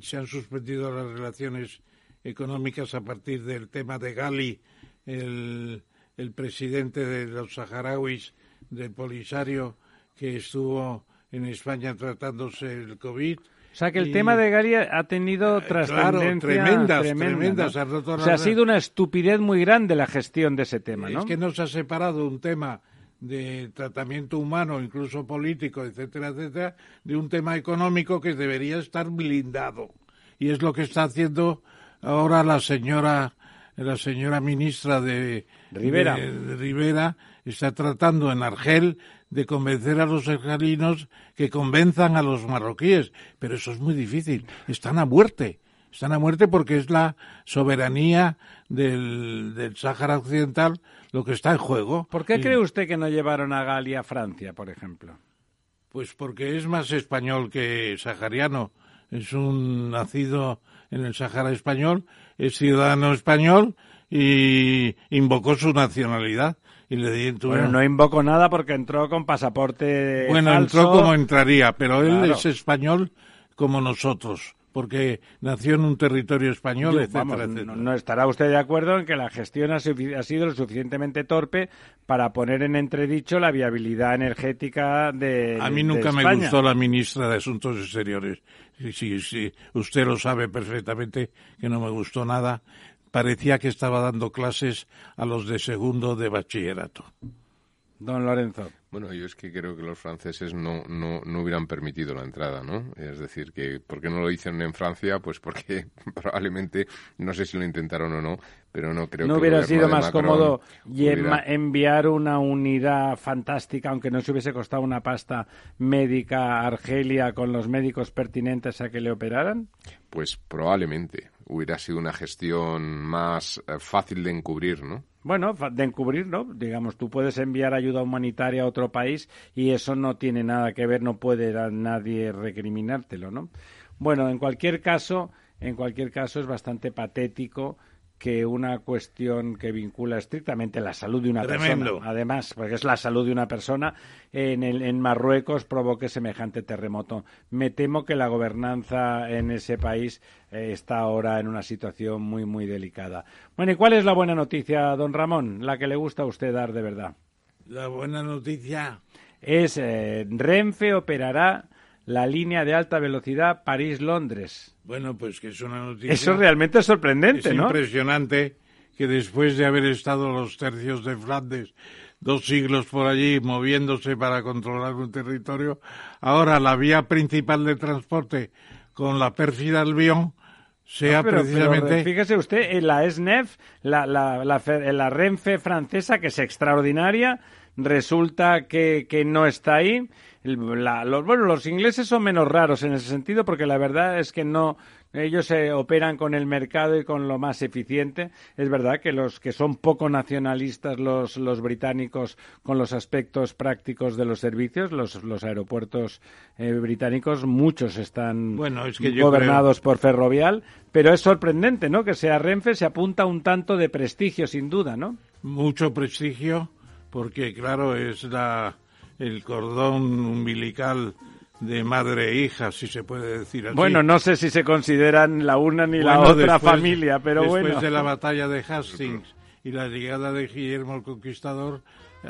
Speaker 3: Se han suspendido las relaciones económicas a partir del tema de Gali, el, el presidente de los saharauis del Polisario, que estuvo en España tratándose el COVID
Speaker 1: o sea que el tema de Galia ha tenido
Speaker 3: eh,
Speaker 1: trascendencia
Speaker 3: tremendas, tremendas.
Speaker 1: O sea, ha sido una estupidez muy grande la gestión de ese tema, ¿no?
Speaker 3: Es que nos ha separado un tema de tratamiento humano, incluso político, etcétera, etcétera, de un tema económico que debería estar blindado. Y es lo que está haciendo ahora la señora, la señora ministra de
Speaker 1: Rivera,
Speaker 3: de Rivera está tratando en Argel de convencer a los argelinos que convenzan a los marroquíes, pero eso es muy difícil. Están a muerte. Están a muerte porque es la soberanía del, del Sáhara Occidental lo que está en juego.
Speaker 1: ¿Por qué cree usted que no llevaron a Galia a Francia, por ejemplo?
Speaker 3: Pues porque es más español que sahariano. Es un nacido en el Sáhara español, es ciudadano español y invocó su nacionalidad y le di
Speaker 1: Bueno, no invoco nada porque entró con pasaporte
Speaker 3: Bueno, entró como entraría, pero él es español como nosotros porque nació en un territorio español, etcétera,
Speaker 1: No, estará usted de acuerdo en que la gestión ha, sido lo suficientemente torpe para poner en entredicho la viabilidad energética de
Speaker 3: A mí nunca me gustó la ministra de Asuntos Exteriores. Sí, sí, usted lo sabe perfectamente que no me gustó nada parecía que estaba dando clases a los de segundo de bachillerato.
Speaker 1: Don Lorenzo.
Speaker 4: Bueno, yo es que creo que los franceses no, no, no hubieran permitido la entrada, ¿no? Es decir, que ¿por qué no lo hicieron en Francia? Pues porque probablemente, no sé si lo intentaron o no, pero no creo
Speaker 1: ¿No hubiera sido más cómodo enviar una unidad fantástica, aunque no se hubiese costado una pasta médica a Argelia con los médicos pertinentes a que le operaran?
Speaker 4: Pues probablemente hubiera sido una gestión más eh, fácil de encubrir, ¿no?
Speaker 1: Bueno, de encubrir, ¿no? Digamos, tú puedes enviar ayuda humanitaria a otro país y eso no tiene nada que ver, no puede nadie recriminártelo, ¿no? Bueno, en cualquier caso, en cualquier caso es bastante patético que una cuestión que vincula estrictamente la salud de una persona, además, porque es la salud de una persona, en, el, en Marruecos provoque semejante terremoto. Me temo que la gobernanza en ese país eh, está ahora en una situación muy, muy delicada. Bueno, ¿y cuál es la buena noticia, don Ramón? La que le gusta a usted dar de verdad.
Speaker 3: La buena noticia
Speaker 1: es eh, Renfe operará la línea de alta velocidad París-Londres.
Speaker 3: Bueno, pues que es una noticia.
Speaker 1: Eso realmente es sorprendente,
Speaker 3: es
Speaker 1: ¿no?
Speaker 3: impresionante que después de haber estado los tercios de Flandes dos siglos por allí moviéndose para controlar un territorio, ahora la vía principal de transporte con la pérfida Albion sea precisamente.
Speaker 1: fíjese usted, en la SNEF, la, la, la, la Renfe francesa, que es extraordinaria, resulta que, que no está ahí los, bueno, los ingleses son menos raros en ese sentido porque la verdad es que no ellos se operan con el mercado y con lo más eficiente. Es verdad que los que son poco nacionalistas los, los británicos con los aspectos prácticos de los servicios, los, los aeropuertos eh, británicos, muchos están gobernados por ferrovial, pero es sorprendente, ¿no? Que sea Renfe se apunta un tanto de prestigio, sin duda, ¿no?
Speaker 3: Mucho prestigio, porque claro, es la el cordón umbilical de madre e hija, si se puede decir así.
Speaker 1: Bueno, no sé si se consideran la una ni la otra familia, pero
Speaker 3: bueno.
Speaker 1: Después
Speaker 3: de la batalla de Hastings y la llegada de Guillermo el Conquistador,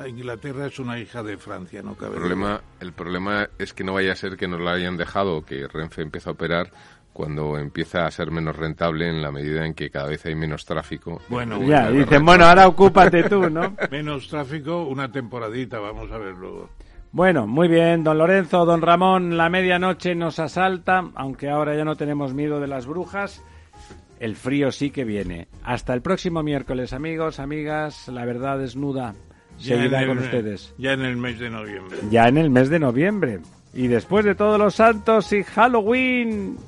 Speaker 3: Inglaterra es una hija de Francia, no cabe
Speaker 4: el problema, El problema es que no vaya a ser que nos la hayan dejado, que Renfe empiece a operar cuando empieza a ser menos rentable en la medida en que cada vez hay menos tráfico.
Speaker 3: Bueno,
Speaker 1: ya, dicen, bueno, ahora ocúpate tú, ¿no?
Speaker 3: menos tráfico, una temporadita, vamos a ver luego.
Speaker 1: Bueno, muy bien, don Lorenzo, don Ramón, la medianoche nos asalta, aunque ahora ya no tenemos miedo de las brujas. El frío sí que viene. Hasta el próximo miércoles, amigos, amigas, la verdad desnuda seguirá con ustedes.
Speaker 3: Ya en el mes de noviembre.
Speaker 1: Ya en el mes de noviembre. Y después de todos los santos y Halloween.